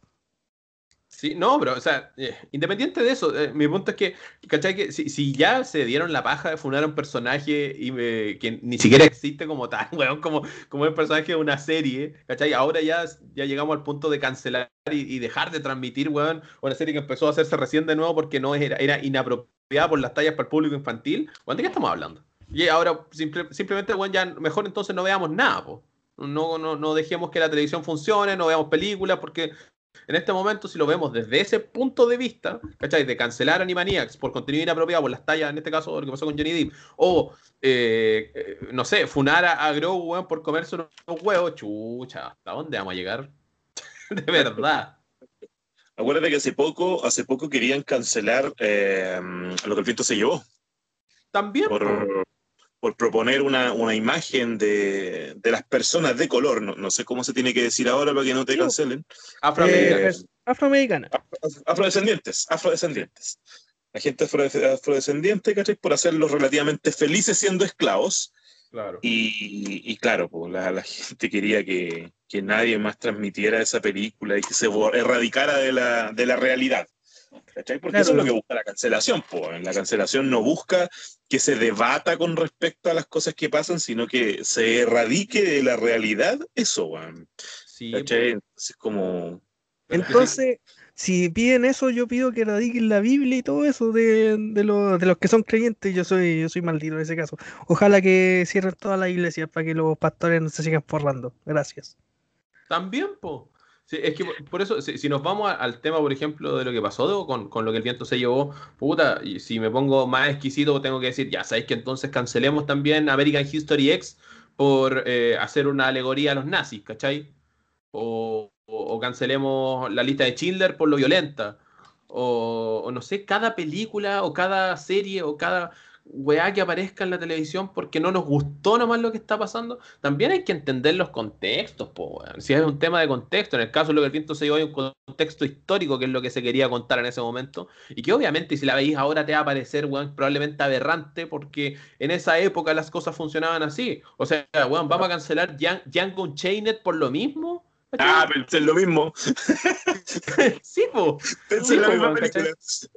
Sí, no, pero, o sea, eh, independiente de eso, eh, mi punto es que, ¿cachai? Que si, ya se dieron la paja de funar a un personaje y que ni siquiera existe como tal, weón, como, como personaje de una serie, ¿cachai? Ahora ya, ya llegamos al punto de cancelar y, dejar de transmitir, weón, una serie que empezó a hacerse recién de nuevo porque no era, era inapropiada por las tallas para el público infantil. ¿de qué estamos hablando? Y ahora simplemente, weón, ya mejor entonces no veamos nada, po. No, no, no dejemos que la televisión funcione, no veamos películas, porque en este momento, si lo vemos desde ese punto de vista, ¿cachai? De cancelar Animaniacs por contenido inapropiado, por las tallas, en este caso, lo que pasó con Johnny Depp, o, eh, eh, no sé, funar a, Grow, por comerse unos huevos, chucha, ¿hasta dónde vamos a llegar? de verdad. Acuérdate que hace poco, hace poco querían cancelar eh, lo que el viento se llevó. También por proponer una, una imagen de, de, las personas de color, no, no, sé cómo se tiene que decir ahora para que no te cancelen. Afroamericanas. afroamericana. afrodescendientes, afrodescendientes. La gente afrodescendiente, ¿cachai? Por hacerlos relativamente felices siendo esclavos. Claro. Y, y claro, pues la, la, gente quería que, que, nadie más transmitiera esa película y que se erradicara de la, de la realidad. Porque eso es lo que busca la cancelación. Pues. La cancelación no busca que se debata con respecto a las cosas que pasan, sino que se erradique de la realidad eso, Sí, Entonces, como... Entonces, si piden eso, yo pido que erradiquen la Biblia y todo eso de, de, los que son creyentes. Yo soy, yo soy maldito en ese caso. Ojalá que cierren todas las iglesias para que los pastores no se sigan forrando. Gracias. También, po es que por eso, si, nos vamos al tema, por ejemplo, de lo que pasó con, con, lo que el viento se llevó, puta, y si me pongo más exquisito, tengo que decir, ya sabéis que entonces cancelemos también American History X por eh, hacer una alegoría a los nazis, ¿cachai? O, cancelemos la lista de Schindler por lo violenta. O no sé, cada película o cada serie o cada weá que aparezca en la televisión porque no nos gustó nomás lo que está pasando, también hay que entender los contextos, po, Si es un tema de contexto, en el caso de lo que el viento se llevó hay un contexto histórico que es lo que se quería contar en ese momento, y que obviamente si la veis ahora te va a parecer, weón, probablemente aberrante porque en esa época las cosas funcionaban así. O sea, weón, vamos a cancelar Django Unchained por lo mismo. Ah, pensé en lo mismo. sí, po. Pensé en la misma película.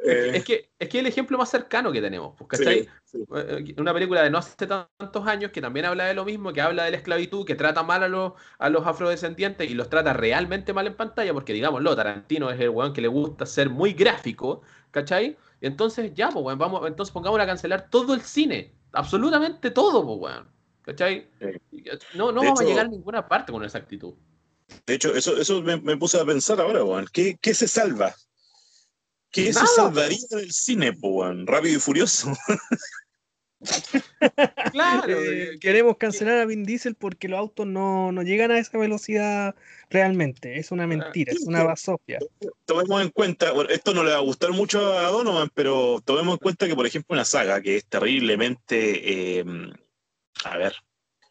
Eh. Es, que, es que el ejemplo más cercano que tenemos, ¿cachai? Eh, una película de no hace tantos años que también habla de lo mismo, que habla de la esclavitud, que trata mal a los, a los afrodescendientes y los trata realmente mal en pantalla, porque digámoslo, Tarantino es el weón que le gusta ser muy gráfico, ¿cachai? Y entonces ya, pues, weón, vamos, entonces pongámosle a cancelar todo el cine, absolutamente todo, pues, weón. ¿Cachai? No, no vamos a llegar a ninguna parte con esa actitud. De hecho, eso, eso me, me puse a pensar ahora, Juan. ¿Qué, ¿Qué, se salva? ¿Qué se salvaría del cine, Juan? Rápido y furioso. claro. Eh, queremos cancelar a Vin Diesel porque los autos no, no, llegan a esa velocidad realmente. Es una mentira, es una basofia. Tomemos en cuenta, bueno, esto no le va a gustar mucho a Donovan, pero tomemos en cuenta que, por ejemplo, una saga que es terriblemente, eh, a ver,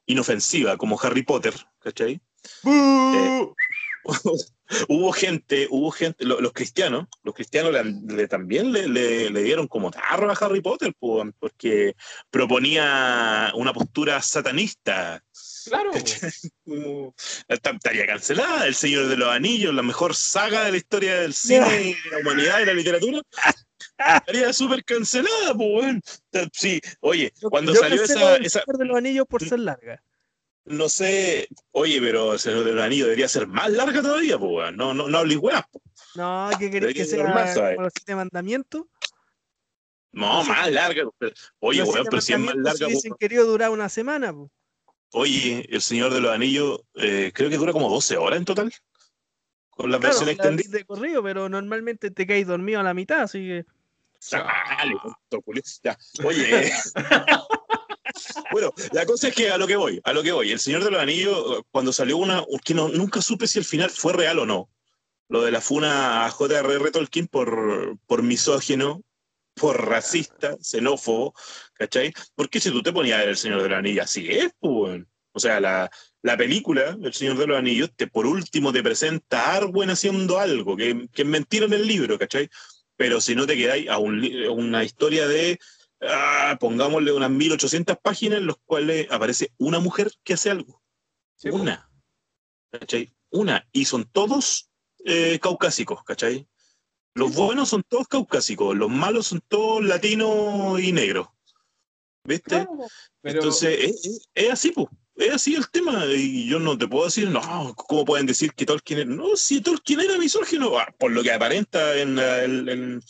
inofensiva, como Harry Potter, ¿cachai? ¡Bú! hubo gente, hubo gente, lo- los cristianos, los cristianos le, le- también le, le- dieron como tarro a Harry Potter, po, porque proponía una postura satanista. Claro. Como- esta- Estaría cancelada, El Señor de los Anillos, la mejor saga de la historia del cine, y la humanidad y la literatura. Estaría súper cancelada, pues. Sí, oye, Yo- cuando yo salió cancelo esa, el esa, Señor de los anillos por ser larga. No sé, oye, pero El Señor de los Anillos debería ser más larga todavía, pues, weón. No, no, no hables po. No, ¿qué querés que más, sea como los siete mandamientos? No, Los más larga. Oye, weón, pero si es más larga. hubiesen po. querido durar una semana. Oye, El Señor de los Anillos, eh, creo que dura como 12 horas en total. Con la Claro, versión extendida. de corrido, pero normalmente te caes dormido a la mitad, así que. Dale. Ya. Oye. bueno, la cosa es que a lo que voy, a lo que voy. El Señor de los Anillos, cuando salió una, que no, nunca supe si el final fue real o no. Lo de la funa a J.R.R. Tolkien por, por misógino, por racista, xenófobo, ¿cachai? Porque si tú te ponías El Señor de los Anillos, así es, pues. O sea, la, la película, El Señor de los Anillos, te, por último te presenta a Arwen haciendo algo, que, es mentira en el libro, ¿cachai? Pero si no te quedáis a, a una historia de, ah, pongámosle unas 1800 páginas en las cuales aparece una mujer que hace algo. Sí, una. ¿Cachai? Una. Y son todos eh, caucásicos, ¿cachai? Los buenos son todos caucásicos, los malos son todos latinos y negros. ¿Viste? Claro, pero- Entonces, es, es- es así, pues. Es así el tema. Y yo no te puedo decir, no, ¿cómo pueden decir que Tolkien era? No, si Tolkien era misógino, ah, por lo que aparenta en- en-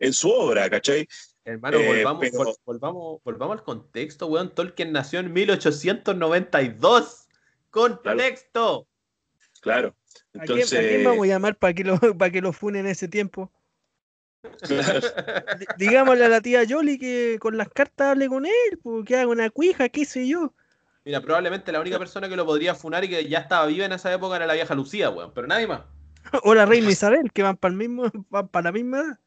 en su obra, ¿cachai? Hermano, Eh, volvamos, pero- vol- volvamos, volvamos al contexto, weón. Tolkien nació en 1892. Contexto. Claro. ¿A quién, Entonces, a quién vamos a llamar para que lo, para que lo funen en ese tiempo? claro. Digámosle a la tía Yoli que con las cartas hable con él, porque haga una cuija, qué sé yo. Mira, probablemente la única persona que lo podría funar y que ya estaba viva en esa época era la vieja Lucía, weón. Pero nadie más. O la reina Isabel, que van para el mismo, van para la misma edad.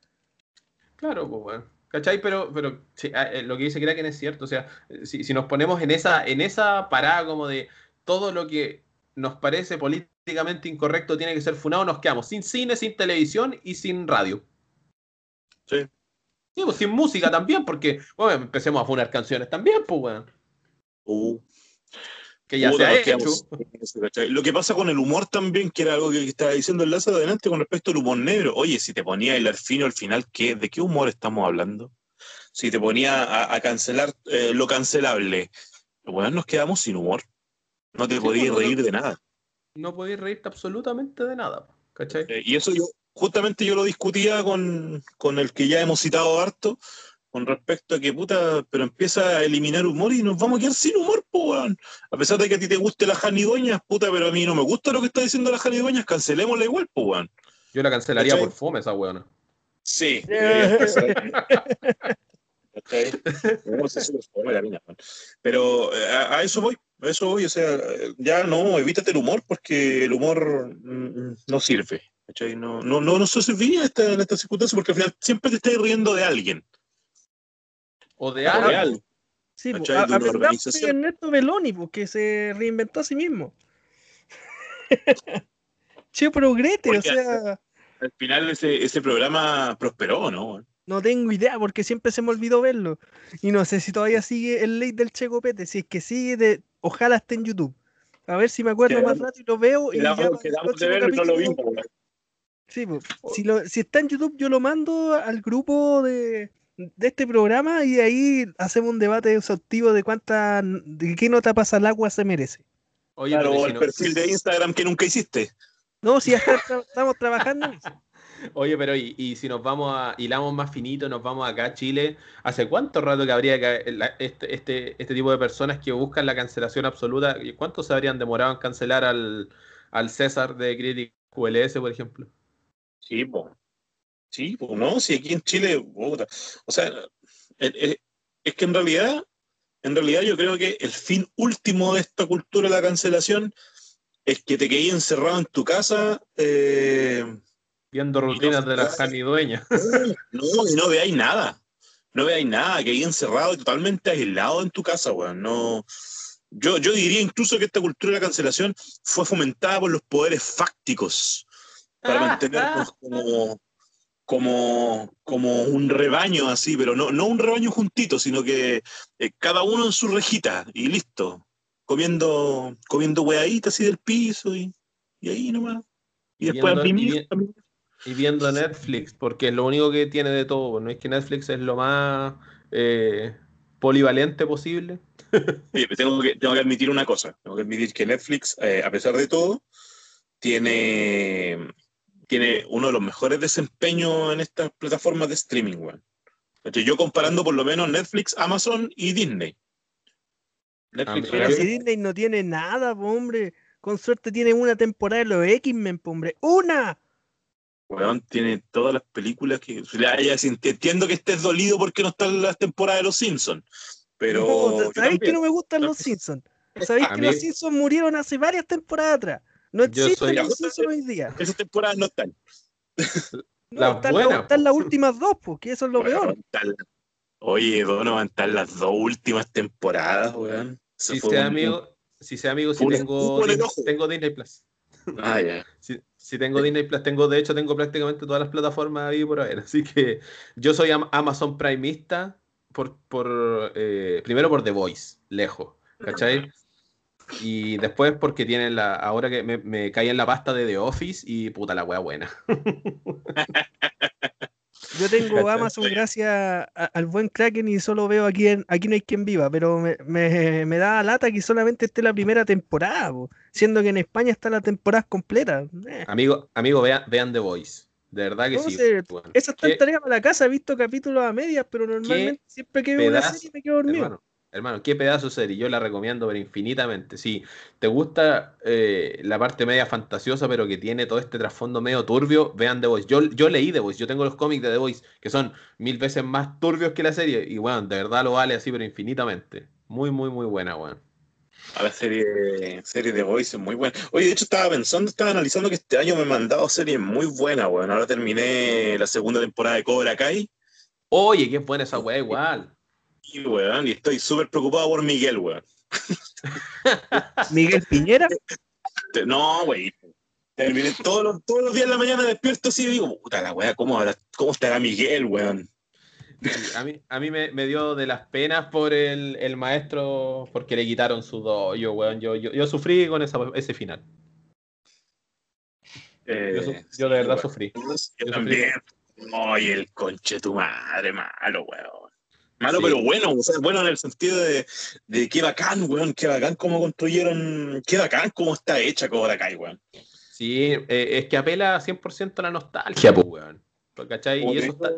Claro, pues, weón. ¿Cachai? Pero, pero sí, ah, eh, lo que dice Kraken es cierto. O sea, si, si nos ponemos en esa, en esa parada como de todo lo que nos parece políticamente incorrecto tiene que ser funado, nos quedamos sin cine, sin televisión y sin radio. Sí. Sí, pues sin música también, porque, bueno, empecemos a funar canciones también, pues, weón. Uh, Lo que pasa con el humor también, que era algo que estaba diciendo el Lazo adelante con respecto al humor negro. Oye, si te ponía el fino al final, ¿qué, ¿de qué humor estamos hablando? Si te ponía a, a cancelar eh, lo cancelable, bueno, nos quedamos sin humor. No te Sí, podías pues, no, reír de nada. No podéis reírte absolutamente de nada, ¿cachai? Eh, y eso yo, justamente yo lo discutía con, con el que ya hemos citado harto, con respecto a que, puta, pero empieza a eliminar humor y nos vamos a quedar sin humor, po, weón. A pesar de que a ti te guste la Janidueñas, puta, pero a mí no me gusta lo que está diciendo la Janidueñas, cancelémosla igual, po, weón. Yo la cancelaría ¿Cachai? por fome esa weona. Sí. Pero eh, a, a eso voy, a eso voy, o sea, ya no, evítate el humor porque el humor mm, no sirve. ¿cachai? No, no, no, no se serviría en esta, en esta circunstancia porque al final siempre te estás riendo de alguien. O de algo. algo. Sí, po, a- De. Ernesto Beloni, porque se reinventó a sí mismo. che, progrete, o Porque sea, Al final ese, ese programa prosperó, ¿no? no tengo idea porque siempre se me olvidó verlo. Y no sé si todavía sigue el ley del Checopete. Si es que sigue, de, ojalá esté en YouTube. A ver si me acuerdo Quedamos- más rato y lo veo. Y ya Quedamos, quedamos de verlo y no lo vimos. Sí, si, lo- si está en YouTube, yo lo mando al grupo de, de este programa y ahí hacemos un debate exhaustivo de cuánta, de qué nota pasa el agua se merece. Oye, Claro, pero si el no- perfil de Instagram que nunca hiciste. No, si ya está- estamos trabajando en eso. Oye, pero y, y si nos vamos a hilamos más finito, nos vamos acá a Chile, ¿hace cuánto rato que habría que la- este, este, este tipo de personas que buscan la cancelación absoluta, y cuánto se habrían demorado en cancelar al, al César de Critic QLS, por ejemplo? Sí, po. Sí, pues no, si aquí en Chile, puta. o sea, el- el- es que en realidad, en realidad yo creo que el fin último de esta cultura de la cancelación es que te quedes encerrado en tu casa, eh, Viendo rutinas de las janidueñas. no, y no veáis nada, no veáis nada, que ahí encerrado y totalmente aislado en tu casa, weón, no, yo, yo diría incluso que esta cultura de la cancelación fue fomentada por los poderes fácticos para mantenernos como, como, como un rebaño así, pero no, no un rebaño juntito, sino que eh, cada uno en su rejita y listo, comiendo, comiendo hueaditas así del piso y, y ahí nomás. Y después Viendo- a y. Y viendo Netflix, porque es lo único que tiene de todo. No es que Netflix es lo más eh, polivalente posible. Pero tengo que, tengo que admitir una cosa. Tengo que admitir que Netflix, eh, a pesar de todo, tiene, tiene uno de los mejores desempeños en estas plataformas de streaming, weón. Entonces, yo comparando por lo menos Netflix, Amazon y Disney. Netflix Ah, Pero Pero si Disney no tiene nada, po, hombre. Con suerte tiene una temporada de los X-Men, hombre. ¡Una! weón, tiene todas las películas que. Entiendo que estés dolido porque no están las temporadas de los Simpsons. Pero. No, ¿Sabéis que no me gustan los Simpsons? ¿Sabéis que mí- los Simpsons murieron hace varias temporadas atrás? No existen Simpsons hoy día. Esas temporadas no están. No, Las están, buenas, están po. las últimas dos, porque eso es lo Weón, peor. están- Oye, Donovan, están las dos últimas temporadas, weón. Eso Si sea un- amigo, si sea amigo, si tengo, escupo en el Dis- ojo. tengo Disney Plus. Ah, ya. Si, si tengo Disney Plus, tengo, de hecho, tengo prácticamente todas las plataformas ahí por haber. Así que yo soy Am- Amazon Primeista por, por eh, primero por The Voice, lejos, ¿cachai? Y después porque tienen la, ahora que me, me caí en la pasta de The Office y puta la wea buena. Yo tengo. Amazon gracias a- al buen Kraken y solo veo aquí en Aquí no hay quien viva, pero me, me- me da lata que solamente esté la primera temporada, po, siendo que en España está la temporada completa. Eh, Amigo, amigo vean, vean The Voice. De verdad que No sí. sé, weón. Esa está en tarea para la casa, he visto capítulos a medias, pero normalmente siempre que veo una serie me quedo dormido. Hermano, hermano, qué pedazo de serie. Yo la recomiendo, pero infinitamente. Si te gusta eh, la parte media fantasiosa, pero que tiene todo este trasfondo medio turbio, vean The Voice. Yo, yo leí The Voice, yo tengo los cómics de The Voice, que son mil veces más turbios que la serie. Y bueno, de verdad lo vale así, pero infinitamente. Muy, muy, muy buena, weón. A la serie, serie de Voice es muy buena. Oye, de hecho estaba pensando, estaba analizando que este año me he mandado series muy buenas, weón. Ahora terminé la segunda temporada de Cobra Kai Oye, qué buena esa weá, igual. Y, weón, y estoy súper preocupado por Miguel, weón. Miguel Piñera, No, güey. Terminé todos los, todos los días de la mañana despierto así y digo, puta la weá, ¿cómo, habrá- ¿cómo estará Miguel, weón? Sí, a mí, a mí me, me dio de las penas por el, el maestro, porque le quitaron su dojo, weón. Yo, yo, yo sufrí con esa, ese final. Eh, Yo, yo de verdad sufrí. Yo también. Oye, el conche tu madre, malo, weón. Malo, Sí. pero bueno, o sea, bueno en el sentido de, de qué bacán, weón, qué bacán cómo construyeron, qué bacán cómo está hecha Cobra Kai, weón. Sí, eh, es que apela 100% a la nostalgia, pues, weón. ¿Cachai? Como Y eso, está,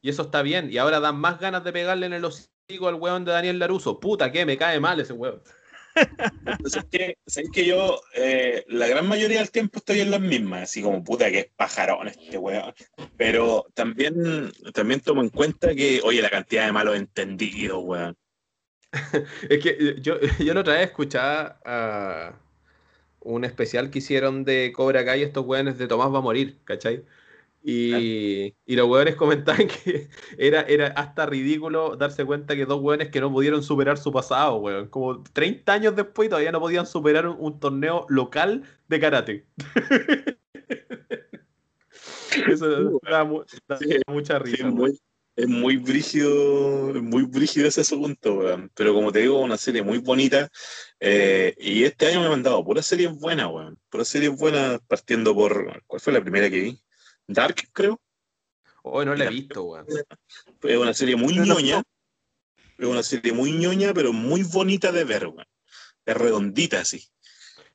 y eso está bien. Y ahora dan más ganas de pegarle en el hocico al weón de Daniel Laruso. Puta, que me cae mal ese weón. Entonces, que, ¿sabes que yo eh, la gran mayoría del tiempo estoy en las mismas, así como puta que es pajarón este weón? Pero también, también tomo en cuenta que, oye, la cantidad de malos entendidos, weón. Es que eh, yo, yo la otra vez escuchaba a un especial que hicieron de Cobra Kai, estos weones de Tomás va a morir, ¿cachai? Y, y los weones comentaban que era, era hasta ridículo darse cuenta que dos weones que no pudieron superar su pasado, weón. Como 30 años después todavía no podían superar un, un torneo local de karate. Eso da, mu- da Sí, mucha Sí, risa. es muy, es muy brígido, es muy brígido ese asunto, weón. Pero como te digo, una serie muy bonita. eh, y este año me he mandado puras series buenas, weón. Puras series buenas, partiendo por. ¿Cuál fue la primera que vi? Dark, creo. Hoy no la he visto, weón. Es una serie muy ñoña. Es una serie muy ñoña, pero muy bonita de ver, weón. Es redondita, así.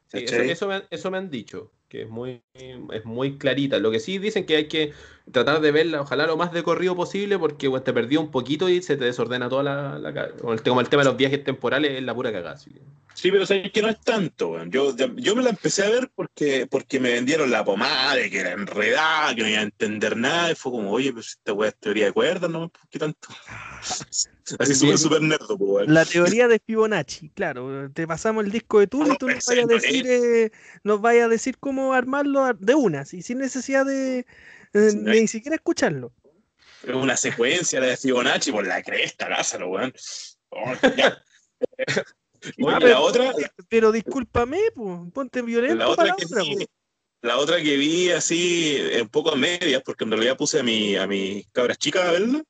Sí, eso, eso me, han- eso me han dicho, que es muy, es muy clarita. Lo que sí dicen que hay que tratar de verla, ojalá lo más de corrido posible, porque bueno, te perdió un poquito y se te desordena toda la, la como, el, como el tema de los viajes temporales es la pura cagada. Sí, pero sabes que no es tanto, weón. Yo, yo me la empecé a ver porque, porque me vendieron la pomada, de que era enredada, que no iba a entender nada, y fue como, oye, pues esta weá es teoría de cuerdas, ¿no? ¿Por qué tanto? Así súper, súper nerdo, pues, la teoría de Fibonacci, claro, te pasamos el disco de tú y tú nos vayas a decir, eh, nos vayas a decir cómo armarlo de una, y sin necesidad de eh, ni siquiera escucharlo. Es una secuencia la de Fibonacci por la cresta, Lázaro, weón. Oh, Ah, la pero- otra, Pero discúlpame, pues, ponte violento la otra la que otra, vi, po. la otra que vi así, un poco a medias, porque en realidad puse a, mi, a mis cabras chicas a verla,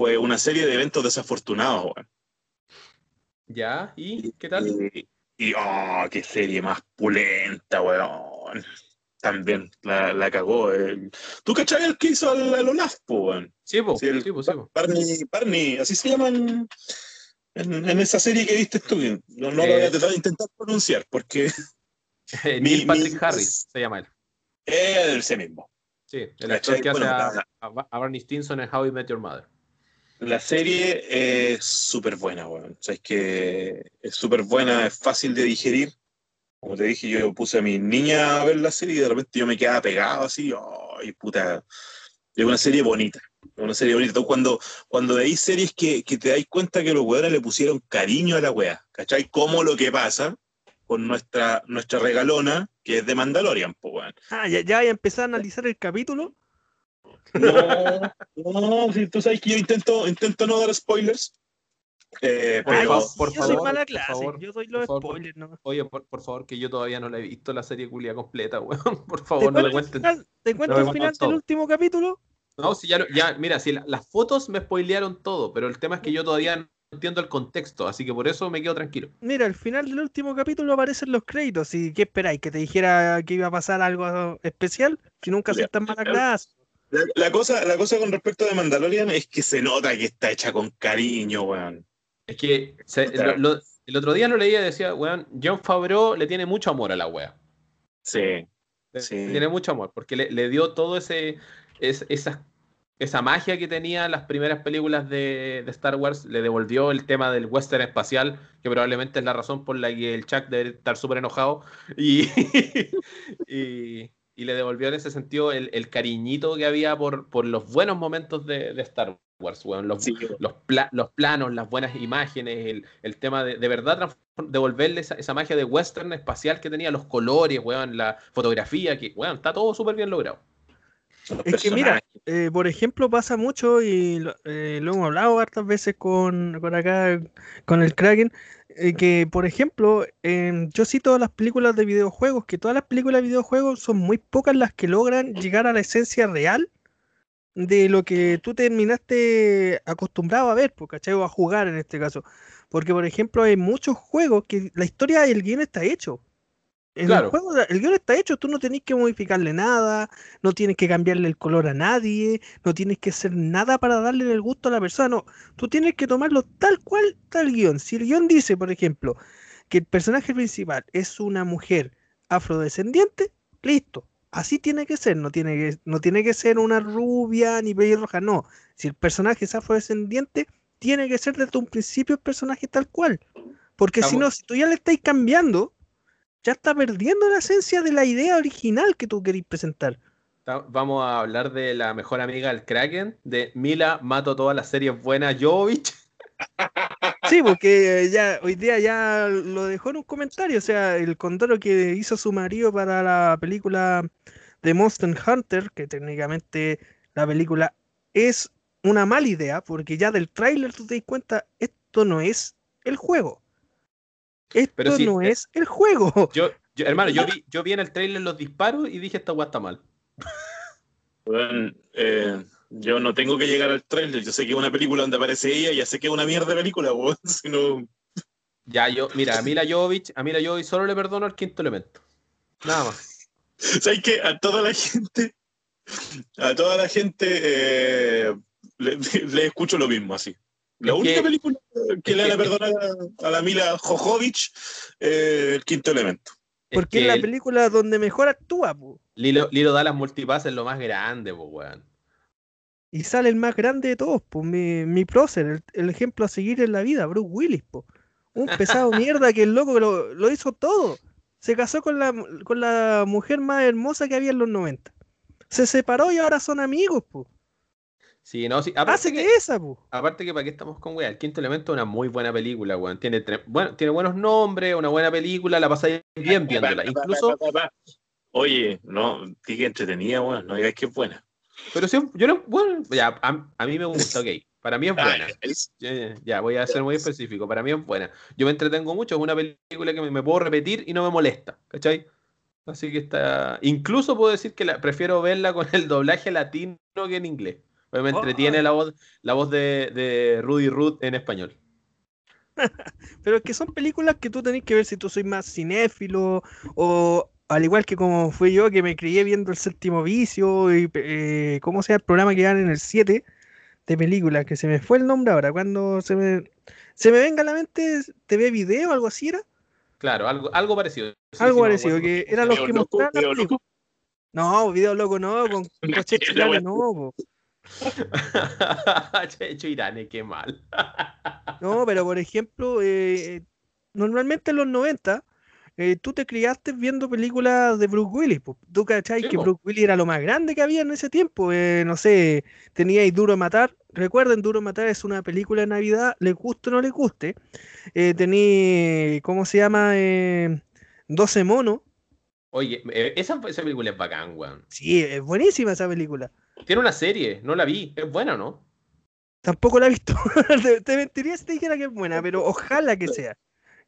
fue una serie de eventos desafortunados, weón. ¿Ya? ¿Y qué tal? Y, y, oh, qué serie más pulenta, weón. También la, la cagó. el- ¿Tú cachai el que hizo al, al Olaf, weón? Sí, po, Sí, el- sí, po, sí, po. Barney, Barney, así se llaman en, en esa serie que viste tú. No, no lo voy a Eh. tratar de intentar pronunciar porque Eh, Mi- Neil Patrick mi- Harris se llama él. es ese mismo. Sí, el actor que hace Bueno, a- a Barney Stinson en How I Met Your Mother. La serie es súper buena, weón. O sea, es que es súper buena, es fácil de digerir. Como te dije, yo puse a mi niña a ver la serie y de repente yo me quedaba pegado así. ¡Ay, puta! Es una serie bonita. Es una serie bonita. Cuando, cuando veis series que, que te dais cuenta que los weones le pusieron cariño a la wea. ¿Cachai? Como lo que pasa con nuestra, nuestra regalona, que es de Mandalorian, pues, weón. Ah, ya, ya voy a empezar a analizar el capítulo. No, no, si tú sabes que yo intento, intento no dar spoilers. Eh, Por Ay, pero- favor, por yo soy favor, mala por clase, favor, yo doy por los favor, spoilers, ¿no? Oye, por, por favor, que yo todavía no la he visto la serie culia completa, weón. Por ¿Te favor, no el cuenten. final, te cuento me el final del último capítulo? No, si ya, lo- ya mira, si la- las fotos me spoilearon todo, pero el tema es que yo todavía no entiendo el contexto, así que por eso me quedo tranquilo. Mira, al final del último capítulo aparecen los créditos. ¿Y qué esperáis? ¿Que te dijera que iba a pasar algo especial? Si nunca soy Ya. tan mala clase. La, la cosa, la cosa con respecto de Mandalorian es que se nota que está hecha con cariño, weón. Es que se- lo- lo- el otro día lo leía y decía, weón, John Favreau le tiene mucho amor a la wea. Sí. Le- Sí. Tiene mucho amor, porque le, le dio todo ese, es- esa, esa magia que tenía las primeras películas de, de Star Wars, le devolvió el tema del western espacial, que probablemente es la razón por la que el Chuck debe estar súper enojado, y, y, y le devolvió en ese sentido el, el cariñito que había por, por los buenos momentos de, de Star Wars, weón, los, Sí. los, pla- los planos, las buenas imágenes, el, el tema de, de verdad devolverle esa, esa magia de western espacial que tenía, los colores, weón, la fotografía, que, weón, está todo súper bien logrado. Es que mira, eh, por ejemplo, pasa mucho y lo, eh, lo hemos hablado hartas veces con, con acá, con el Kraken, eh, que por ejemplo, em, yo cito las películas de videojuegos, que todas las películas de videojuegos son muy pocas las que logran llegar a la esencia real de lo que tú terminaste acostumbrado a ver, ¿cachai? O a jugar en este caso. Porque, por ejemplo, hay muchos juegos que la historia y el guion está hecho. Claro. el juego el guion está hecho, tú no tenés que modificarle nada, no tienes que cambiarle el color a nadie, no tienes que hacer nada para darle el gusto a la persona, no, tú tienes que tomarlo tal cual el guion. Si el guion dice, por ejemplo, que el personaje principal es una mujer afrodescendiente, listo, así tiene que ser, no tiene que, no tiene que ser una rubia ni pelirroja, no. Si el personaje es afrodescendiente, tiene que ser desde un principio el personaje tal cual. Porque si no, si tú ya le estáis cambiando, ya está perdiendo la esencia de la idea original que tú queréis presentar. Ta- Vamos a hablar de la mejor amiga del Kraken, de Mila Mato todas las series buenas, Jovich. Sí, porque eh, ya hoy día ya lo dejó en un comentario, o sea, el condoro que hizo su marido para la película de Monster Hunter, que técnicamente la película es una mala idea, porque ya del tráiler tú te das cuenta, esto no es el juego. Esto Pero sí, no eh, es el juego. Yo, yo- hermano, yo vi, yo vi en el trailer los disparos y dije esta weá está mal. Weón, eh, yo no tengo que llegar al trailer. Yo sé que es una película donde aparece ella, ya sé que es una mierda de película, weón. Si no- Ya, yo, mira, a Mila Jovich, a Mila Jovich solo le perdono el quinto elemento. Nada más. ¿Sabes qué? A toda la gente, a toda la gente eh, le, le escucho lo mismo así. La única que- película que le que- van a perdonar a, a la Mila Jojovich, eh, el quinto elemento. Porque es es la película donde mejor actúa, po, Lilo, Lilo Dallas Multipass es lo más grande, pues, weón. y sale el más grande de todos, po, mi, mi prócer, el, el ejemplo a seguir en la vida, Bruce Willis, po. Un pesado mierda que el loco lo, lo hizo todo. Se casó con la, con la mujer más hermosa que había en los 90. Se separó y ahora son amigos, po. Sí, no, sí. Aparte Hace que, que esa, aparte que para qué estamos con weá. El quinto elemento es una muy buena película, weón. Tiene, tre- bueno, tiene buenos nombres, una buena película, la pasáis bien viéndola. Incluso, Oye, no, sigue entretenida, weón, no digáis que es buena. pero sí, yo no, bueno, ya, a, a mí me gusta, ok. Para mí es buena. Ah, es- Ya, ya, voy a ser muy específico. Para mí es buena. Yo me entretengo mucho. Es una película que me, me puedo repetir y no me molesta. ¿Cachai? Así que está. Incluso puedo decir que la, prefiero verla con el doblaje latino que en inglés. Me Oh. entretiene la voz, la voz de, de Rudy Ruth en español. Pero es que son películas que tú tenés que ver si tú soy más cinéfilo o al igual que como fui yo que me crié viendo el séptimo vicio y eh, cómo sea el programa que dan en el 7 de películas, que se me fue el nombre ahora, cuando se me, se me venga a la mente TV video, algo así era, Claro, algo, algo parecido. Sí, algo sí, parecido, que eran los que loco, mostraban video loco. No, video loco no, con Chilane wea. no, po. llama. Checho Irane, qué mal. No, pero por ejemplo, eh, normalmente en los 90 eh, tú te criaste viendo películas de Bruce Willis. po. Tú cachai Sí, que po. Bruce Willis era lo más grande que había en ese tiempo. eh, no sé, teníais Duro de Matar. Recuerden, Duro de Matar es una película de Navidad, les guste o no les guste. Eh, tení, ¿cómo se llama? Eh, 12 monos. Oye, eh, esa, esa película es bacán, weón. Sí, es buenísima esa película. Tiene una serie, no la vi. Es buena, ¿no? Tampoco la he visto. te, mentiría si te dijera que es buena, pero ojalá que sea.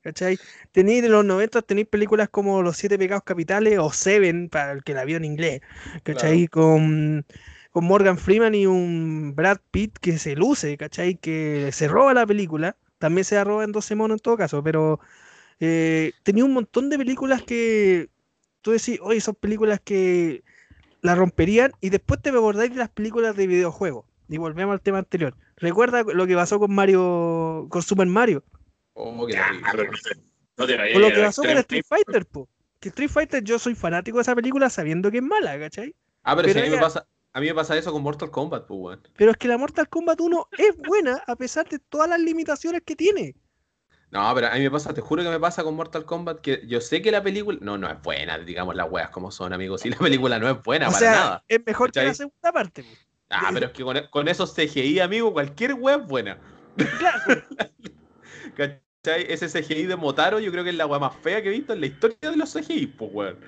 ¿Cachai? Tenéis de los 90, tenéis películas como Los Siete Pecados Capitales o Seven, para el que la vio en inglés. ¿Cachai? Con, con Morgan Freeman y un Brad Pitt que se luce, ¿cachai? Que se roba la película. También se la roba en 12 monos en todo caso, pero eh, tenía un montón de películas que tú decís, oye, son películas que la romperían y después te acordáis de las películas de videojuegos. Y volvemos al tema anterior. ¿Recuerda lo que pasó con Mario, con Super Mario? Oh, no te- vayas O lo que pasó con. Street Fighter, po. Que Street Fighter yo soy fanático de esa película sabiendo que es mala, ¿cachai? Ah, pero, Pero si a mí, me pasa, a mí me pasa eso con Mortal Kombat, pues, weón. Pero es que la Mortal Kombat 1 es buena a pesar de todas las limitaciones que tiene. No, pero a mí me pasa, te juro que me pasa con Mortal Kombat que yo sé que la película. No, no es buena, digamos las weas como son, amigos. Si la película no es buena o para sea, nada. es mejor que la segunda parte. Ah, pero es que con, con esos CGI, amigo, cualquier wea es buena. Claro, ¿Cachai? Ese CGI de Motaro, yo creo que es la wea más fea que he visto en la historia de los CGI, pues, weón.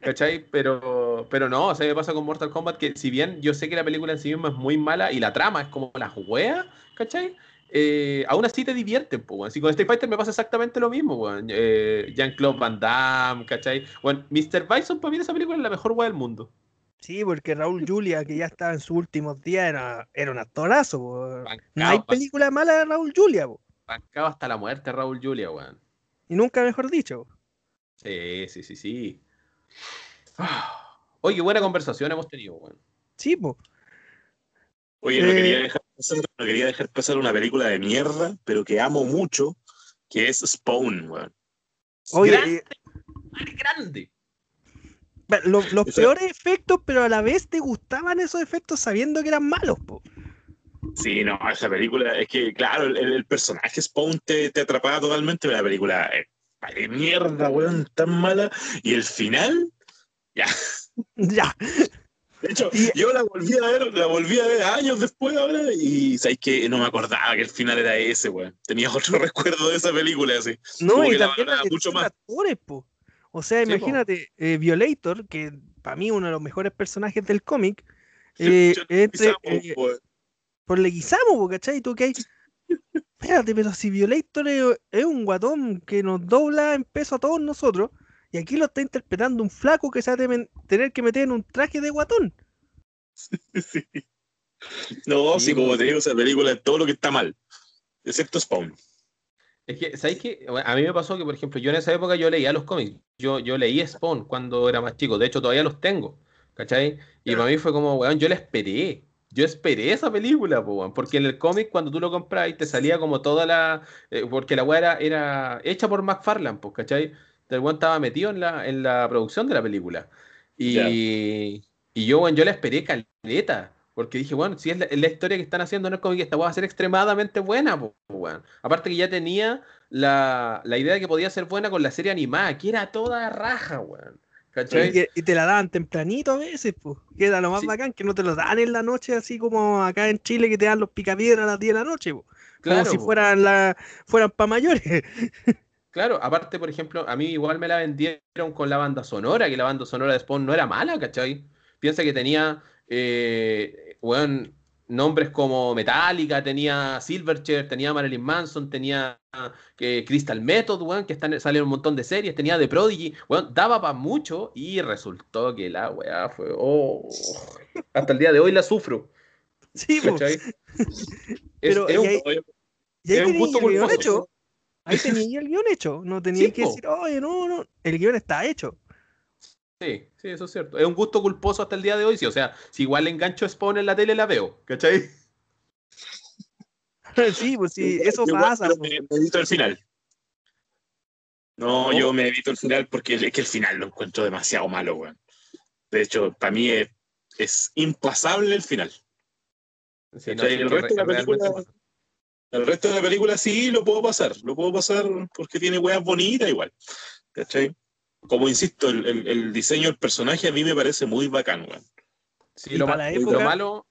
¿Cachai? Pero, pero no, o sea, me pasa con Mortal Kombat que si bien yo sé que la película en sí misma es muy mala y la trama es como las weas, ¿cachai? Eh, aún así te divierten, pues, weón. Si con Street Fighter me pasa exactamente lo mismo, weón. Eh, Jean-Claude Van Damme, ¿cachai? Bueno, Mr. Bison para mí esa película es la mejor wea del mundo. sí, porque Raúl Julia, que ya estaba en sus últimos días, era, era un actorazo. po. No hay película mala de Raúl Julia, po. bancado hasta la muerte Raúl Julia, weón. y nunca mejor dicho. po. Sí, sí, sí, sí. Oye, qué buena conversación hemos tenido, weón. Sí, po. Oye, no Eh, quería, dejar no quería dejar pasar una película de mierda, pero que amo mucho, que es Spawn, weón. Oye, Grande, eh, madre, grande. Los peores efectos, pero a la vez te gustaban esos efectos sabiendo que eran malos, po. Sí, no, esa película, es que, claro, el, el personaje Spawn te, te atrapaba totalmente, pero la película es de mierda, weón, tan mala. Y el final, ya. Ya. De hecho, Y- yo la volví a ver, la volví a ver años después ahora, y sabéis que no me acordaba que el final era ese, weón. Tenía otro recuerdo de esa película, así. No, Como y que también la mucho más. actores, po. O sea, Sí, imagínate, eh, Violator, que para mí uno de los mejores personajes del cómic, eh, entre, eh, por Leguizamo, ¿cachai? Tú que hay... Espérate, pero si Violator es, es un guatón que nos dobla en peso a todos nosotros, y aquí lo está interpretando un flaco que se va a tener que meter en un traje de guatón. Sí. No, Sí, sí, como te digo, esa película es todo lo que está mal, excepto Spawn. Es que, ¿sabéis qué? Bueno, A mí me pasó que, por ejemplo, yo en esa época yo leía los cómics. Yo, yo leí Spawn cuando era más chico. De hecho, todavía los tengo. ¿Cachai? Y para mí fue como, weón, yo la esperé. Yo esperé esa película, po, weón, porque en el cómic cuando tú lo compras te salía como toda la... eh, porque la weá era, era hecha por McFarlane, pues, ¿cachai? El weón estaba metido en la, en la producción de la película. Y, y yo, weón, yo la esperé caleta. Porque dije, bueno, si es la, es la historia que están haciendo en el cómic, esta weá va a ser extremadamente buena, po, weón. Aparte que ya tenía la, la idea de que podía ser buena con la serie animada, que era toda raja, weón. ¿Cachai? Y, y te la daban tempranito a veces, pues. Que era lo más Sí. bacán, que no te lo dan en la noche, así como acá en Chile, que te dan los picapiedras a las 10 de la noche. Como Claro, si po. fueran la, fueran para mayores. Claro, aparte, por ejemplo, a mí igual me la vendieron con la banda sonora, que la banda sonora de Spawn no era mala, ¿cachai? Piensa que tenía, eh, weón, nombres como Metallica, tenía Silverchair, tenía Marilyn Manson, tenía que Crystal Method, weón, que están, salen un montón de series, tenía The Prodigy, weón, daba para mucho y resultó que la weá fue, oh, hasta el día de hoy la sufro. Sí, ¿cachai? Es, Pero, es un, y ahí- es un gusto culposo. Ahí tenía el guion hecho. No tenía Sí, que po. decir, oye, no, no. El guion está hecho. Sí, sí, eso es cierto. Es un gusto culposo hasta el día de hoy, sí. O sea, si igual engancho Spawn en la tele, la veo, ¿cachai? sí, pues sí, eso Yo pasa. Me, me evito el final. No, yo me evito el final porque es que el final lo encuentro demasiado malo, weón. De hecho, para mí es, es impasable el final. Sí, no, ¿Cachai? sí, el, que resto de la re- realmente película, pasa. El resto de la película sí lo puedo pasar. Lo puedo pasar porque tiene weas bonitas igual. ¿Cachai? Como insisto, el, el- el diseño del personaje a mí me parece muy bacán, weón. Sí, lo, ma- malo,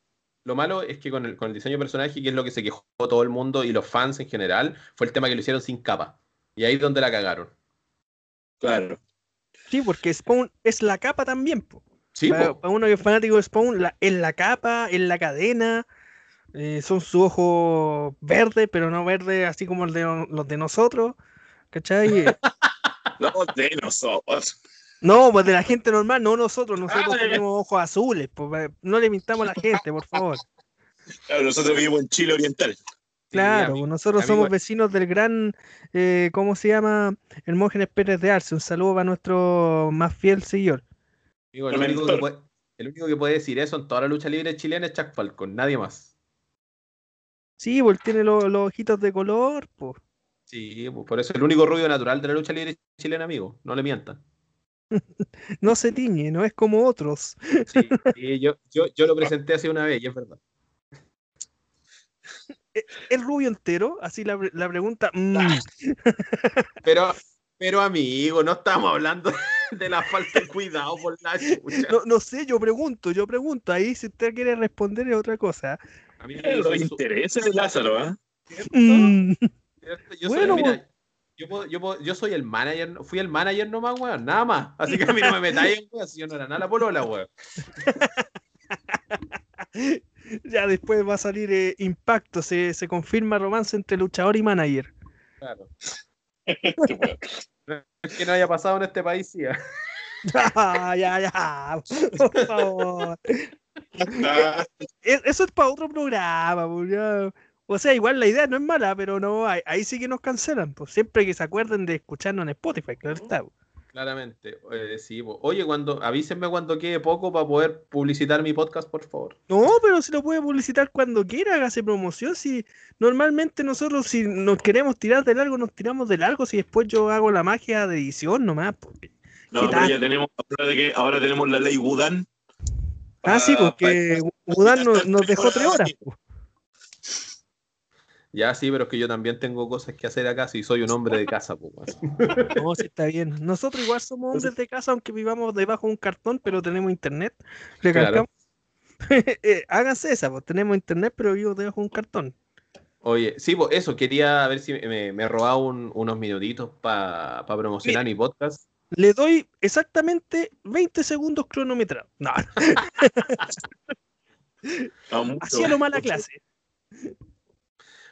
lo malo es que con el, con el diseño de personaje, que es lo que se quejó todo el mundo y los fans en general, fue el tema que lo hicieron sin capa. Y ahí es donde la cagaron. Claro. Sí, porque Spawn es la capa también. po. Sí, para, po. para uno que es fanático de Spawn, la, es la capa, es la cadena. Eh, son sus ojos verdes, pero no verdes así como el de los de nosotros. ¿Cachai? No, de nosotros. No, pues de la gente normal, no nosotros. Nosotros Ah, tenemos ojos azules. pues, no le mintamos a la gente, por favor. Claro, nosotros vivimos en Chile Oriental. Claro, nosotros amigo- somos vecinos del gran, eh, ¿cómo se llama? Hermógenes Pérez de Arce. Un saludo para nuestro más fiel seguidor. Digo, el, Tremendo. único que puede, el único que puede decir eso en toda la lucha libre chilena es Chuck Falcon, nadie más. Sí, él tiene lo- los ojitos de color, pues. Sí, pues, por eso es el único rubio natural de la lucha libre chilena, amigo. No le mientan. No se tiñe, no es como otros. Sí, sí, yo, yo, yo lo presenté hace una vez y es verdad. ¿Es rubio entero? Así la pregunta. mm, Pero, pero amigo, no estamos hablando de la falta de cuidado por la chucha. no, no sé, yo pregunto, yo pregunto. Ahí si usted quiere responder es otra cosa. Yo soy su- intereses de Lázaro, ¿ah? ¿cierto? Mm, ¿Cierto? Yo Bueno, soy, mira, yo, puedo- yo, puedo- yo soy el manager, fui el manager nomás, weón, nada más. Así que a mí no me metáis en weón, si yo no era nada la polola, weón. ya después va a salir eh, impacto. Se, se confirma romance entre luchador y manager. Claro. Es que no haya pasado en este país, sí. ¿eh? Ah, ya, ya. Por favor. Ah, E- Eso es para otro programa. pues, ya. O sea, igual la idea no es mala, pero no, ahí, ahí sí que nos cancelan. Pues siempre que se acuerden de escucharnos en Spotify, claro está. pues. Claramente. eh, sí, po. Oye, cuando, avísenme cuando quede poco para poder publicitar mi podcast, por favor. No, pero si lo puede publicitar cuando quiera, hágase promoción. Si normalmente nosotros, si nos queremos tirar de largo, nos tiramos de largo. Si después yo hago la magia de edición nomás. pues. No, ¿Qué pero ya tenemos, ahora, de que, ahora tenemos la ley Budan. Ah, sí, pa- porque pa- Udán nos, dejó tres horas. pues. Ya sí, pero es que yo también tengo cosas que hacer acá si soy un hombre de casa, po, weón. No, sí está bien. Nosotros igual somos hombres de casa, aunque vivamos debajo de un cartón, pero tenemos internet. Le Claro. Eh, háganse esa, pues tenemos internet, pero vivo debajo de un cartón. Oye, sí, pues eso, quería ver si me, me robaba un- unos minutitos para promocionar mi podcast. Le doy exactamente 20 segundos cronometrados. No, No, mucho, así a lo mala clase.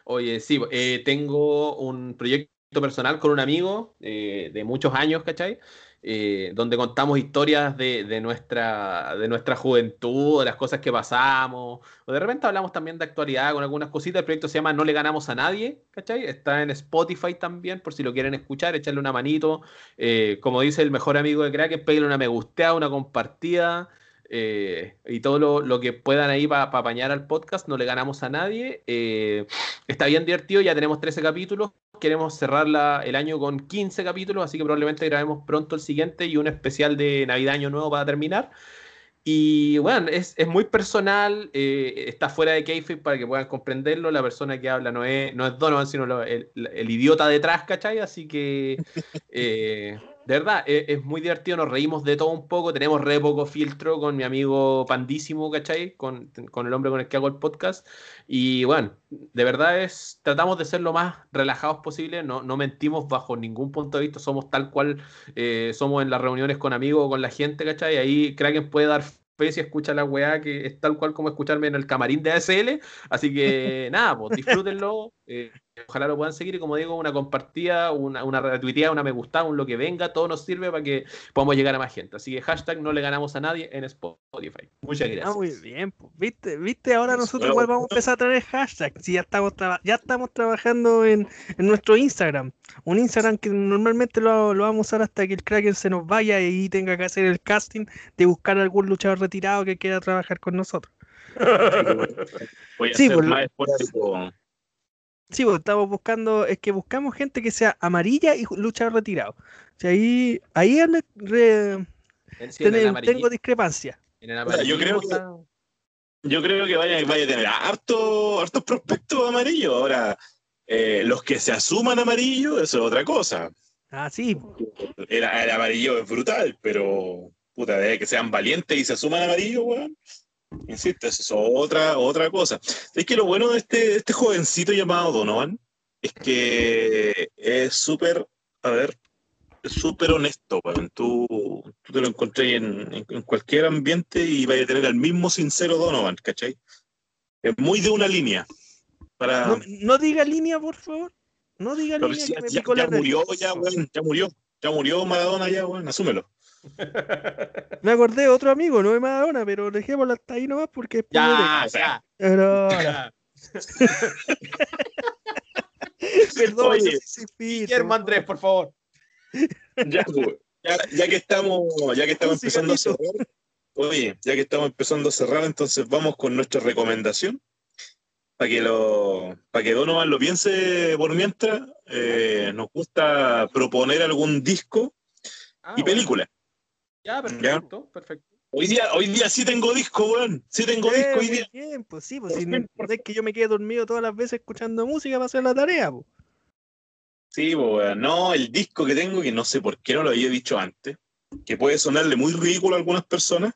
Oye, sí, eh, tengo un proyecto personal con un amigo eh, de muchos años, ¿cachai? Eh, donde contamos historias de, nuestra, de nuestra juventud, de las cosas que pasamos, o de repente hablamos también de actualidad con algunas cositas. El proyecto se llama No le ganamos a nadie, ¿cachai? Está en Spotify también, por si lo quieren escuchar, echarle una manito. Eh, como dice el mejor amigo de Crack, pégale una me gusteada, una compartida. Eh, y todo lo, lo que puedan ahí para apañar al podcast, no le ganamos a nadie. Eh, está bien divertido, ya tenemos 13 capítulos. Queremos cerrar la- el año con 15 capítulos, así que probablemente grabemos pronto el siguiente y un especial de Navidad Año Nuevo para terminar. Y bueno, es, es muy personal, eh, está fuera de Kayfabe para que puedan comprenderlo. La persona que habla no es, no es Donovan, sino lo- el, el idiota detrás, ¿cachai? Así que, eh, de verdad, es, es muy divertido, nos reímos de todo un poco. Tenemos re poco filtro con mi amigo Pandísimo, ¿cachai? Con, con el hombre con el que hago el podcast. Y bueno, de verdad es, tratamos de ser lo más relajados posible, no, no mentimos bajo ningún punto de vista, somos tal cual eh, somos en las reuniones con amigos o con la gente, ¿cachai? Ahí Kraken puede dar especie escucha la weá que es tal cual como escucharme en el camarín de ASL. Así que nada, pues disfrútenlo. Eh, ojalá lo puedan seguir y como digo, una compartida, una, una retuiteada, una me gusta, un lo que venga, todo nos sirve para que podamos llegar a más gente. Así que hashtag no le ganamos a nadie en Spotify. Muchas Ah, gracias. muy bien, pues, viste, viste, ahora nosotros igual vamos a empezar a traer hashtags. Si ya estamos ya estamos trabajando en, en nuestro Instagram. Un Instagram que normalmente lo, lo vamos a usar hasta que el Kraken se nos vaya y tenga que hacer el casting de buscar algún luchador retirado que quiera trabajar con nosotros. Voy a Sí, hacer por lo- más esporádico. Sí, pues estamos buscando, es que buscamos gente que sea amarilla y luchador retirado. O sea, ahí, ahí re- sí, el tengo, discrepancia. en el O sea, yo creo que- Yo creo que vaya, vaya a tener harto, hartos prospectos amarillos. Ahora, eh, los que se asuman amarillos, eso es otra cosa. Ah, sí, El, el amarillo es brutal, pero puta, de que sean valientes y se asuman amarillo, weón. Insisto, eso es otra, otra cosa. Es que lo bueno de este, este jovencito llamado Donovan es que es súper, a ver, súper honesto, weón. Tú, tú te lo encontré en, en- en cualquier ambiente y vaya a tener al mismo sincero Donovan, ¿cachai? Es muy de una línea. Para, no, no diga línea, por favor. No diga pero línea si que me ya, picó ya la murió, ya, weón, ya murió. Ya murió Maradona, ya, weón, asúmelo. Me acordé de otro amigo, no de Maradona, pero dejémoslo hasta ahí nomás porque después Ya, ya, me- Pero ya. perdón, Oye, soy cifrito, Guillermo Andrés, por favor. Ya, pues, ya, ya que estamos, ya que estamos empezando a cerrar, oye, ya que estamos empezando a cerrar, entonces vamos con nuestra recomendación para que lo, para que Donovan lo piense por mientras. eh, nos gusta proponer algún disco Ah, y bueno. Ya, perfecto, perfecto. Hoy día, hoy día sí tengo disco, weón. Sí tengo disco hoy día. bien, pues sí, pues si no es que yo me quedé dormido todas las veces escuchando música para hacer la tarea, pues. Sí, pues, weón. No, el disco que tengo, que no sé por qué no lo había dicho antes, que puede sonarle muy ridículo a algunas personas,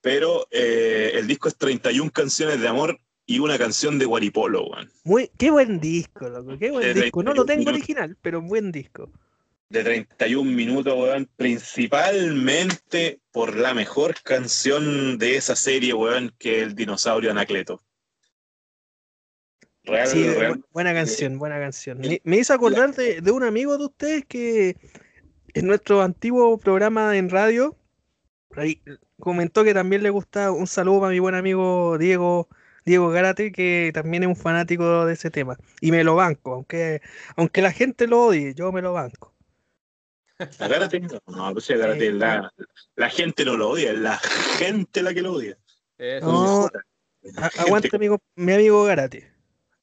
pero eh, el disco es 31 canciones de amor y una canción de Guaripolo, weón. Muy, qué buen disco, loco, qué buen Eh, disco. No lo tengo original, pero buen disco. De 31 minutos, weón, principalmente por la mejor canción de esa serie, weón, que es el dinosaurio Anacleto. Real, Sí, real. buena canción, buena canción. Me, me hizo acordar de, de un amigo de ustedes que en nuestro antiguo programa en radio ahí comentó que también le gusta un saludo para mi buen amigo Diego Diego Gárate, que también es un fanático de ese tema. Y me lo banco, aunque, aunque la gente lo odie, yo me lo banco. Agárrate. No, pues agárrate. La, la gente no lo odia, es la gente la que lo odia. Eso. No. Aguante, amigo, mi amigo Gárate.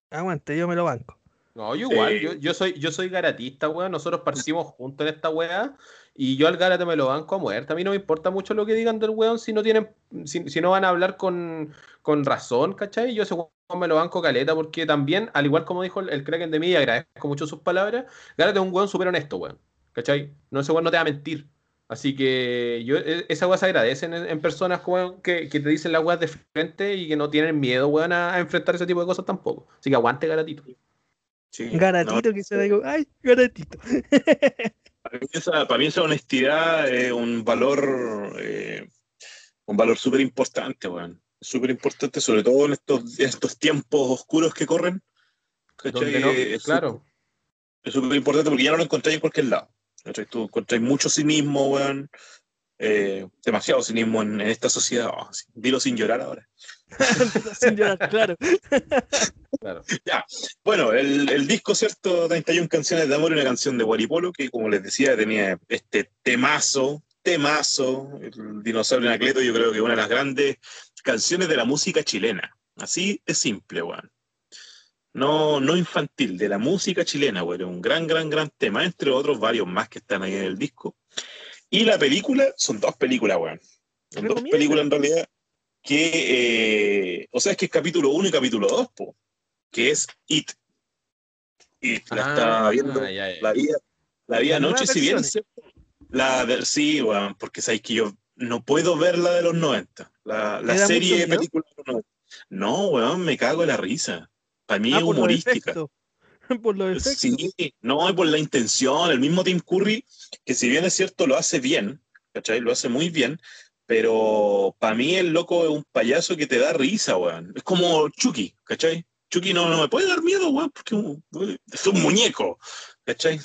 Aguante, yo me lo banco. No, yo igual, Sí. yo, yo soy, yo soy garatista, weón. Nosotros partimos juntos en esta weá. Y yo al garate me lo banco a muerte. A mí no me importa mucho lo que digan del weón si no tienen, si, si no van a hablar con, con razón, ¿cachai? Yo ese weón me lo banco caleta, porque también, al igual como dijo el, el Kraken de mí, y agradezco mucho sus palabras, Garate es un weón súper honesto, weón. ¿Cachai? No, ese weón no te va a mentir. Así que yo, e- esa weá se agradece en, en personas weón, que, que te dicen las weas de frente y que no tienen miedo, weón, a, a enfrentar ese tipo de cosas tampoco. Así que aguante, garatito. Sí, Garatito, que se digo, ay, Garatito. Para mí esa, para mí esa honestidad es un valor, eh, un valor súper importante, weón. Súper importante, sobre todo en estos, estos tiempos oscuros que corren. ¿cachai? Donde no, Es claro. Es súper importante porque ya no lo encontráis en cualquier lado. ¿Cachai? Tú encontráis mucho cinismo, weón. eh, demasiado cinismo en, en esta sociedad. Oh, sí, dilo sin llorar ahora. Sin llorar, claro. claro. Bueno, el, el disco, ¿cierto? 31 canciones de amor y una canción de Guaripolo, que como les decía, tenía este temazo, temazo, el dinosaurio Anacleto, yo creo que una de las grandes canciones de la música chilena. Así de simple, weón. No, no infantil, de la música chilena, weón. Un gran, gran, gran tema, entre otros varios más que están ahí en el disco. Y la película, son dos películas, weón. Son dos películas en realidad que, eh, o sea, es que es capítulo 1 y capítulo 2, po, que es It. It, la estaba viendo, Ah, ya, ya. la vida, la vida anoche, si bien la de, sí, weón, porque sabéis que yo no puedo ver la de los 90, la, la ¿Te da serie películas de los 90. No, weón, me cago en la risa. Para mí Ah, es por humorística. efectos. Por los. Sí, no, y por la intención, el mismo Tim Curry, que si bien es cierto lo hace bien, ¿cachai? Lo hace muy bien, Pero para mí el loco es un payaso que te da risa, weón. Es como Chucky, ¿cachai? Chucky no, no me puede dar miedo, weón, porque es un muñeco, ¿cachai?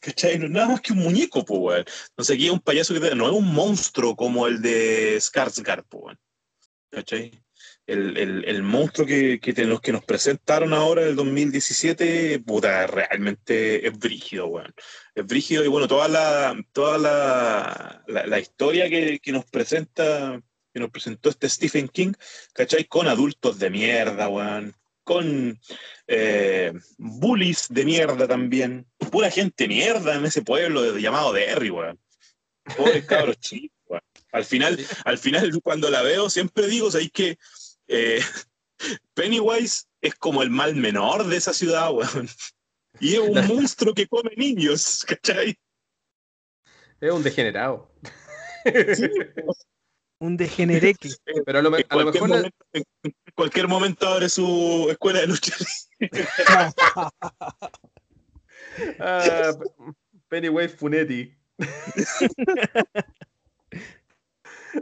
¿Cachai? No es nada más que un muñeco, pues, weón. Entonces aquí es un payaso que te, no es un monstruo como el de Skarsgård, pues, weón. ¿Cachai? El, el, el, monstruo que, que, te, los que nos presentaron ahora en el 2017, puta, realmente es brígido, weón. Es brígido y bueno, toda la, toda la, la, la historia que, que, nos presenta, que nos presentó este Stephen King, ¿cachai? Con adultos de mierda, weón. Con eh, bullies de mierda también. Pura gente mierda en ese pueblo llamado Derry, weón. Pobres cabros chicos, weón. Al final, al final, cuando la veo, siempre digo, ¿sabéis que eh, Pennywise es como el mal menor de esa ciudad, weón. Y es un monstruo que come niños, ¿cachai? Es un degenerado. Sí, un degenereque. Pero a lo, en, a lo cualquier mejor. momento, en cualquier momento abre su escuela de lucha. Ah, Pennywise Funetti.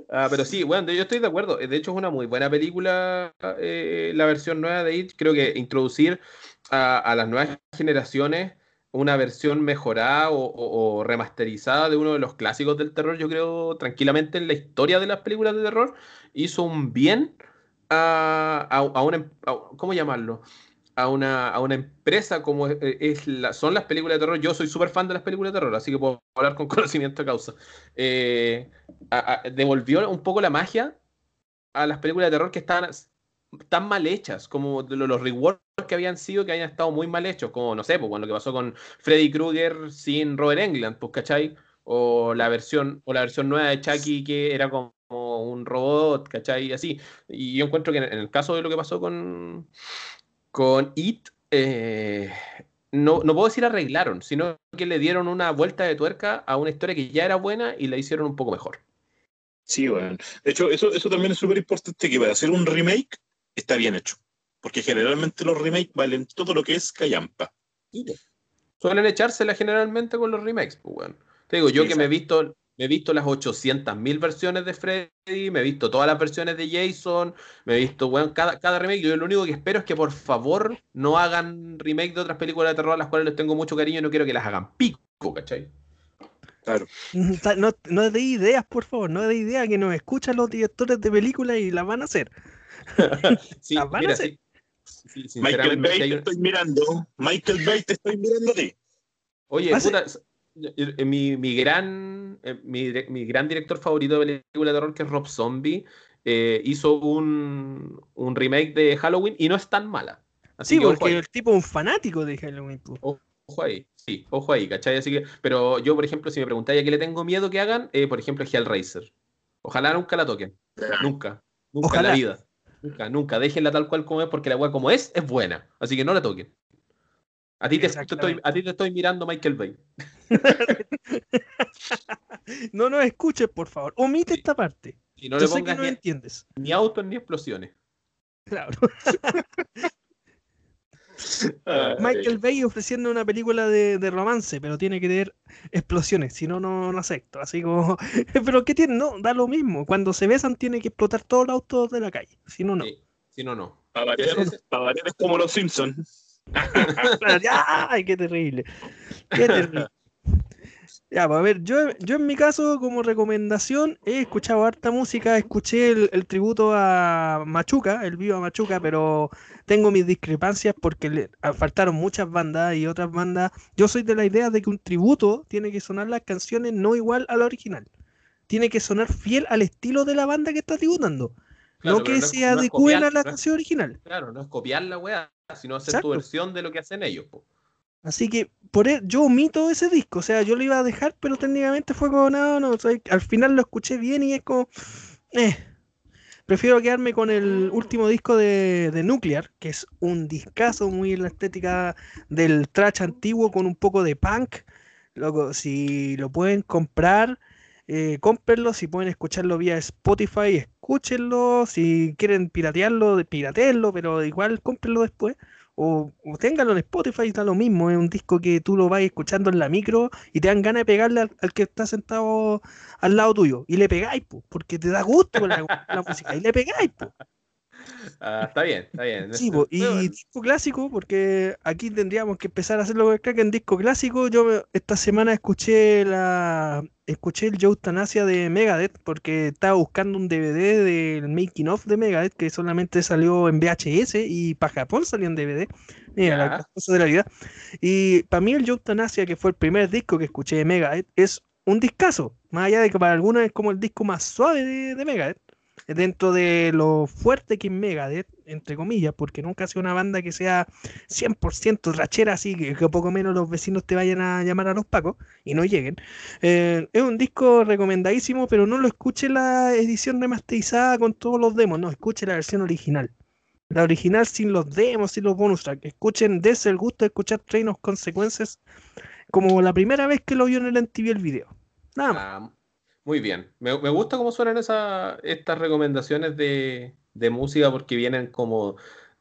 Ah, pero sí, bueno, yo estoy de acuerdo. De hecho, es una muy buena película eh, la versión nueva de It. Creo que introducir a, las nuevas generaciones una versión mejorada o, remasterizada de uno de los clásicos del terror, yo creo tranquilamente en la historia de las películas de terror, hizo un bien a, a, a una... ¿Cómo llamarlo? A una, a una, empresa como es, es la, son las películas de terror. Yo soy súper fan de las películas de terror, así que puedo hablar con conocimiento de causa. Eh, devolvió un poco la magia a las películas de terror que estaban tan mal hechas, como los, reworks que habían sido, que habían estado muy mal hechos, como, no sé, pues, lo que pasó con Freddy Krueger sin Robert England, pues, ¿cachai? O la versión, o la versión nueva de Chucky que era como un robot, ¿cachai? Así. Y yo encuentro que en el caso de lo que pasó con, con It, eh, no, no puedo decir arreglaron, sino que le dieron una vuelta de tuerca a una historia que ya era buena y la hicieron un poco mejor. Sí, bueno. De hecho, eso, eso también es súper importante, que para hacer un remake está bien hecho. Porque generalmente los remakes valen todo lo que es callampa. Suelen echársela generalmente con los remakes, pues bueno. Te digo, yo sí, que me he visto, me he visto las 800.000 versiones de Freddy, me he visto todas las versiones de Jason, me he visto, bueno, cada, cada remake. Yo lo único que espero es que por favor no hagan remake de otras películas de terror a las cuales les tengo mucho cariño y no quiero que las hagan pico, ¿cachai? Claro. No, no de ideas, por favor, no de ideas que nos escuchan los directores de películas y las van a hacer. sí, las van mira, a hacer. Sí, sí, Michael Bay te estoy mirando. Michael Bay te estoy mirando a ti. Oye, puta, mi, mi, gran, mi, mi, gran director favorito de película de terror, que es Rob Zombie, eh, hizo un, un, remake de Halloween y no es tan mala. Así sí, porque el tipo es un fanático de Halloween. Ojo ahí, sí, ojo ahí, ¿cachai? Así que, pero yo, por ejemplo, si me preguntáis a qué le tengo miedo que hagan, eh, por ejemplo, Hellraiser. Ojalá nunca la toquen. Nunca. Nunca Ojalá. en la vida. Nunca, nunca. Déjenla tal cual como es, porque la weá como es, es buena. Así que no la toquen. A ti, te, estoy, a ti te estoy mirando, Michael Bay. no nos escuches, por favor. Omite sí. esta parte. Y no Yo le sé que no ni, entiendes. Ni autos ni explosiones. Claro. Michael Bay ofreciendo una película de, de, romance, pero tiene que tener explosiones, si no, no, no acepto. Así como, pero ¿qué tiene? No, da lo mismo. Cuando se besan, tiene que explotar todos los autos de la calle. Si no, no. Sí. Si no, no. Para variar, para variar es como los Simpsons. ¡Ay, qué terrible! ¡Qué terrible! Ya, pues a ver, yo, yo en mi caso, como recomendación, he escuchado harta música, escuché el, el tributo a Machuca, el vivo a Machuca, pero tengo mis discrepancias porque le faltaron muchas bandas y otras bandas. Yo soy de la idea de que un tributo tiene que sonar las canciones no igual a la original. Tiene que sonar fiel al estilo de la banda que está tributando. Claro, no que no se adecúen no a la canción original. Claro, no es copiar la weá, sino hacer Exacto. tu versión de lo que hacen ellos. Po. Así que por eso, yo omito ese disco, o sea, yo lo iba a dejar, pero técnicamente fue como, no, no, o sea, al final lo escuché bien y es como, eh. Prefiero quedarme con el último disco de, de Nuclear, que es un discazo muy en la estética del trash antiguo con un poco de punk. Loco, si lo pueden comprar, eh, cómprenlo, si pueden escucharlo vía Spotify, escúchenlo, si quieren piratearlo, pirateenlo, pero igual cómprenlo después o, o téngalo en Spotify, está lo mismo, es un disco que tú lo vas escuchando en la micro y te dan ganas de pegarle al, que está sentado al lado tuyo, y le pegáis, porque te da gusto la, música, y le pegáis. Ah, está bien, está bien. Sí, y disco clásico, porque aquí tendríamos que empezar a hacerlo que en disco clásico. Yo esta semana escuché la escuché el Joe Tanasia de Megadeth porque estaba buscando un DVD del making of de Megadeth que solamente salió en VHS y para Japón salió en DVD. Mira, la cosa de la vida. Y para mí el Joe Tanasia, que fue el primer disco que escuché de Megadeth, es un discazo. Más allá de que para algunos es como el disco más suave de, de Megadeth dentro de lo fuerte que es Megadeth, entre comillas, porque nunca ha una banda que sea 100% rachera, así que, que, poco menos los vecinos te vayan a llamar a los pacos y no lleguen. Eh, es un disco recomendadísimo, pero no lo escuche la edición remasterizada con todos los demos, no, escuche la versión original. La original sin los demos, sin los bonus tracks. Escuchen, desde el gusto de escuchar Train of Consequences como la primera vez que lo vio en el MTV el video. Nada más. Ah, muy bien. Me, gusta cómo suenan esa, estas recomendaciones de, música porque vienen como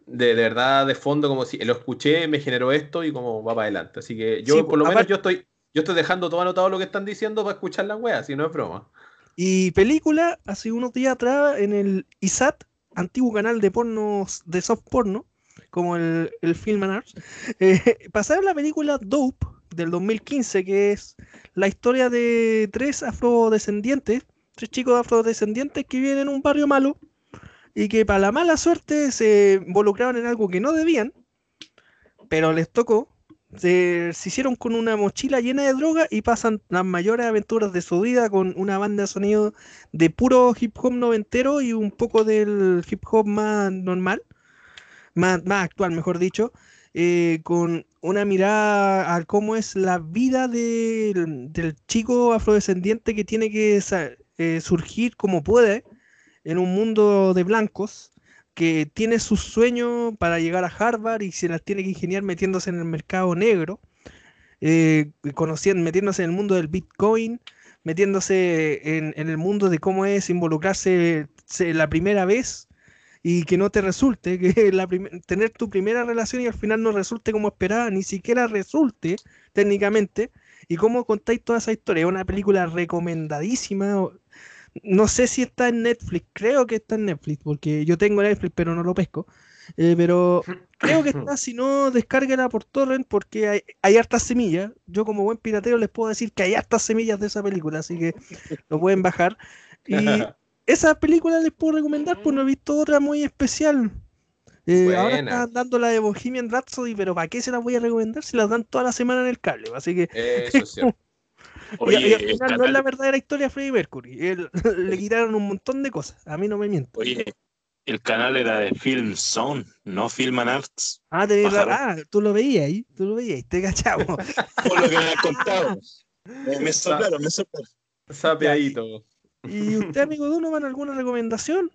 de, verdad de fondo, como si lo escuché, me generó esto y como va para adelante. Así que yo, por lo menos, yo estoy, yo estoy dejando todo anotado lo que están diciendo para escuchar la wea, si no es broma. Y película, hace unos días atrás, en el ISAT, antiguo canal de pornos, de soft porno, como el, el Film and Arts, eh, pasaron la película Dope del 2015, que es la historia de tres afrodescendientes, tres chicos afrodescendientes que viven en un barrio malo y que para la mala suerte se involucraron en algo que no debían, pero les tocó. Se, hicieron con una mochila llena de droga y pasan las mayores aventuras de su vida con una banda de sonido de puro hip hop noventero y un poco del hip hop más normal, más, más actual, mejor dicho. Eh, con una mirada a cómo es la vida del, chico afrodescendiente que tiene que eh, surgir como puede en un mundo de blancos, que tiene sus sueños para llegar a Harvard y se las tiene que ingeniar metiéndose en el mercado negro, eh, conociendo, metiéndose en el mundo del Bitcoin, metiéndose en, en el mundo de cómo es involucrarse la primera vez y que no te resulte, que la tener tu primera relación y al final no resulte como esperaba, ni siquiera resulte técnicamente, y cómo contáis toda esa historia. Es una película recomendadísima. No sé si está en Netflix, creo que está en Netflix, porque yo tengo Netflix, pero no lo pesco. Eh, pero creo que está, si no, descárguela por torrent porque hay, hay, hartas semillas. Yo como buen piratero les puedo decir que hay hartas semillas de esa película, así que lo pueden bajar. Y esa película les puedo recomendar, pues no he visto otra muy especial. Eh, ahora están dando la de Bohemian Rhapsody, pero ¿para qué se las voy a recomendar si las dan toda la semana en el cable? Así que. Eso es cierto. y, al final no es la verdadera historia de Freddie Mercury. le quitaron un montón de cosas. A mí no me miento. Oye, el canal era de Film Zone, no Film and Arts. Ah, ah, tú lo veías ahí, tú lo veías, te cachamos. Por lo que me has contado. Me, me soplaron, me soplaron. Sapeadito. ¿Y usted, amigo Donovan, alguna recomendación?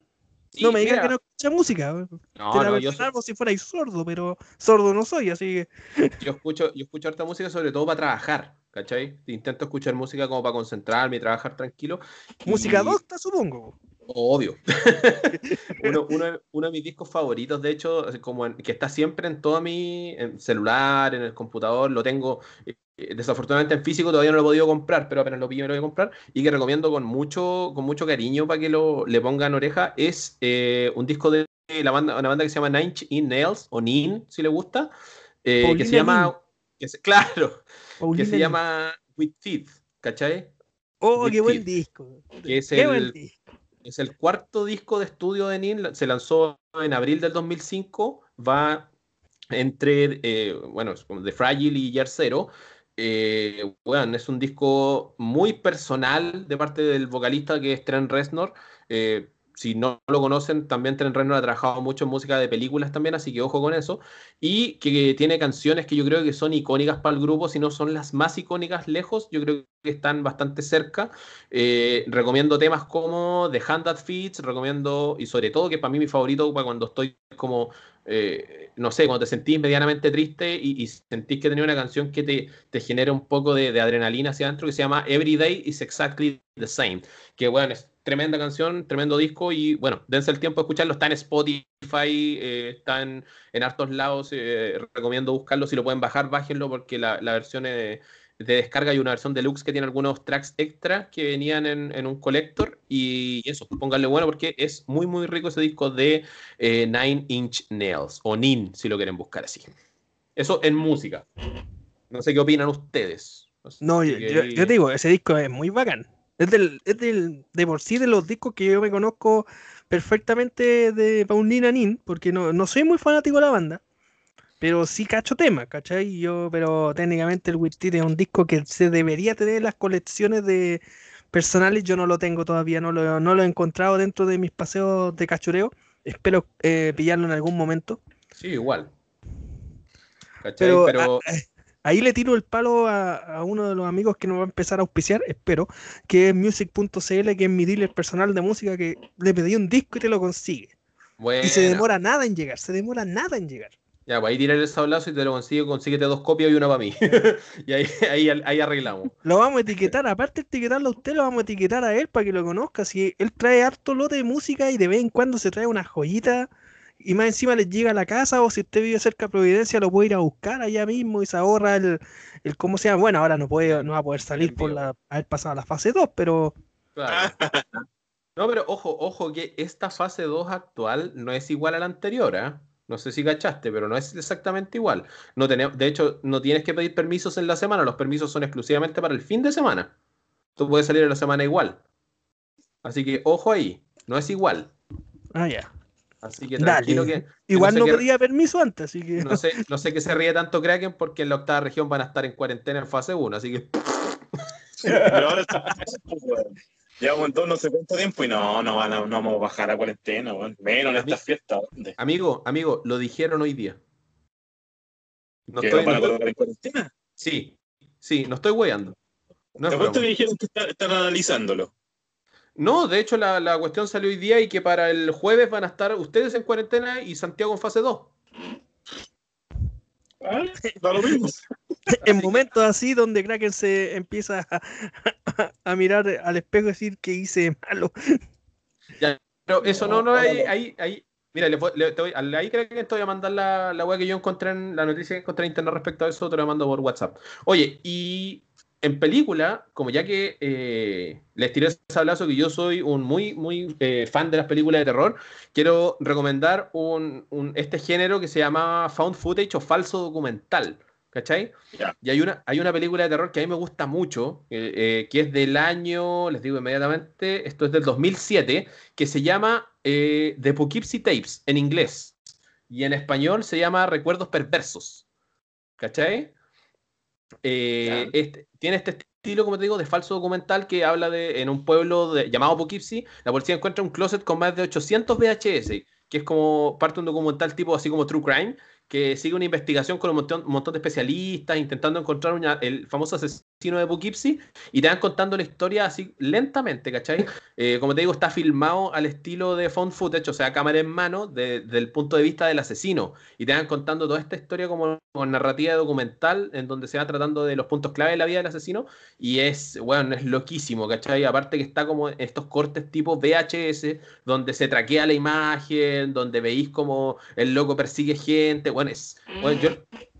no me diga que no escucha música. No, Te no, yo soy... si fuera sordo, pero sordo no soy, así que. Yo escucho, yo escucho harta música sobre todo para trabajar, ¿cachai? Intento escuchar música como para concentrarme y trabajar tranquilo. Música docta, supongo. Obvio. uno, uno, uno, de mis discos favoritos, de hecho, como que está siempre en todo mi celular, en el computador, lo tengo eh, desafortunadamente en físico todavía no lo he podido comprar, pero apenas lo pillo me lo voy a comprar y que recomiendo con mucho, con mucho cariño para que lo, le pongan oreja, es eh, un disco de la banda, una banda que se llama Nine Inch Nails, o Nin, si le gusta, eh, que se llama, claro, que se llama With Teeth, ¿cachai? Oh, qué buen disco. es el, es el cuarto disco de estudio de Nin, se lanzó en abril del 2005, va entre, bueno, de Fragile y Year Zero, bueno, eh, es un disco muy personal de parte del vocalista que es Trent Reznor. Eh, si no lo conocen, también Trent Reznor ha trabajado mucho en música de películas también, así que ojo con eso. Y que tiene canciones que yo creo que son icónicas para el grupo, si no son las más icónicas lejos, yo creo que están bastante cerca. Eh, recomiendo temas como The Hand That Feeds, recomiendo, y sobre todo que para mí mi favorito para cuando estoy como eh, no sé, cuando te sentís medianamente triste y, sentís que tenía una canción que te, te genera un poco de, adrenalina hacia adentro, que se llama Every Day is Exactly the Same. Que bueno, es tremenda canción, tremendo disco y bueno, dense el tiempo de escucharlo. Está en Spotify, eh, está en, hartos lados. Eh, recomiendo buscarlo. Si lo pueden bajar, bájenlo porque la, versión de descarga y una versión deluxe que tiene algunos tracks extra que venían en, un collector. Y eso, pónganle bueno porque es muy, muy rico ese disco de Nine Inch Nails o Nin, si lo quieren buscar así. Eso en música. No sé qué opinan ustedes. No, yo, te digo, ese disco es muy bacán. Es, del, es del, de por sí de los discos que yo me conozco perfectamente de Paulina Nin, porque no, no soy muy fanático de la banda, pero sí cacho tema, ¿cachai? Yo, pero técnicamente el Wittit es un disco que se debería tener en las colecciones de personales, yo no lo tengo todavía, no lo, no lo he encontrado dentro de mis paseos de cachureo, espero eh, pillarlo en algún momento. Sí, igual. ¿Cachai? Pero, ah, eh, Ahí le tiro el palo a, uno de los amigos que nos va a empezar a auspiciar, espero, que es music.cl, que es mi dealer personal de música, que le pedí un disco y te lo consigue. Y se demora nada en llegar, se demora nada en llegar. Ya, pues ahí tirar el sablazo y te lo consigue, consíguete dos copias y una para mí. y ahí, ahí, ahí, arreglamos. Lo vamos a etiquetar, aparte de etiquetarlo a usted, lo vamos a etiquetar a él para que lo conozca. Si él trae harto lote de música y de vez en cuando se trae una joyita y más encima les llega a la casa o si usted vive cerca de Providencia lo puede ir a buscar allá mismo y se ahorra el, el cómo sea. Bueno, ahora no puede no va a poder salir por la, haber pasado la fase 2, pero... No, pero ojo, ojo que esta fase 2 actual no es igual a la anterior, ¿eh? No sé si cachaste, pero no es exactamente igual. No tenemos, de hecho, no tienes que pedir permisos en la semana, los permisos son exclusivamente para el fin de semana. Tú puedes salir en la semana igual. Así que ojo ahí, no es igual. Ah, ya. Así que tranquilo que. Igual no, pedía permiso antes, así que. No sé, no sé que se ríe tanto Kraken porque en la octava región van a estar en cuarentena en fase 1, así que. Pero ahora Llevamos todo no sé cuánto tiempo y no, no, vamos a bajar a cuarentena, menos en estas fiestas. Amigo, amigo, lo dijeron hoy día. No estoy, van a colocar en cuarentena? Sí, sí, no estoy weyando. No ¿Te dijeron que están analizándolo? No, de hecho la, cuestión salió hoy día y que para el jueves van a estar ustedes en cuarentena y Santiago en fase 2. Ah, lo mismo. en momentos así donde Kraken se empieza a, mirar al espejo y decir que hice malo. Ya, pero eso no, no, ahí, ahí, ahí Mira, le, le, te voy, ahí creo que te voy a mandar la, la web que yo encontré en la noticia que encontré en internet respecto a eso, te lo mando por WhatsApp. Oye, y en película, como ya que eh, les tiré ese sablazo que yo soy un muy, muy eh, fan de las películas de terror, quiero recomendar un, este género que se llama Found Footage o falso documental. ¿Cachai? Y hay una, hay una película de terror que a mí me gusta mucho, eh, que es del año, les digo inmediatamente, esto es del 2007, que se llama The Poughkeepsie Tapes en inglés. Y en español se llama Recuerdos Perversos. ¿Cachai? Eh, este, tiene este estilo, como te digo, de falso documental que habla de en un pueblo llamado Poughkeepsie, la policía encuentra un closet con más de 800 VHS, que es como parte de un documental tipo así como True Crime, que sigue una investigación con un montón, de especialistas intentando encontrar el famoso asesino de Poughkeepsie y te van contando la historia así lentamente, ¿cachai? Eh, como te digo, está filmado al estilo de found footage, o sea, cámara en mano, desde el punto de vista del asesino y te van contando toda esta historia como, narrativa documental en donde se va tratando de los puntos clave de la vida del asesino y es, bueno, es loquísimo, ¿cachai? Aparte que está como estos cortes tipo VHS donde se traquea la imagen, donde veis como el loco persigue gente, bueno, es,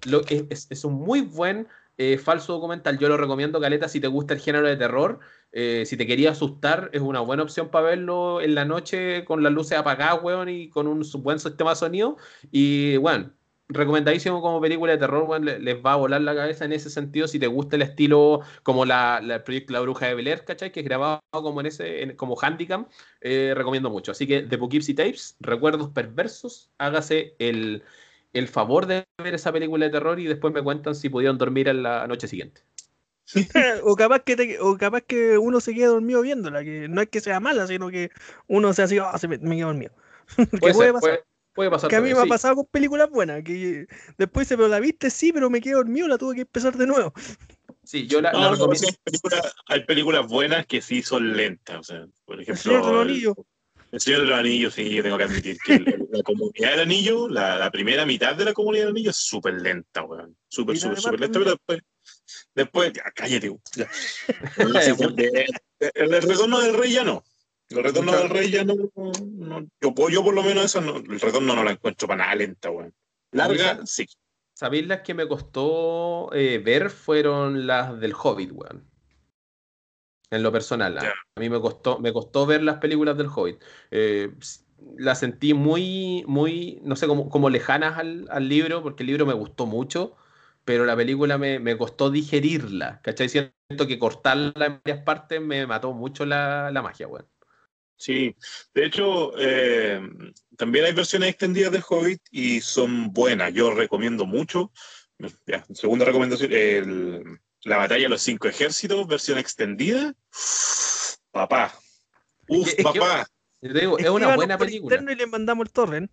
lo, es, es, un muy buen eh, falso documental. Yo lo recomiendo, Caleta, si te gusta el género de terror. Eh, si te quería asustar, es una buena opción para verlo en la noche con las luces apagadas, weón, y con un buen sistema de sonido. Y, bueno, recomendadísimo como película de terror, les, va a volar la cabeza en ese sentido si te gusta el estilo como la, el proyecto La Bruja de Bel ¿cachai? Que es grabado como en ese, como Handicam, eh, recomiendo mucho. Así que The Poughkeepsie Tapes, Recuerdos Perversos, hágase el, el favor de ver esa película de terror y después me cuentan si pudieron dormir en la noche siguiente. o, capaz que o capaz que uno se quede dormido viéndola, que no es que sea mala, sino que uno se así, oh, se me, me quedo dormido. puede, pasar. Puede, pasar. Que a mí me ha pasado con películas buenas, que después se me la viste, sí, pero me quedé dormido, la tuve que empezar de nuevo. Sí, yo la, hay, películas, buenas que sí son lentas, o sea, por ejemplo... El Señor de los Anillos, sí, yo tengo que admitir que la comunidad del anillo, la, primera mitad de la comunidad del anillo es súper lenta, weón. Súper, súper, súper lenta, pero después, después, ya, cállate, ya. el, el, retorno del rey ya no. El retorno del rey ya no, no- yo, yo por lo menos esa no, el retorno no la encuentro para nada lenta, weón. Larga, sí. ¿Sabéis las que me costó eh, ver? Fueron las del Hobbit, weón. En lo personal. A, Ya. a mí me costó, me costó ver las películas del Hobbit. Eh, las sentí muy, muy, no sé, como, como lejanas al, al libro, porque el libro me gustó mucho, pero la película me, me costó digerirla. ¿Cachai? Siento que cortarla en varias partes me mató mucho la, la magia, weón. Sí, de hecho, eh, también hay versiones extendidas del Hobbit y son buenas. Yo recomiendo mucho. Ya, segunda recomendación, el- la batalla de los cinco ejércitos, versión extendida. Papá. Uf, Es que- es que- papá. Yo te digo, es Escríbanos una buena película. y le mandamos el torrent.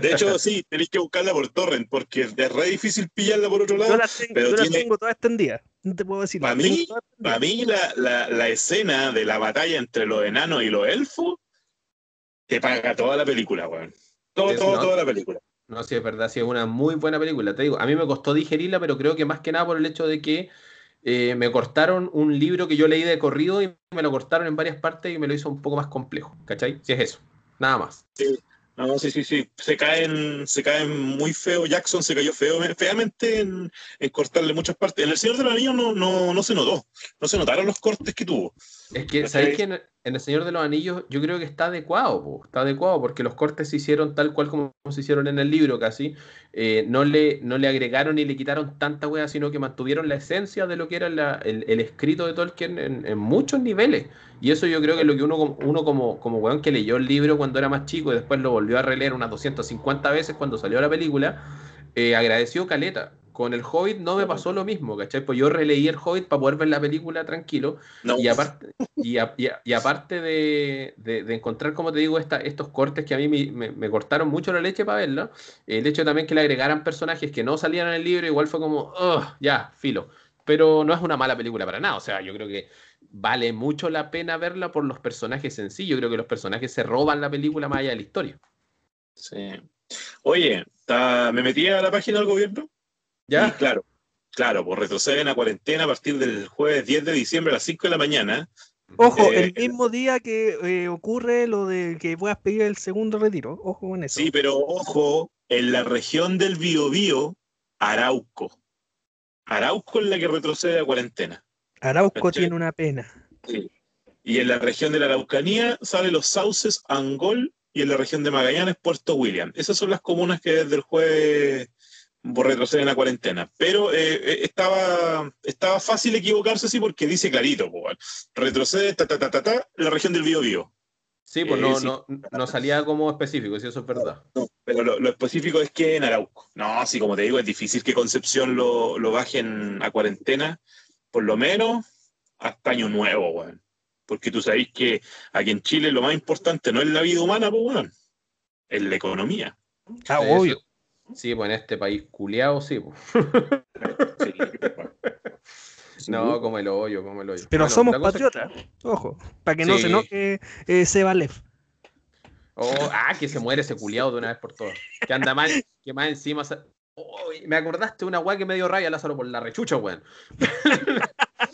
De hecho, sí, tenéis que buscarla por torrent porque es re difícil pillarla por otro Yo lado. las tengo, pero yo tiene- tengo todas extendidas. No te puedo decir. Pa' tengo mí- Para extendidas. mí, la, la- la escena de la batalla entre los enanos y los elfos te paga toda la película, weón. Todo, Es, todo, toda la película. No, sí, es verdad, sí, es una muy buena película. Te digo, a mí me costó digerirla, pero creo que más que nada por el hecho de que eh, me cortaron un libro que yo leí de corrido y me lo cortaron en varias partes y me lo hizo un poco más complejo, ¿cachai? Si es eso, nada más. No, sí, sí, sí. Se caen, se caen muy feo. Jackson se cayó feo, feamente en, en cortarle muchas partes. En El Señor de los Anillos no, no, no se notó. No se notaron los cortes que tuvo. Es que. ¿sabéis que en, en El Señor de los Anillos yo creo que está adecuado, po, está adecuado porque los cortes se hicieron tal cual como se hicieron en el libro casi, eh, no, le, no le agregaron ni le quitaron tanta wea, sino que mantuvieron la esencia de lo que era la- el, el escrito de Tolkien en, en muchos niveles. Y eso yo creo que es lo que uno, como- uno como, como weón que leyó el libro cuando era más chico y después lo volvió a releer unas 250 veces cuando salió la película, eh, agradeció Caleta. Con el Hobbit no me pasó lo mismo, ¿cachai? Pues yo releí el Hobbit para poder ver la película tranquilo No, y aparte, y, a- y a- y aparte de, de- de encontrar, como te digo, esta- estos cortes que a mí me, me- me cortaron mucho la leche para verla, el hecho también que le agregaran personajes que no salían en el libro, igual fue como, "Ugh, ya, filo. Pero no es una mala película para nada. O sea, yo creo que vale mucho la pena verla por los personajes en sí. Yo creo que los personajes se roban la película más allá de la historia. Sí. Oye, ta- me metí a la página del gobierno y ¿Ya? claro, claro, pues retroceden a cuarentena a partir del jueves 10 de diciembre a las 5 de la mañana. Ojo, Eh, el mismo día que eh, ocurre lo de que puedas pedir el segundo retiro. Ojo con eso. Sí, pero ojo, en la región del Biobío, Arauco. Arauco es la que retrocede a cuarentena. Arauco tiene una pena. Y en la región de la Araucanía sale Los Sauces, Angol, y en la región de Magallanes, Puerto William. Esas son las comunas que desde el jueves retroceden a cuarentena. Pero eh, eh, estaba, estaba fácil equivocarse así porque dice clarito, retrocede ta, ta, ta, ta, ta, la región del Biobío. Sí, pues Eh, no, sí. no, no salía como específico, si eso es verdad. No, pero lo, lo específico es que en Arauco. No, así como te digo, es difícil que Concepción lo, lo bajen a cuarentena, por lo menos hasta Año Nuevo, weón. Porque tú sabéis que aquí en Chile lo más importante no es la vida humana, pues, weón. Es la economía. Ah, Sí, obvio. Sí, pues en este país culiado, sí. pues. Sí. No, como el hoyo, como el hoyo. Pero Bueno, somos es- patriotas. Ojo. Para que no Sí. se enoje eh, Sebalev. Oh, ah, que se muere ese culiado de una vez por todas. Que anda mal, que más encima. se- Oh, me acordaste de una weá que me dio raya Lázaro por la rechucha, weón.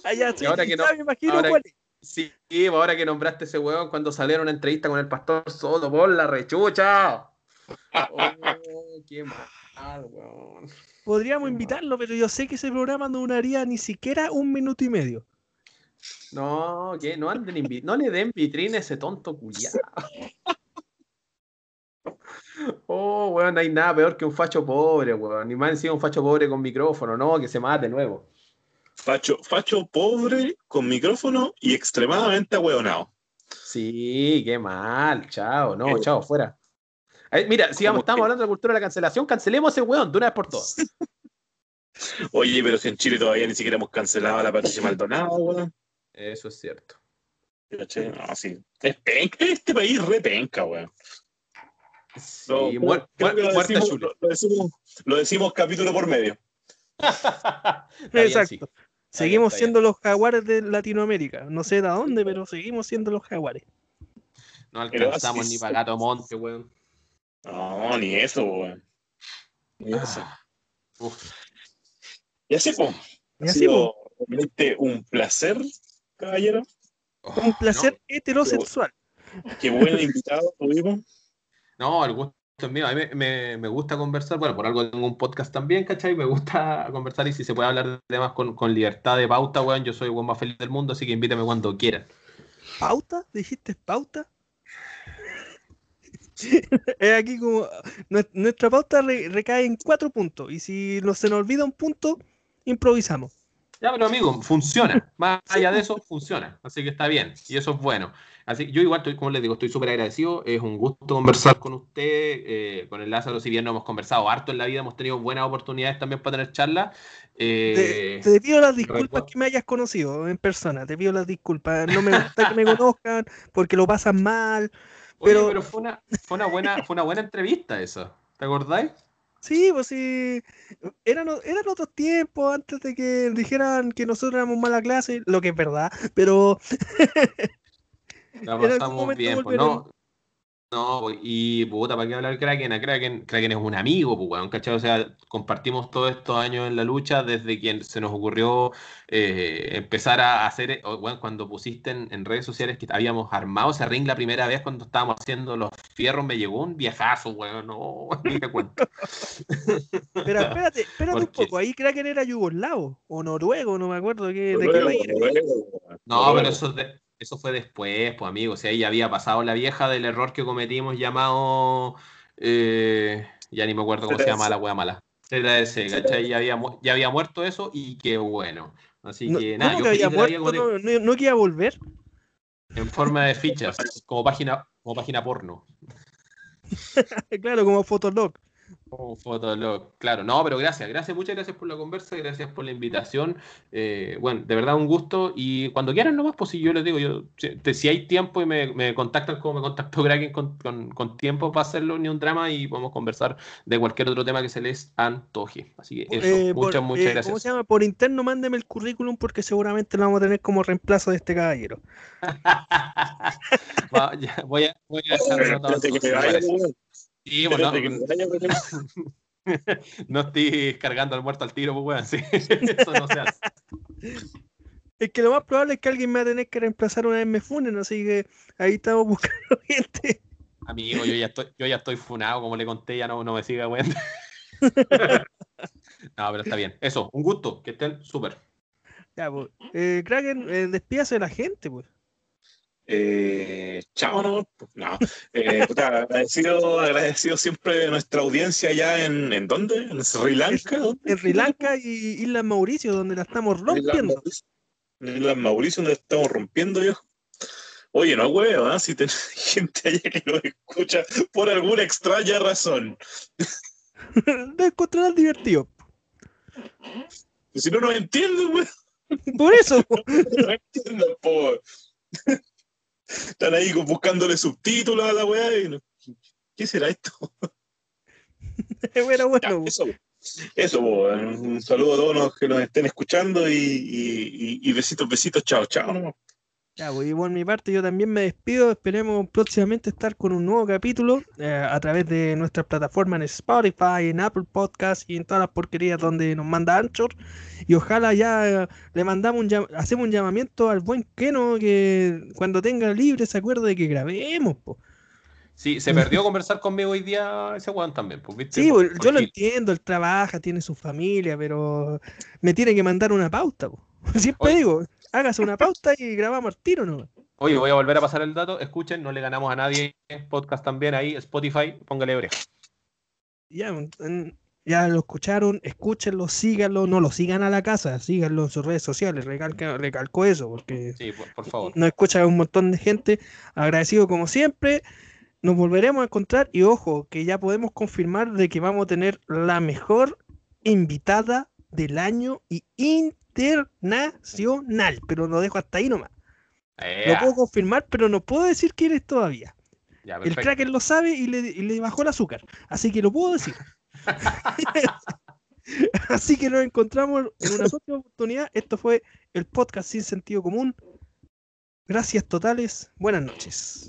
Ah, ya, sí, ahora que no- ya me imagino ahora- cuál es. Sí, pues ahora que nombraste ese weón cuando salieron una entrevista con el pastor Soto por la rechucha. Oh, qué mal, weón. Podríamos Qué invitarlo, pero yo sé que ese programa no duraría ni siquiera un minuto y medio. No, que no anden invi- no le den vitrina a ese tonto culiado. Oh, weón, no hay nada peor que un facho pobre, weón. Ni más encima un facho pobre con micrófono, no, que se mate de nuevo. Facho, facho pobre, con micrófono y extremadamente ahueonado. Sí, qué mal, chao, no, Eh, chao, fuera. Ay, mira, si como estamos que- hablando de la cultura de la cancelación, cancelemos ese weón de una vez por todas. Oye, pero si en Chile todavía ni siquiera hemos cancelado a la Patricia Maldonado, weón. Eso es cierto. No, sí. Es penca, este país re penca, weón. Sí, Lo- muer- creo muer- que lo muerte decimos, Chule. lo- lo decimos- lo decimos capítulo por medio. Bien, Exacto. sí. Seguimos bien. siendo los jaguares de Latinoamérica. No sé de dónde, pero seguimos siendo los jaguares. No alcanzamos ni para Gato Monte, weón. No, ni eso, weón. Ni eso. Ah, uf. Y así, pues. Y Ha así, sido realmente un placer, caballero. Un placer heterosexual. Qué buen invitado tuvimos. No, el gusto es mío. A mí me, me, gusta conversar. Bueno, por algo tengo un podcast también, ¿cachai? Me gusta conversar y si se puede hablar de temas con, con libertad de pauta, weón. Yo soy el más feliz del mundo, así que invítame cuando quieran. ¿Pauta? ¿Dijiste pauta? es aquí como nuestra pauta recae en cuatro puntos y si no se nos olvida un punto, improvisamos. Ya, pero amigo, funciona. Más allá de eso, funciona. Así que está bien. Y eso es bueno. Así yo igual, estoy, como les digo, estoy súper agradecido. Es un gusto conversar con usted, eh, con el Lázaro. Si bien no hemos conversado harto en la vida, hemos tenido buenas oportunidades también para tener charlas. Eh, te, pido las disculpas que me hayas conocido en persona. Te pido las disculpas. No me gusta que me conozcan porque lo pasan mal. Pero, pero fue, una, fue, una buena, fue una buena entrevista eso. ¿Te acordáis? Sí, pues sí. Eran, eran otros tiempos antes de que dijeran que nosotros éramos mala clase, lo que es verdad, pero. La pasamos bien, pues no. No, y puta, ¿para qué hablar Kraken? A Kraken, Kraken es un amigo, pues, weón, ¿cachai? O sea, compartimos todos estos años en la lucha desde que se nos ocurrió eh, empezar a hacer, bueno, cuando pusiste en, redes sociales que habíamos armado ese ring la primera vez cuando estábamos haciendo los fierros, me llegó un viejazo, weón, no, ni te cuento. Pero espérate, espérate un poco, ahí Kraken era yugoslavo o noruego, no me acuerdo de qué, de qué país No, pero eso de eso fue después, pues amigo. O sea, ahí había pasado la vieja del error que cometimos llamado. Eh, ya ni me acuerdo cómo se llama la wea mala. ¿cachai? Ya había, ya había muerto eso y qué bueno. Así que nada, yo que había muerto, no, no, no quería volver. En forma de fichas, como página, como página porno. claro, como Fotolog. Oh, Fotolog, claro, no, pero gracias, gracias, muchas gracias por la conversa, gracias por la invitación. Eh, bueno, de verdad un gusto y cuando quieran nomás, pues si yo les digo, yo si, hay tiempo y me, contactan como me contactó Kraken con, con, tiempo para hacerlo, ni un drama y podemos conversar de cualquier otro tema que se les antoje. Así que eso, eh, muchas, muchas eh, gracias. ¿Cómo se llama? Por interno mándeme el currículum porque seguramente lo vamos a tener como reemplazo de este caballero. voy a, voy a Sí, bueno, no, estoy cargando al muerto al tiro, pues weón, sí, eso no se hace. Es que lo más probable es que alguien me va a tener que reemplazar una vez me funen, así que ahí estamos buscando gente. Amigo, yo ya estoy, yo ya estoy funado, como le conté, ya no, no me siga, weón. no, pero está bien. Eso, un gusto, que estén súper. Ya, pues. Eh, Kraken, eh, despídase de la gente, pues. Eh, chao, no, no. Eh, agradecido, agradecido siempre de nuestra audiencia allá en, ¿en dónde? ¿En Sri Lanka? En Sri Lanka y Islas Mauricio, donde la estamos rompiendo. En Islas Mauricio, donde la estamos rompiendo, yo. Oye, no huevo, ¿eh? si tenés gente allá que lo escucha por alguna extraña razón. Lo encontrarán divertido. Si no, no entiendo, weón. Por eso. no entiendo, por. Están ahí buscándole subtítulos a la weá. ¿Qué será esto? bueno, bueno. eso, eso un saludo a todos los que nos estén escuchando y, besitos, besitos, chao, chao. Ya, pues, y por mi parte yo también me despido. Esperemos próximamente estar con un nuevo capítulo eh, a través de nuestras plataformas en Spotify, en Apple Podcast y en todas las porquerías donde nos manda Anchor. Y ojalá ya le mandamos un hacemos un llamamiento al buen Keno que cuando tenga libre se acuerde de que grabemos. Po. Sí, se perdió conversar conmigo hoy día ese Juan también. Pues, Sí, yo lo entiendo, él trabaja, tiene su familia, pero me tiene que mandar una pauta. Po. Siempre digo, hágase una pauta y grabamos el tiro, ¿no? Oye, voy a volver a pasar el dato. Escuchen, no le ganamos a nadie. Podcast también ahí, Spotify, póngale oreja. Ya, ya lo escucharon, escúchenlo, síganlo, no lo sigan a la casa, síganlo en sus redes sociales, recalco eso, porque sí, por, favor. nos escucha un montón de gente. Agradecido como siempre. Nos volveremos a encontrar y ojo, que ya podemos confirmar de que vamos a tener la mejor invitada del año y internacional, pero lo dejo hasta ahí nomás. Lo puedo confirmar, pero no puedo decir quién es todavía. el Kraken lo sabe y le, bajó el azúcar, así que lo puedo decir. así que nos encontramos en una próxima oportunidad. Esto fue el podcast sin sentido común. Gracias totales. Buenas noches.